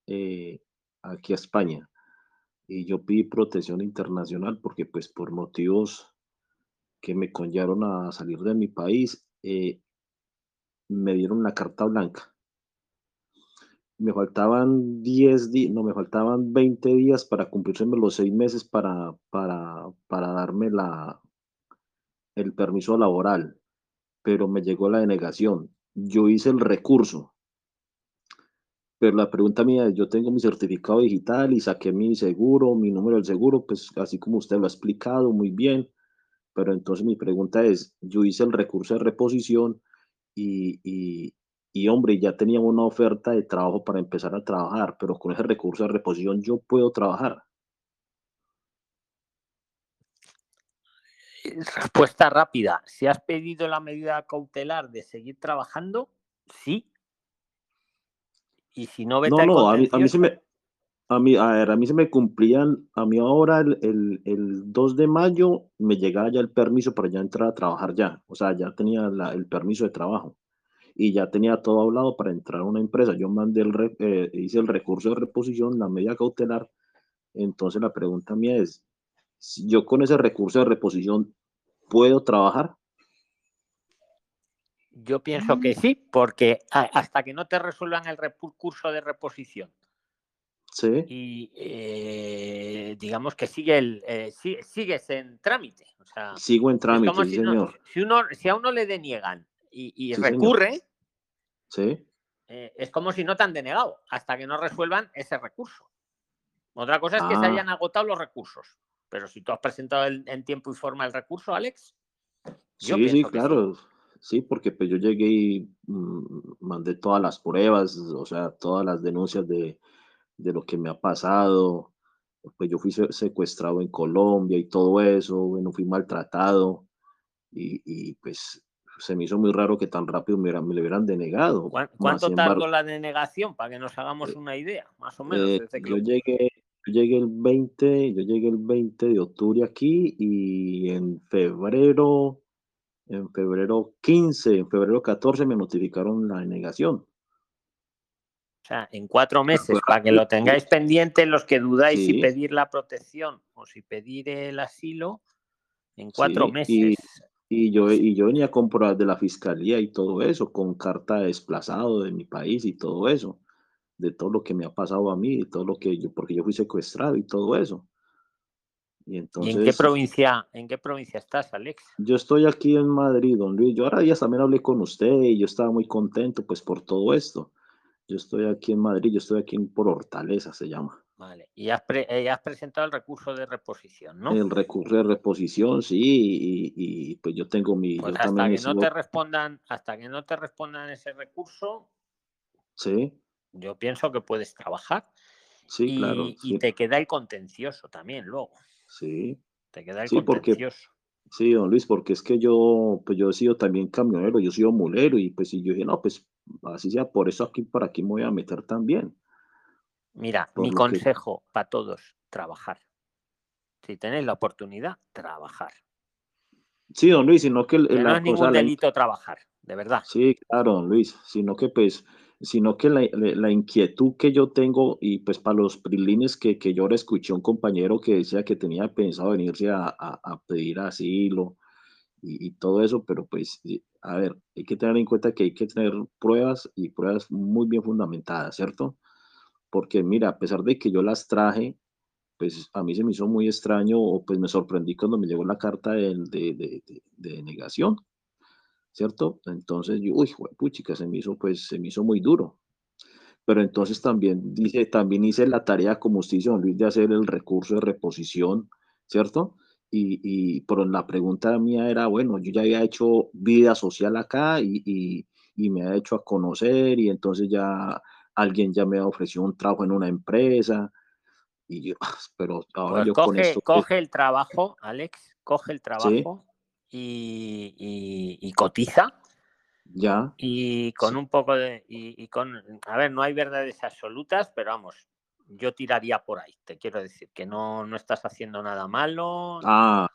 eh, aquí a España y yo pedí protección internacional porque, pues, por motivos que me conllevaron a salir de mi país, me dieron una carta blanca. Me faltaban 10 días, no, me faltaban 20 días para cumplírseme los seis meses para, para, para darme la, el permiso laboral, pero me llegó la denegación. Yo hice el recurso, pero la pregunta mía es, yo tengo mi certificado digital y saqué mi seguro, mi número del seguro, pues así como usted lo ha explicado muy bien, pero entonces mi pregunta es, yo hice el recurso de reposición y, y, y, hombre, ya tenía una oferta de trabajo para empezar a trabajar, pero con ese recurso de reposición yo puedo trabajar. Respuesta rápida. Si has pedido la medida cautelar de seguir trabajando, sí. Y si no, vete No, no, a mí, a mí se me, a mí, a ver, a mí se me cumplían, a mí ahora el, el, el 2 de mayo me llegaba ya el permiso para ya entrar a trabajar ya, o sea, ya tenía la- el permiso de trabajo y ya tenía todo hablado para entrar a una empresa. Yo mandé el, re- eh, hice el recurso de reposición, la medida cautelar, entonces la pregunta mía es, si yo con ese recurso de reposición puedo trabajar. Yo pienso que sí, porque hasta que no te resuelvan el recurso de reposición Sí, y eh, digamos que sigue el, eh, si- sigues en trámite. O sea, sigo en trámite, sí, si, no- señor. si uno, si a uno le deniegan y, y Sí, señor. Sí, eh, es como si no te han denegado hasta que no resuelvan ese recurso. Otra cosa es que se Ah. hayan agotado los recursos. Pero si tú has presentado el- en tiempo y forma el recurso, Alex, yo sí, sí, claro. Sí, porque pues yo llegué y mm, mandé todas las pruebas, o sea, todas las denuncias de, de lo que me ha pasado. Pues yo fui se- secuestrado en Colombia y todo eso, bueno, fui maltratado y, y, pues se me hizo muy raro que tan rápido me, me lo hubieran denegado. ¿Cuán- Más ¿Cuánto tardó la denegación para que nos hagamos una idea? Más o menos. eh, desde que yo llegué, yo llegué el 20, yo llegué el 20 de octubre aquí y en febrero, en febrero 15, en febrero 14 me notificaron la denegación. O sea, en cuatro meses, fue para que lo tengáis pendiente los que dudáis si Sí. pedir la protección o si pedir el asilo, en cuatro Sí, meses. Y, y yo, y yo venía con pruebas de la fiscalía y todo eso, con carta de desplazado de mi país y todo eso, de todo lo que me ha pasado a mí, de todo lo que yo, porque yo fui secuestrado y todo eso. Y ¿Y entonces, en qué provincia, en qué provincia estás, Alex? yo estoy aquí en Madrid, don Luis. Yo ahora días también hablé con usted y yo estaba muy contento pues por todo esto. Yo estoy aquí en Madrid, yo estoy aquí en- por Hortaleza, se llama. Vale. Y has, pre- eh, has presentado el recurso de reposición, ¿no? El recurso de reposición, sí, y, y, pues yo tengo mi, Pues yo hasta que no te respondan, hasta que no te respondan ese recurso, sí, yo pienso que puedes trabajar. sí, y, claro, y sí, te queda el contencioso también luego. sí. Te queda el Sí, porque, contencioso. sí, don Luis, porque es que yo, pues yo he sido también camionero, yo he sido mulero y pues y yo dije, no, pues así sea, por eso aquí, por aquí me voy a meter también. Mira, Por mi lo que- consejo para todos, trabajar. Si tenéis la oportunidad, trabajar. Sí, don Luis, sino que el- Que no la es ningún la delito trabajar, de verdad. sí, claro, don Luis, sino que pues, sino que la, la- inquietud que yo tengo y pues para los prilines que, que yo ahora escuché a un compañero que decía que tenía pensado venirse a, a- a pedir asilo y, todo eso, pero pues, y- a ver, hay que tener en cuenta que hay que tener pruebas y pruebas muy bien fundamentadas, ¿cierto? Porque mira, a pesar de que yo las traje, pues a mí se me hizo muy extraño o pues me sorprendí cuando me llegó la carta de, de, negación, ¿cierto? Entonces yo, uy, puchica, se me hizo, pues se me hizo muy duro. pero entonces también dice, también hice la tarea como usted hizo, don Luis, de hacer el recurso de reposición, ¿cierto? Y, y pero la pregunta mía era, bueno, yo ya había hecho vida social acá y, y, y me ha hecho a conocer y entonces ya alguien ya me ofreció un trabajo en una empresa y yo, (laughs) pero ahora Pues yo con coge, esto, que- coge el trabajo, Alex, coge el trabajo y, y- y cotiza ya, y con un poco de... Y, y con, a ver, no hay verdades absolutas, pero vamos, yo tiraría por ahí. Te quiero decir que no, no estás haciendo nada malo. ah,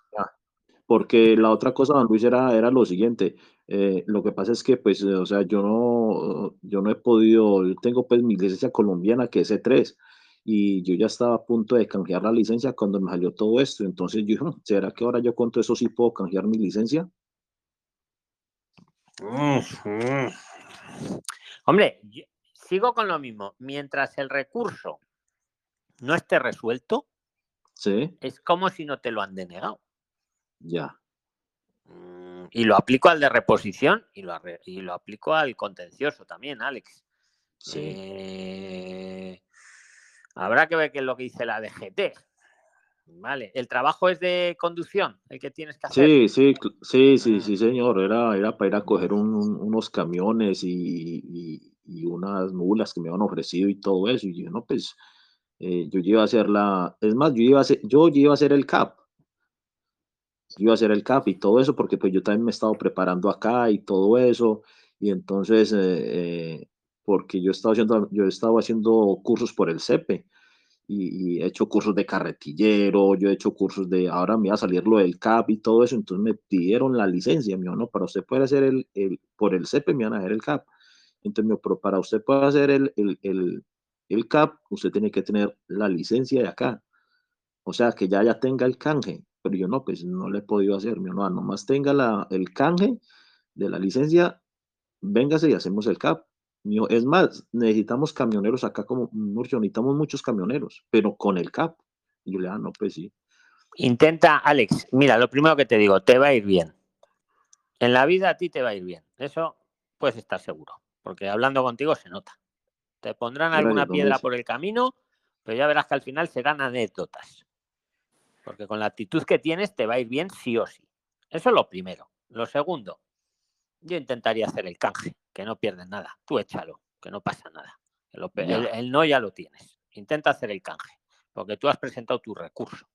porque la otra cosa, don Luis, era, era lo siguiente, eh, lo que pasa es que, pues, eh, o sea, yo no, yo no he podido, yo tengo pues mi licencia colombiana que es C3 y yo ya estaba a punto de canjear la licencia cuando me salió todo esto, entonces yo, dije, "Mm, ¿será que ahora yo con todo eso sí puedo canjear mi licencia? Mm, mm. Hombre, sigo con lo mismo. Mientras el recurso no esté resuelto, Sí, es como si no te lo han denegado. ya, Mm, Y lo aplico al de reposición y lo, y lo aplico al contencioso también, Alex. sí. Eh, habrá que ver qué es lo que dice la DGT. Vale, el trabajo es de conducción, el que tienes que hacer. Sí, sí, sí, sí, sí, señor. Era, era para ir a coger un- un- unos camiones y, y- y unas mulas que me habían ofrecido y todo eso. Y yo, no, pues, eh, yo iba a hacer la, es más, yo iba a hacer, yo iba a hacer el CAP. Yo iba a hacer el CAP y todo eso, porque pues yo también me he estado preparando acá y todo eso. Y entonces, eh, eh, porque yo estaba haciendo, yo estaba haciendo cursos por el CEPE y, y he hecho cursos de carretillero, yo he hecho cursos de, ahora me va a salir lo del CAP y todo eso, entonces me pidieron la licencia, me dijo, no, para usted poder hacer el, el por el CEPE me van a hacer el CAP. Entonces pero para usted poder hacer el, el, el, el CAP, usted tiene que tener la licencia de acá. O sea, que ya ya tenga el canje. Pero yo no, pues no le he podido hacer, mi no, nomás tenga la, el canje de la licencia, véngase y hacemos el CAP. Dijo, es más, necesitamos camioneros acá como Murcio, necesitamos muchos camioneros, pero con el CAP. Y yo le digo, ah, no, pues sí. Intenta, Alex, mira, lo primero que te digo, te va a ir bien. En la vida a ti te va a ir bien. Eso puedes estar seguro, porque hablando contigo se nota. Te pondrán alguna piedra por el camino, pero ya verás que al final serán anécdotas. Porque con la actitud que tienes te va a ir bien sí o sí. Eso es lo primero. Lo segundo, yo intentaría hacer el canje, que no pierdes nada. Tú échalo, que no pasa nada. el, el no ya lo tienes. Intenta hacer el canje, porque tú has presentado tu recurso.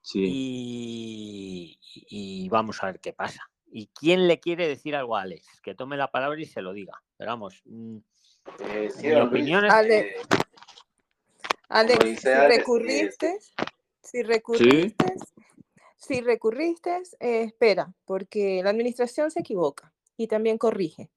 Sí. Y, y- y vamos a ver qué pasa. ¿Y quién le quiere decir algo a Alex? Que tome la palabra y se lo diga. Pero vamos, es Ale- Alex, dice si recurriste, si recurriste, si recurriste, eh, espera, porque la administración se equivoca y también corrige.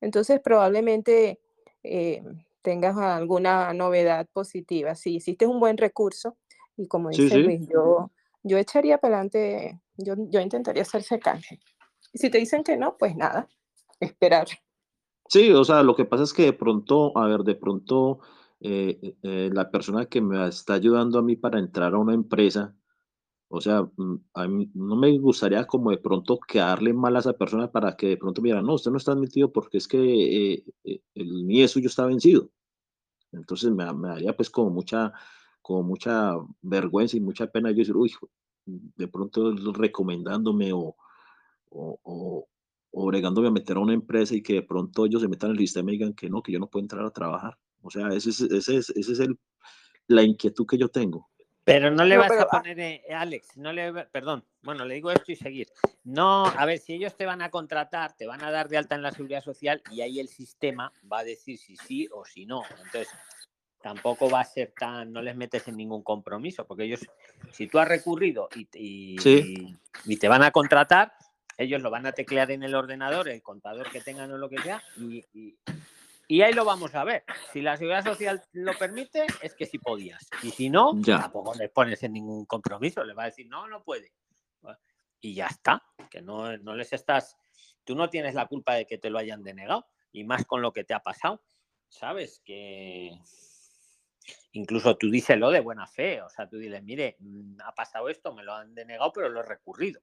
Entonces, probablemente eh, tengas alguna novedad positiva. Si hiciste un buen recurso, y como Sí, dice sí. Luis, yo, yo echaría para adelante, yo, yo intentaría hacerse canje. Y si te dicen que no, pues nada, esperar. Sí, o sea, lo que pasa es que de pronto, a ver, de pronto eh, eh, eh, la persona que me está ayudando a mí para entrar a una empresa, o sea, mm, a mí no me gustaría como de pronto quedarle mal a esa persona para que de pronto me digan, no, usted no está admitido porque es que eh, el suyo está vencido. Entonces me, me daría pues como mucha, como mucha vergüenza y mucha pena yo decir, uy, de pronto recomendándome o, o, o, o bregándome a meter a una empresa y que de pronto ellos se metan en el sistema y digan que no, que yo no puedo entrar a trabajar. O sea, ese es, ese es, ese es el, la inquietud que yo tengo. Pero no le No, vas pero, a ah, poner, eh, Alex, no le, perdón, bueno, le digo esto y seguir. No, a ver, si ellos te van a contratar, te van a dar de alta en la seguridad social y ahí el sistema va a decir si sí o si no. Entonces, tampoco va a ser tan, no les metes en ningún compromiso, porque ellos, si tú has recurrido y, y- Sí. y te van a contratar, ellos lo van a teclear en el ordenador, el contador que tengan o lo que sea, y, y- y ahí lo vamos a ver. Si la seguridad social lo permite, es que sí podías. Y si no, Ya. tampoco les pones en ningún compromiso. Le va a decir, no, no puede. Y ya está. Que no, no les estás. Tú no tienes la culpa de que te lo hayan denegado. Y más con lo que te ha pasado. ¿Sabes? Que. Incluso tú díselo de buena fe. O sea, tú diles, mire, mm, ha pasado esto, me lo han denegado, pero lo he recurrido.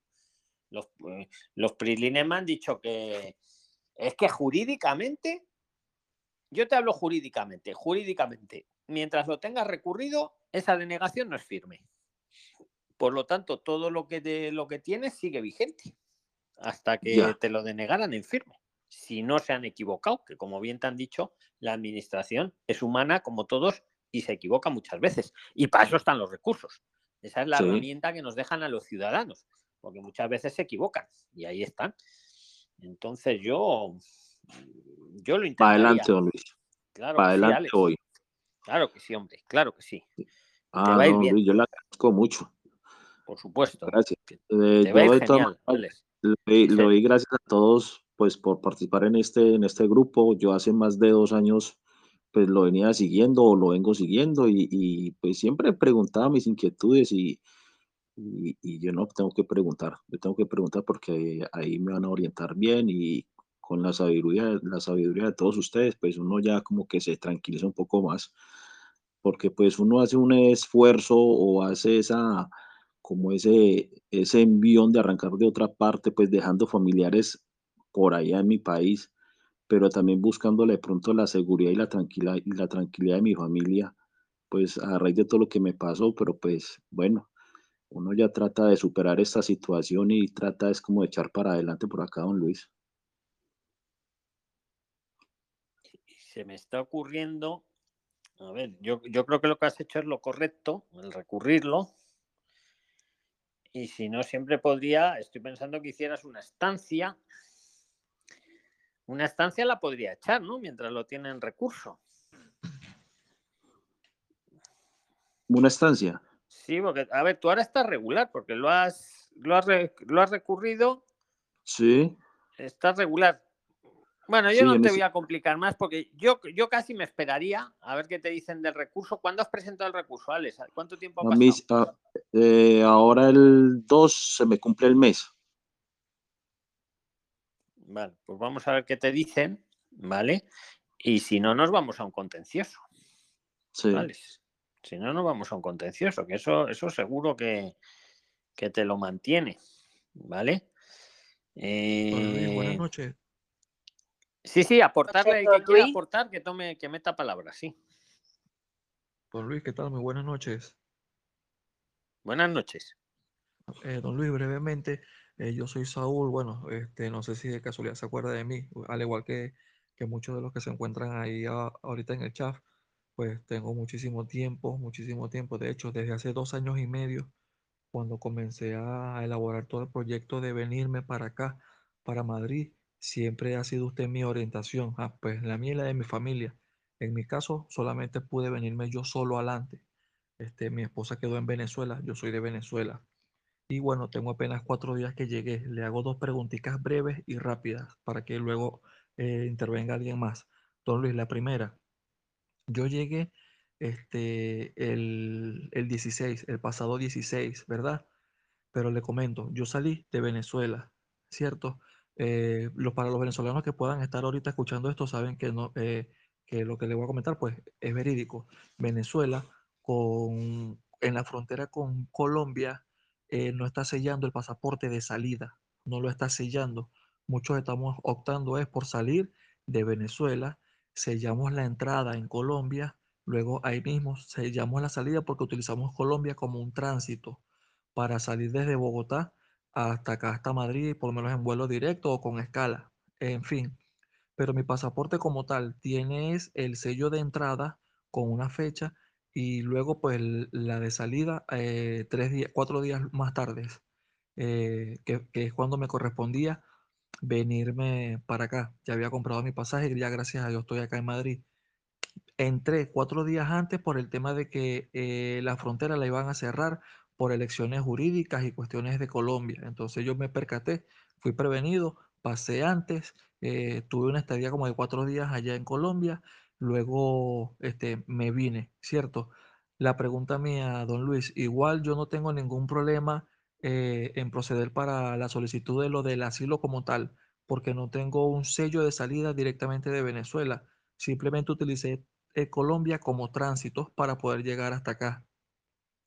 Los, eh, los PRIXLINES me han dicho que es que jurídicamente yo te hablo jurídicamente, jurídicamente, mientras lo tengas recurrido, esa denegación no es firme. Por lo tanto, todo lo que, de, lo que tienes sigue vigente hasta que Ya. te lo denegaran en firme. Si no se han equivocado, que como bien te han dicho, la administración es humana como todos y se equivoca muchas veces. Y para eso están los recursos. Esa es la Sí. herramienta que nos dejan a los ciudadanos, porque muchas veces se equivocan y ahí están. Entonces yo, yo lo intentaría. adelante, don Luis. Claro Para sí, adelante Alex. hoy. Claro que sí, hombre, claro que sí. Ah, va a ir don bien. Luis, yo le agradezco mucho. Por supuesto. Gracias. Eh, yo todas genial, Sí, sí. doy gracias a todos pues por participar en este, en este grupo. Yo hace más de dos años pues lo venía siguiendo o lo vengo siguiendo y, y, pues siempre preguntaba mis inquietudes y, y, y yo no tengo que preguntar, yo tengo que preguntar porque ahí me van a orientar bien y con la sabiduría, la sabiduría de todos ustedes, pues uno ya como que se tranquiliza un poco más, porque pues uno hace un esfuerzo o hace esa, como ese, ese envión de arrancar de otra parte, pues dejando familiares por allá en mi país, pero también buscándole de pronto la seguridad y la tranquilidad, y la tranquilidad de mi familia, pues a raíz de todo lo que me pasó, pero pues bueno, uno ya trata de superar esta situación y trata es como de echar para adelante por acá, don Luis. se me está ocurriendo, a ver, yo, yo creo que lo que has hecho es lo correcto, el recurrirlo. Y si no, siempre podría, estoy pensando que hicieras una estancia. Una estancia la podría echar, ¿no? Mientras lo tiene en recurso. Una estancia. Sí, porque, a ver, tú ahora estás regular, porque lo has, lo has, lo has recurrido, Sí, estás regular. Bueno, yo Sí, no te voy a complicar más porque yo, yo casi me esperaría a ver qué te dicen del recurso. ¿Cuándo has presentado el recurso, Alex? ¿Cuánto tiempo ha pasado? mí, a- eh, ahora el 2 se me cumple el mes. Vale, pues vamos a ver qué te dicen, ¿vale? Y si no, nos vamos a un contencioso, Sí. Si no, nos vamos a un contencioso, que eso, eso seguro que, que te lo mantiene, ¿vale? Luis, buenas Eh, noches. sí, sí, aportarle que quiera aportar, que tome, que meta palabras, sí. Don Luis, ¿qué tal? Muy buenas noches. Buenas noches. Eh, don Luis, brevemente, eh, yo soy Saúl. Bueno, este, no sé si de casualidad se acuerda de mí, al igual que, que muchos de los que se encuentran ahí a- ahorita en el chat, pues tengo muchísimo tiempo, muchísimo tiempo. De hecho, desde hace dos años y medio, cuando comencé a elaborar todo el proyecto de venirme para acá, para Madrid, siempre ha sido usted mi orientación. Ah, pues la mía y la de mi familia. En mi caso, solamente pude venirme yo solo adelante. Este, mi esposa quedó en Venezuela, yo soy de Venezuela. Y bueno, tengo apenas cuatro días que llegué. Le hago dos preguntitas breves y rápidas para que luego eh, intervenga alguien más. Don Luis, la primera. Yo llegué este, el, el 16, el pasado 16, ¿verdad? Pero le comento, yo salí de Venezuela, ¿cierto? Eh, lo- para los venezolanos que puedan estar ahorita escuchando esto, saben que, no, eh, que lo que les voy a comentar, pues, es verídico. Venezuela, con, en la frontera con Colombia, eh, no está sellando el pasaporte de salida, no lo está sellando. Muchos estamos optando es por salir de Venezuela, sellamos la entrada en Colombia, luego ahí mismo sellamos la salida porque utilizamos Colombia como un tránsito para salir desde Bogotá hasta acá, hasta Madrid, por lo menos en vuelo directo o con escala. En fin, pero mi pasaporte como tal tiene el sello de entrada con una fecha y luego pues la de salida eh, tres días, cuatro días más tarde, eh, que, que es cuando me correspondía venirme para acá. Ya había comprado mi pasaje y ya gracias a Dios estoy acá en Madrid. Entré cuatro días antes por el tema de que eh, la frontera la iban a cerrar por elecciones jurídicas y cuestiones de Colombia. Entonces yo me percaté, fui prevenido, pasé antes, eh, tuve una estadía como de cuatro días allá en Colombia, luego este, me vine, ¿cierto? La pregunta mía, don Luis, igual yo no tengo ningún problema eh, en proceder para la solicitud de lo del asilo como tal, porque no tengo un sello de salida directamente de Venezuela. Simplemente utilicé eh, Colombia como tránsito para poder llegar hasta acá.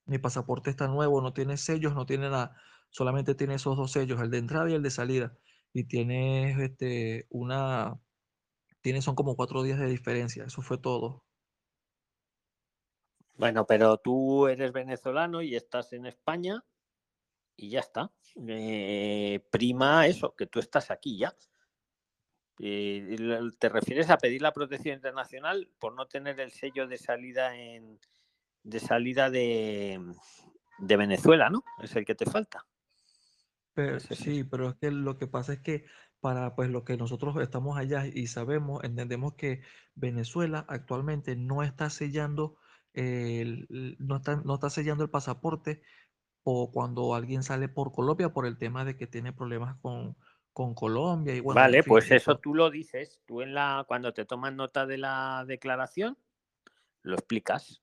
Mi pasaporte está nuevo, no tiene sellos, no tiene nada. Solamente tiene esos dos sellos, el de entrada y el de salida. Y tiene este, una, tiene son como cuatro días de diferencia, eso fue todo. Bueno, pero tú eres venezolano y estás en España y ya está. Eh, prima eso, que tú estás aquí ya. Eh, ¿Te refieres a pedir la protección internacional por no tener el sello de salida en de salida de, de Venezuela, ¿no? Es el que te falta. Pero, sí. pero es que lo que pasa es que para pues lo que nosotros estamos allá y sabemos, entendemos que Venezuela actualmente no está sellando el, el- no está, no está sellando el pasaporte o cuando alguien sale por Colombia por el tema de que tiene problemas con, con Colombia y bueno, en Vale, fin, pues eso tú lo dices. Tú en la cuando te tomas nota de la declaración lo explicas.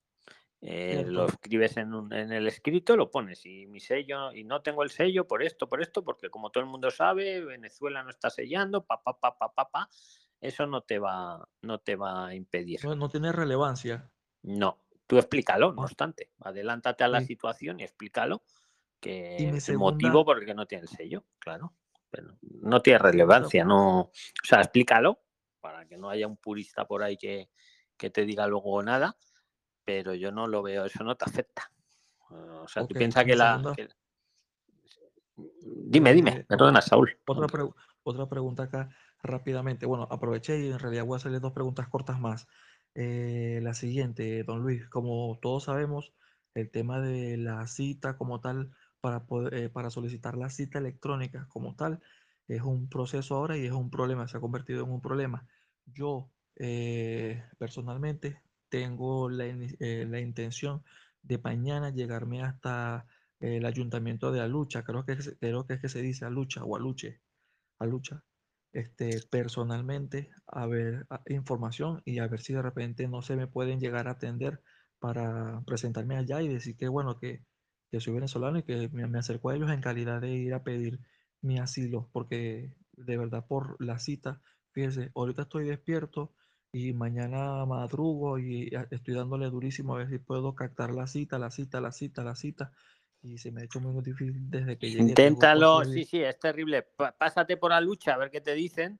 Eh, lo escribes en, un- en el escrito, lo pones y mi sello, y no tengo el sello por esto, por esto, porque como todo el mundo sabe, Venezuela no está sellando, pa, pa, pa, pa, pa, pa, eso no te va, no te va a impedir. no, no tiene relevancia. No, tú explícalo, no obstante, adelántate a la sí. situación y explícalo, Y que mi el motivo por el que no tiene el sello, claro, pero no tiene relevancia, no, o sea, explícalo para que no haya un purista por ahí que, que te diga luego nada, pero yo no lo veo, eso no te afecta. O sea, tú piensas que la... que- Dime, dime, eh, perdona, Saúl. otra, pregu- otra pregunta acá rápidamente. Bueno, aproveché y en realidad voy a hacerle dos preguntas cortas más. Eh, la siguiente, don Luis, como todos sabemos, el tema de la cita como tal, para poder, eh, para solicitar la cita electrónica como tal, es un proceso ahora y es un problema, se ha convertido en un problema. Yo eh, personalmente tengo la, eh, la intención de mañana llegarme hasta el ayuntamiento de Alucha, creo que, creo que es que se dice Alucha o Aluche a lucha, este, personalmente, a ver información y a ver si de repente no se me pueden llegar a atender para presentarme allá y decir que, bueno, que, que soy venezolano y que me, me acerco a ellos en calidad de ir a pedir mi asilo, porque de verdad por la cita, fíjese, ahorita estoy despierto y mañana madrugo y a- estoy dándole durísimo a ver si puedo captar la cita, la cita, la cita, la cita. Y se me ha hecho muy difícil desde que llegué. Inténtalo, sí, sí, es terrible. Pásate por la lucha a ver qué te dicen,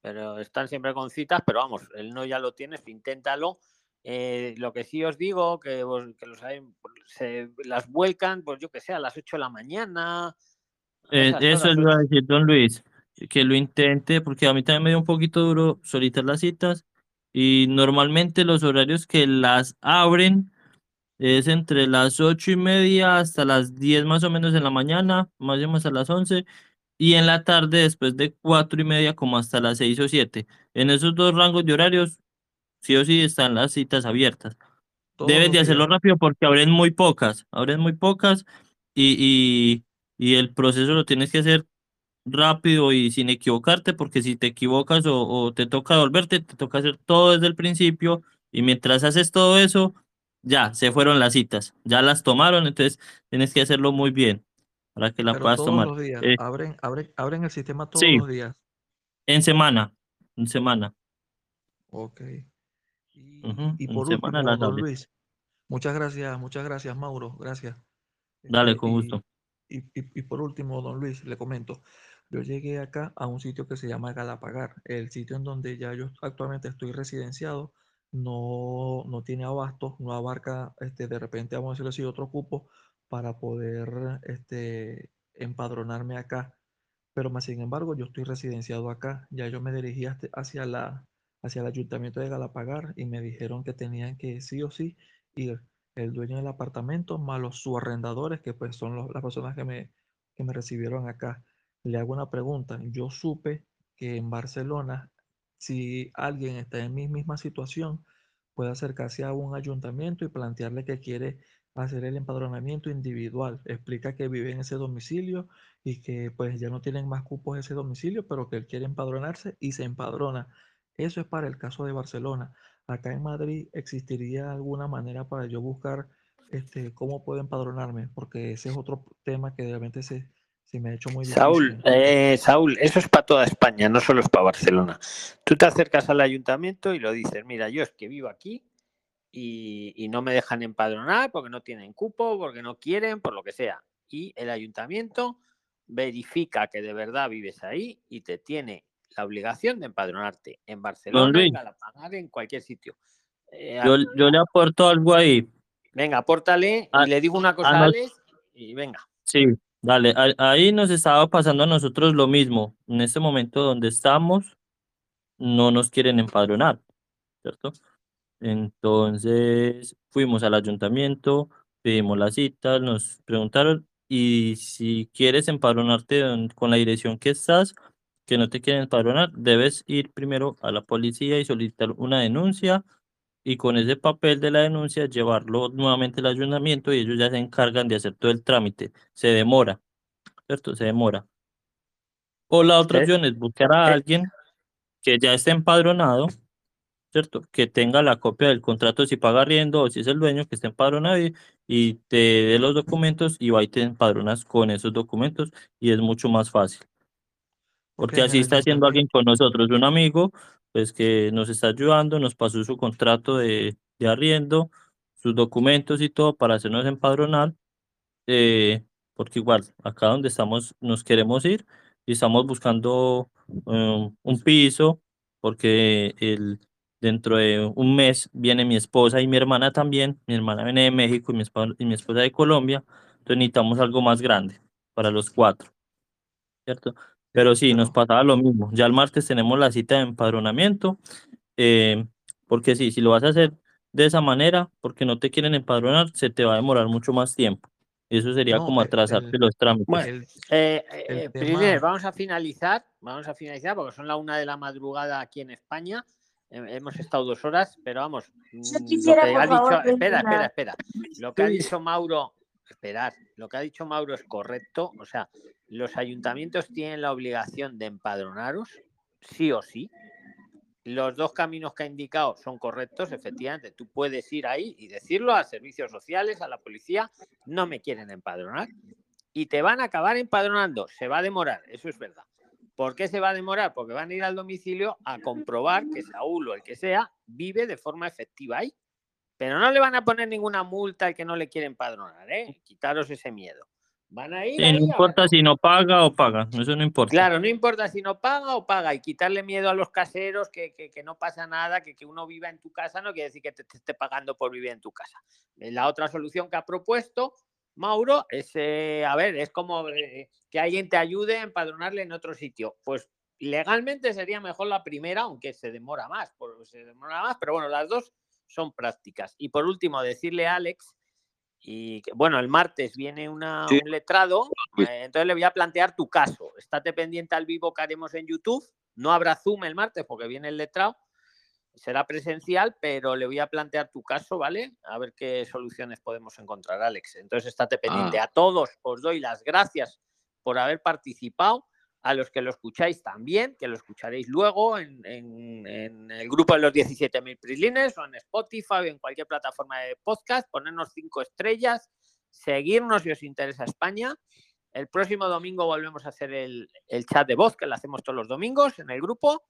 pero están siempre con citas, pero vamos, el no ya lo tienes, inténtalo. Eh, lo que sí os digo, que, vos- que los hay- se las vuelcan, pues yo que sé, a las 8 de la mañana, Eh, eso le iba a decir, don Luis, que lo intente, porque a mí también me dio un poquito duro solicitar las citas y normalmente los horarios que las abren es entre las ocho y media hasta las 10 más o menos en la mañana, más o menos a las 11 y en la tarde después de cuatro y media como hasta las 6 o 7. En esos dos rangos de horarios, sí o sí están las citas abiertas. Todos Debes de hacerlo rápido porque abren muy pocas, abren muy pocas y, y, y el proceso lo tienes que hacer rápido y sin equivocarte, porque si te equivocas o, o te toca volverte, te toca hacer todo desde el principio y mientras haces todo eso, ya se fueron las citas, ya las tomaron, entonces tienes que hacerlo muy bien para que la Pero puedas todos tomar. los días, Eh, abren, abren, abren el sistema todos sí, los días. en semana, en semana, Ok. Y, por semana último, don abres. Luis, muchas gracias, muchas gracias, Mauro, gracias. Dale, Este, con gusto. y, y, y por último, don Luis, le comento, yo llegué acá a un sitio que se llama Galapagar, el sitio en donde ya yo actualmente estoy residenciado, no, no tiene abasto, no abarca, este, de repente, vamos a decirlo así, otro cupo para poder este, empadronarme acá. Pero más sin embargo, yo estoy residenciado acá. Ya yo me dirigí hacia la, hacia el ayuntamiento de Galapagar y me dijeron que tenían que sí o sí ir el dueño del apartamento más los subarrendadores, que pues son las personas que me, que me recibieron acá. Le hago una pregunta. Yo supe que en Barcelona, si alguien está en mi misma situación, puede acercarse a un ayuntamiento y plantearle que quiere hacer el empadronamiento individual. Explica que vive en ese domicilio y que pues ya no tienen más cupos ese domicilio, pero que él quiere empadronarse y se empadrona. Eso es para el caso de Barcelona. Acá en Madrid existiría alguna manera para yo buscar este, cómo puedo empadronarme, porque ese es otro tema que realmente se, se me ha hecho muy Saúl, eh, Saúl, eso es para toda España, no solo es para Barcelona. Tú te acercas al ayuntamiento y lo dices, mira, yo es que vivo aquí y, y no me dejan empadronar porque no tienen cupo, porque no quieren, por lo que sea. Y el ayuntamiento verifica que de verdad vives ahí y te tiene la obligación de empadronarte en Barcelona, en Luis. Galapagar, en cualquier sitio. Eh, Yo, yo le aporto algo ahí. venga, apórtale Ah, y le digo una cosa ah, a no. Alex y venga. Sí, dale. Ahí nos estaba pasando a nosotros lo mismo. En este momento donde estamos, no nos quieren empadronar, ¿cierto? Entonces fuimos al ayuntamiento, pedimos la cita, nos preguntaron y si quieres empadronarte con la dirección que estás, que no te quieren empadronar, debes ir primero a la policía y solicitar una denuncia y con ese papel de la denuncia llevarlo nuevamente al ayuntamiento y ellos ya se encargan de hacer todo el trámite. Se demora, ¿cierto? Se demora. O la otra opción es buscar a alguien que ya esté empadronado, ¿cierto? Que tenga la copia del contrato si paga arriendo o si es el dueño que esté empadronado y, y te dé los documentos y va y te empadronas con esos documentos y es mucho más fácil. Porque en así está haciendo alguien con nosotros, un amigo, pues que nos está ayudando, nos pasó su contrato de, de arriendo, sus documentos y todo para hacernos empadronar, eh, porque igual, acá donde estamos, nos queremos ir y estamos buscando um, un piso, porque el, dentro de un mes viene mi esposa y mi hermana también, mi hermana viene de México y mi esposa, y mi esposa de Colombia, entonces necesitamos algo más grande para los cuatro, ¿cierto? Pero sí, nos pasaba lo mismo. Ya el martes tenemos la cita de empadronamiento, eh, porque sí, si lo vas a hacer de esa manera, porque no te quieren empadronar, se te va a demorar mucho más tiempo. Eso sería No, como atrasarte el, los trámites. Bueno, el, eh, el eh, vamos a finalizar, vamos a finalizar porque son la una de la madrugada aquí en España. Hemos estado dos horas, pero vamos, Yo mm, lo quisiera, que por ha dicho, favor, espera, espera, espera. Lo que ha dicho Mauro, esperar, lo que ha dicho Mauro es correcto. O sea, los ayuntamientos tienen la obligación de empadronaros, sí o sí. Los dos caminos que ha indicado son correctos, efectivamente. Tú puedes ir ahí y decirlo a servicios sociales, a la policía, no me quieren empadronar. Y te van a acabar empadronando. Se va a demorar, eso es verdad. ¿Por qué se va a demorar? Porque van a ir al domicilio a comprobar que Saúl o el que sea vive de forma efectiva ahí. Pero no le van a poner ninguna multa al que no le quiere empadronar, ¿eh? Quitaros ese miedo. Van a ir Sí, no a importa si no paga o paga, eso no importa. Claro, no importa si no paga o paga y quitarle miedo a los caseros, que, que- que no pasa nada, que, que uno viva en tu casa no quiere decir que te, te esté pagando por vivir en tu casa. Eh, La otra solución que ha propuesto Mauro es, eh, a ver, es como eh, que alguien te ayude a empadronarle en otro sitio. Pues legalmente sería mejor la primera, aunque se demora más, por- se demora más, pero bueno, las dos son prácticas. Y por último, decirle a Alex y bueno, el martes viene una, Sí. un letrado, eh, entonces le voy a plantear tu caso. Estate pendiente al vivo que haremos en YouTube. No habrá Zoom el martes porque viene el letrado. Será presencial, pero le voy a plantear tu caso, ¿vale? A ver qué soluciones podemos encontrar, Alex. Entonces, estate pendiente. Ah. A todos os doy las gracias por haber participado. A los que lo escucháis también, que lo escucharéis luego en, el grupo de los 17.000 Prislines o en Spotify o en cualquier plataforma de podcast, ponernos cinco estrellas, seguirnos si os interesa España. El próximo domingo volvemos a hacer el, el chat de voz, que lo hacemos todos los domingos en el grupo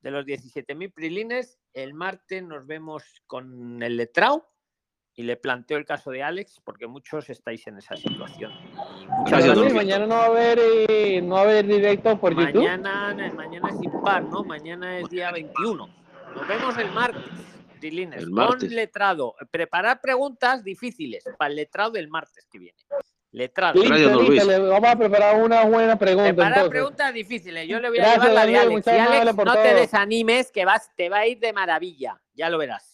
de los 17.000 Prilines. El martes nos vemos con el letrao y le planteo el caso de Alex, porque muchos estáis en esa situación. Y muchas Gracias, mañana no va a haber, eh, no va a haber directo por YouTube. Mañana, mañana es impar, ¿no? Mañana es día 21. Nos vemos el martes, Prilines, El con martes. letrado. Preparar preguntas difíciles para el letrado del martes que viene. Letrado. Luis. le vamos a preparar una buena pregunta Preparar entonces. preguntas difíciles. Yo le voy a Gracias, llevar la de Daniel, Alex. no te desanimes, que vas, te va a ir de maravilla. Ya lo verás.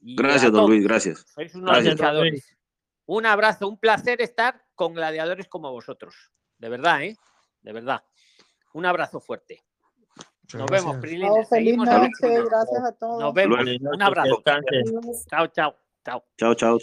Y Gracias, don. Luis, gracias. Sois unos Gracias. Luis. Un abrazo, un placer estar con gladiadores como vosotros. De verdad, ¿eh? De verdad. Un abrazo fuerte. Muchas Nos vemos. Prilines. Chao, feliz noche, gracias a todos. Nos vemos. Un abrazo. Chao, chao, chao. Chao, chao.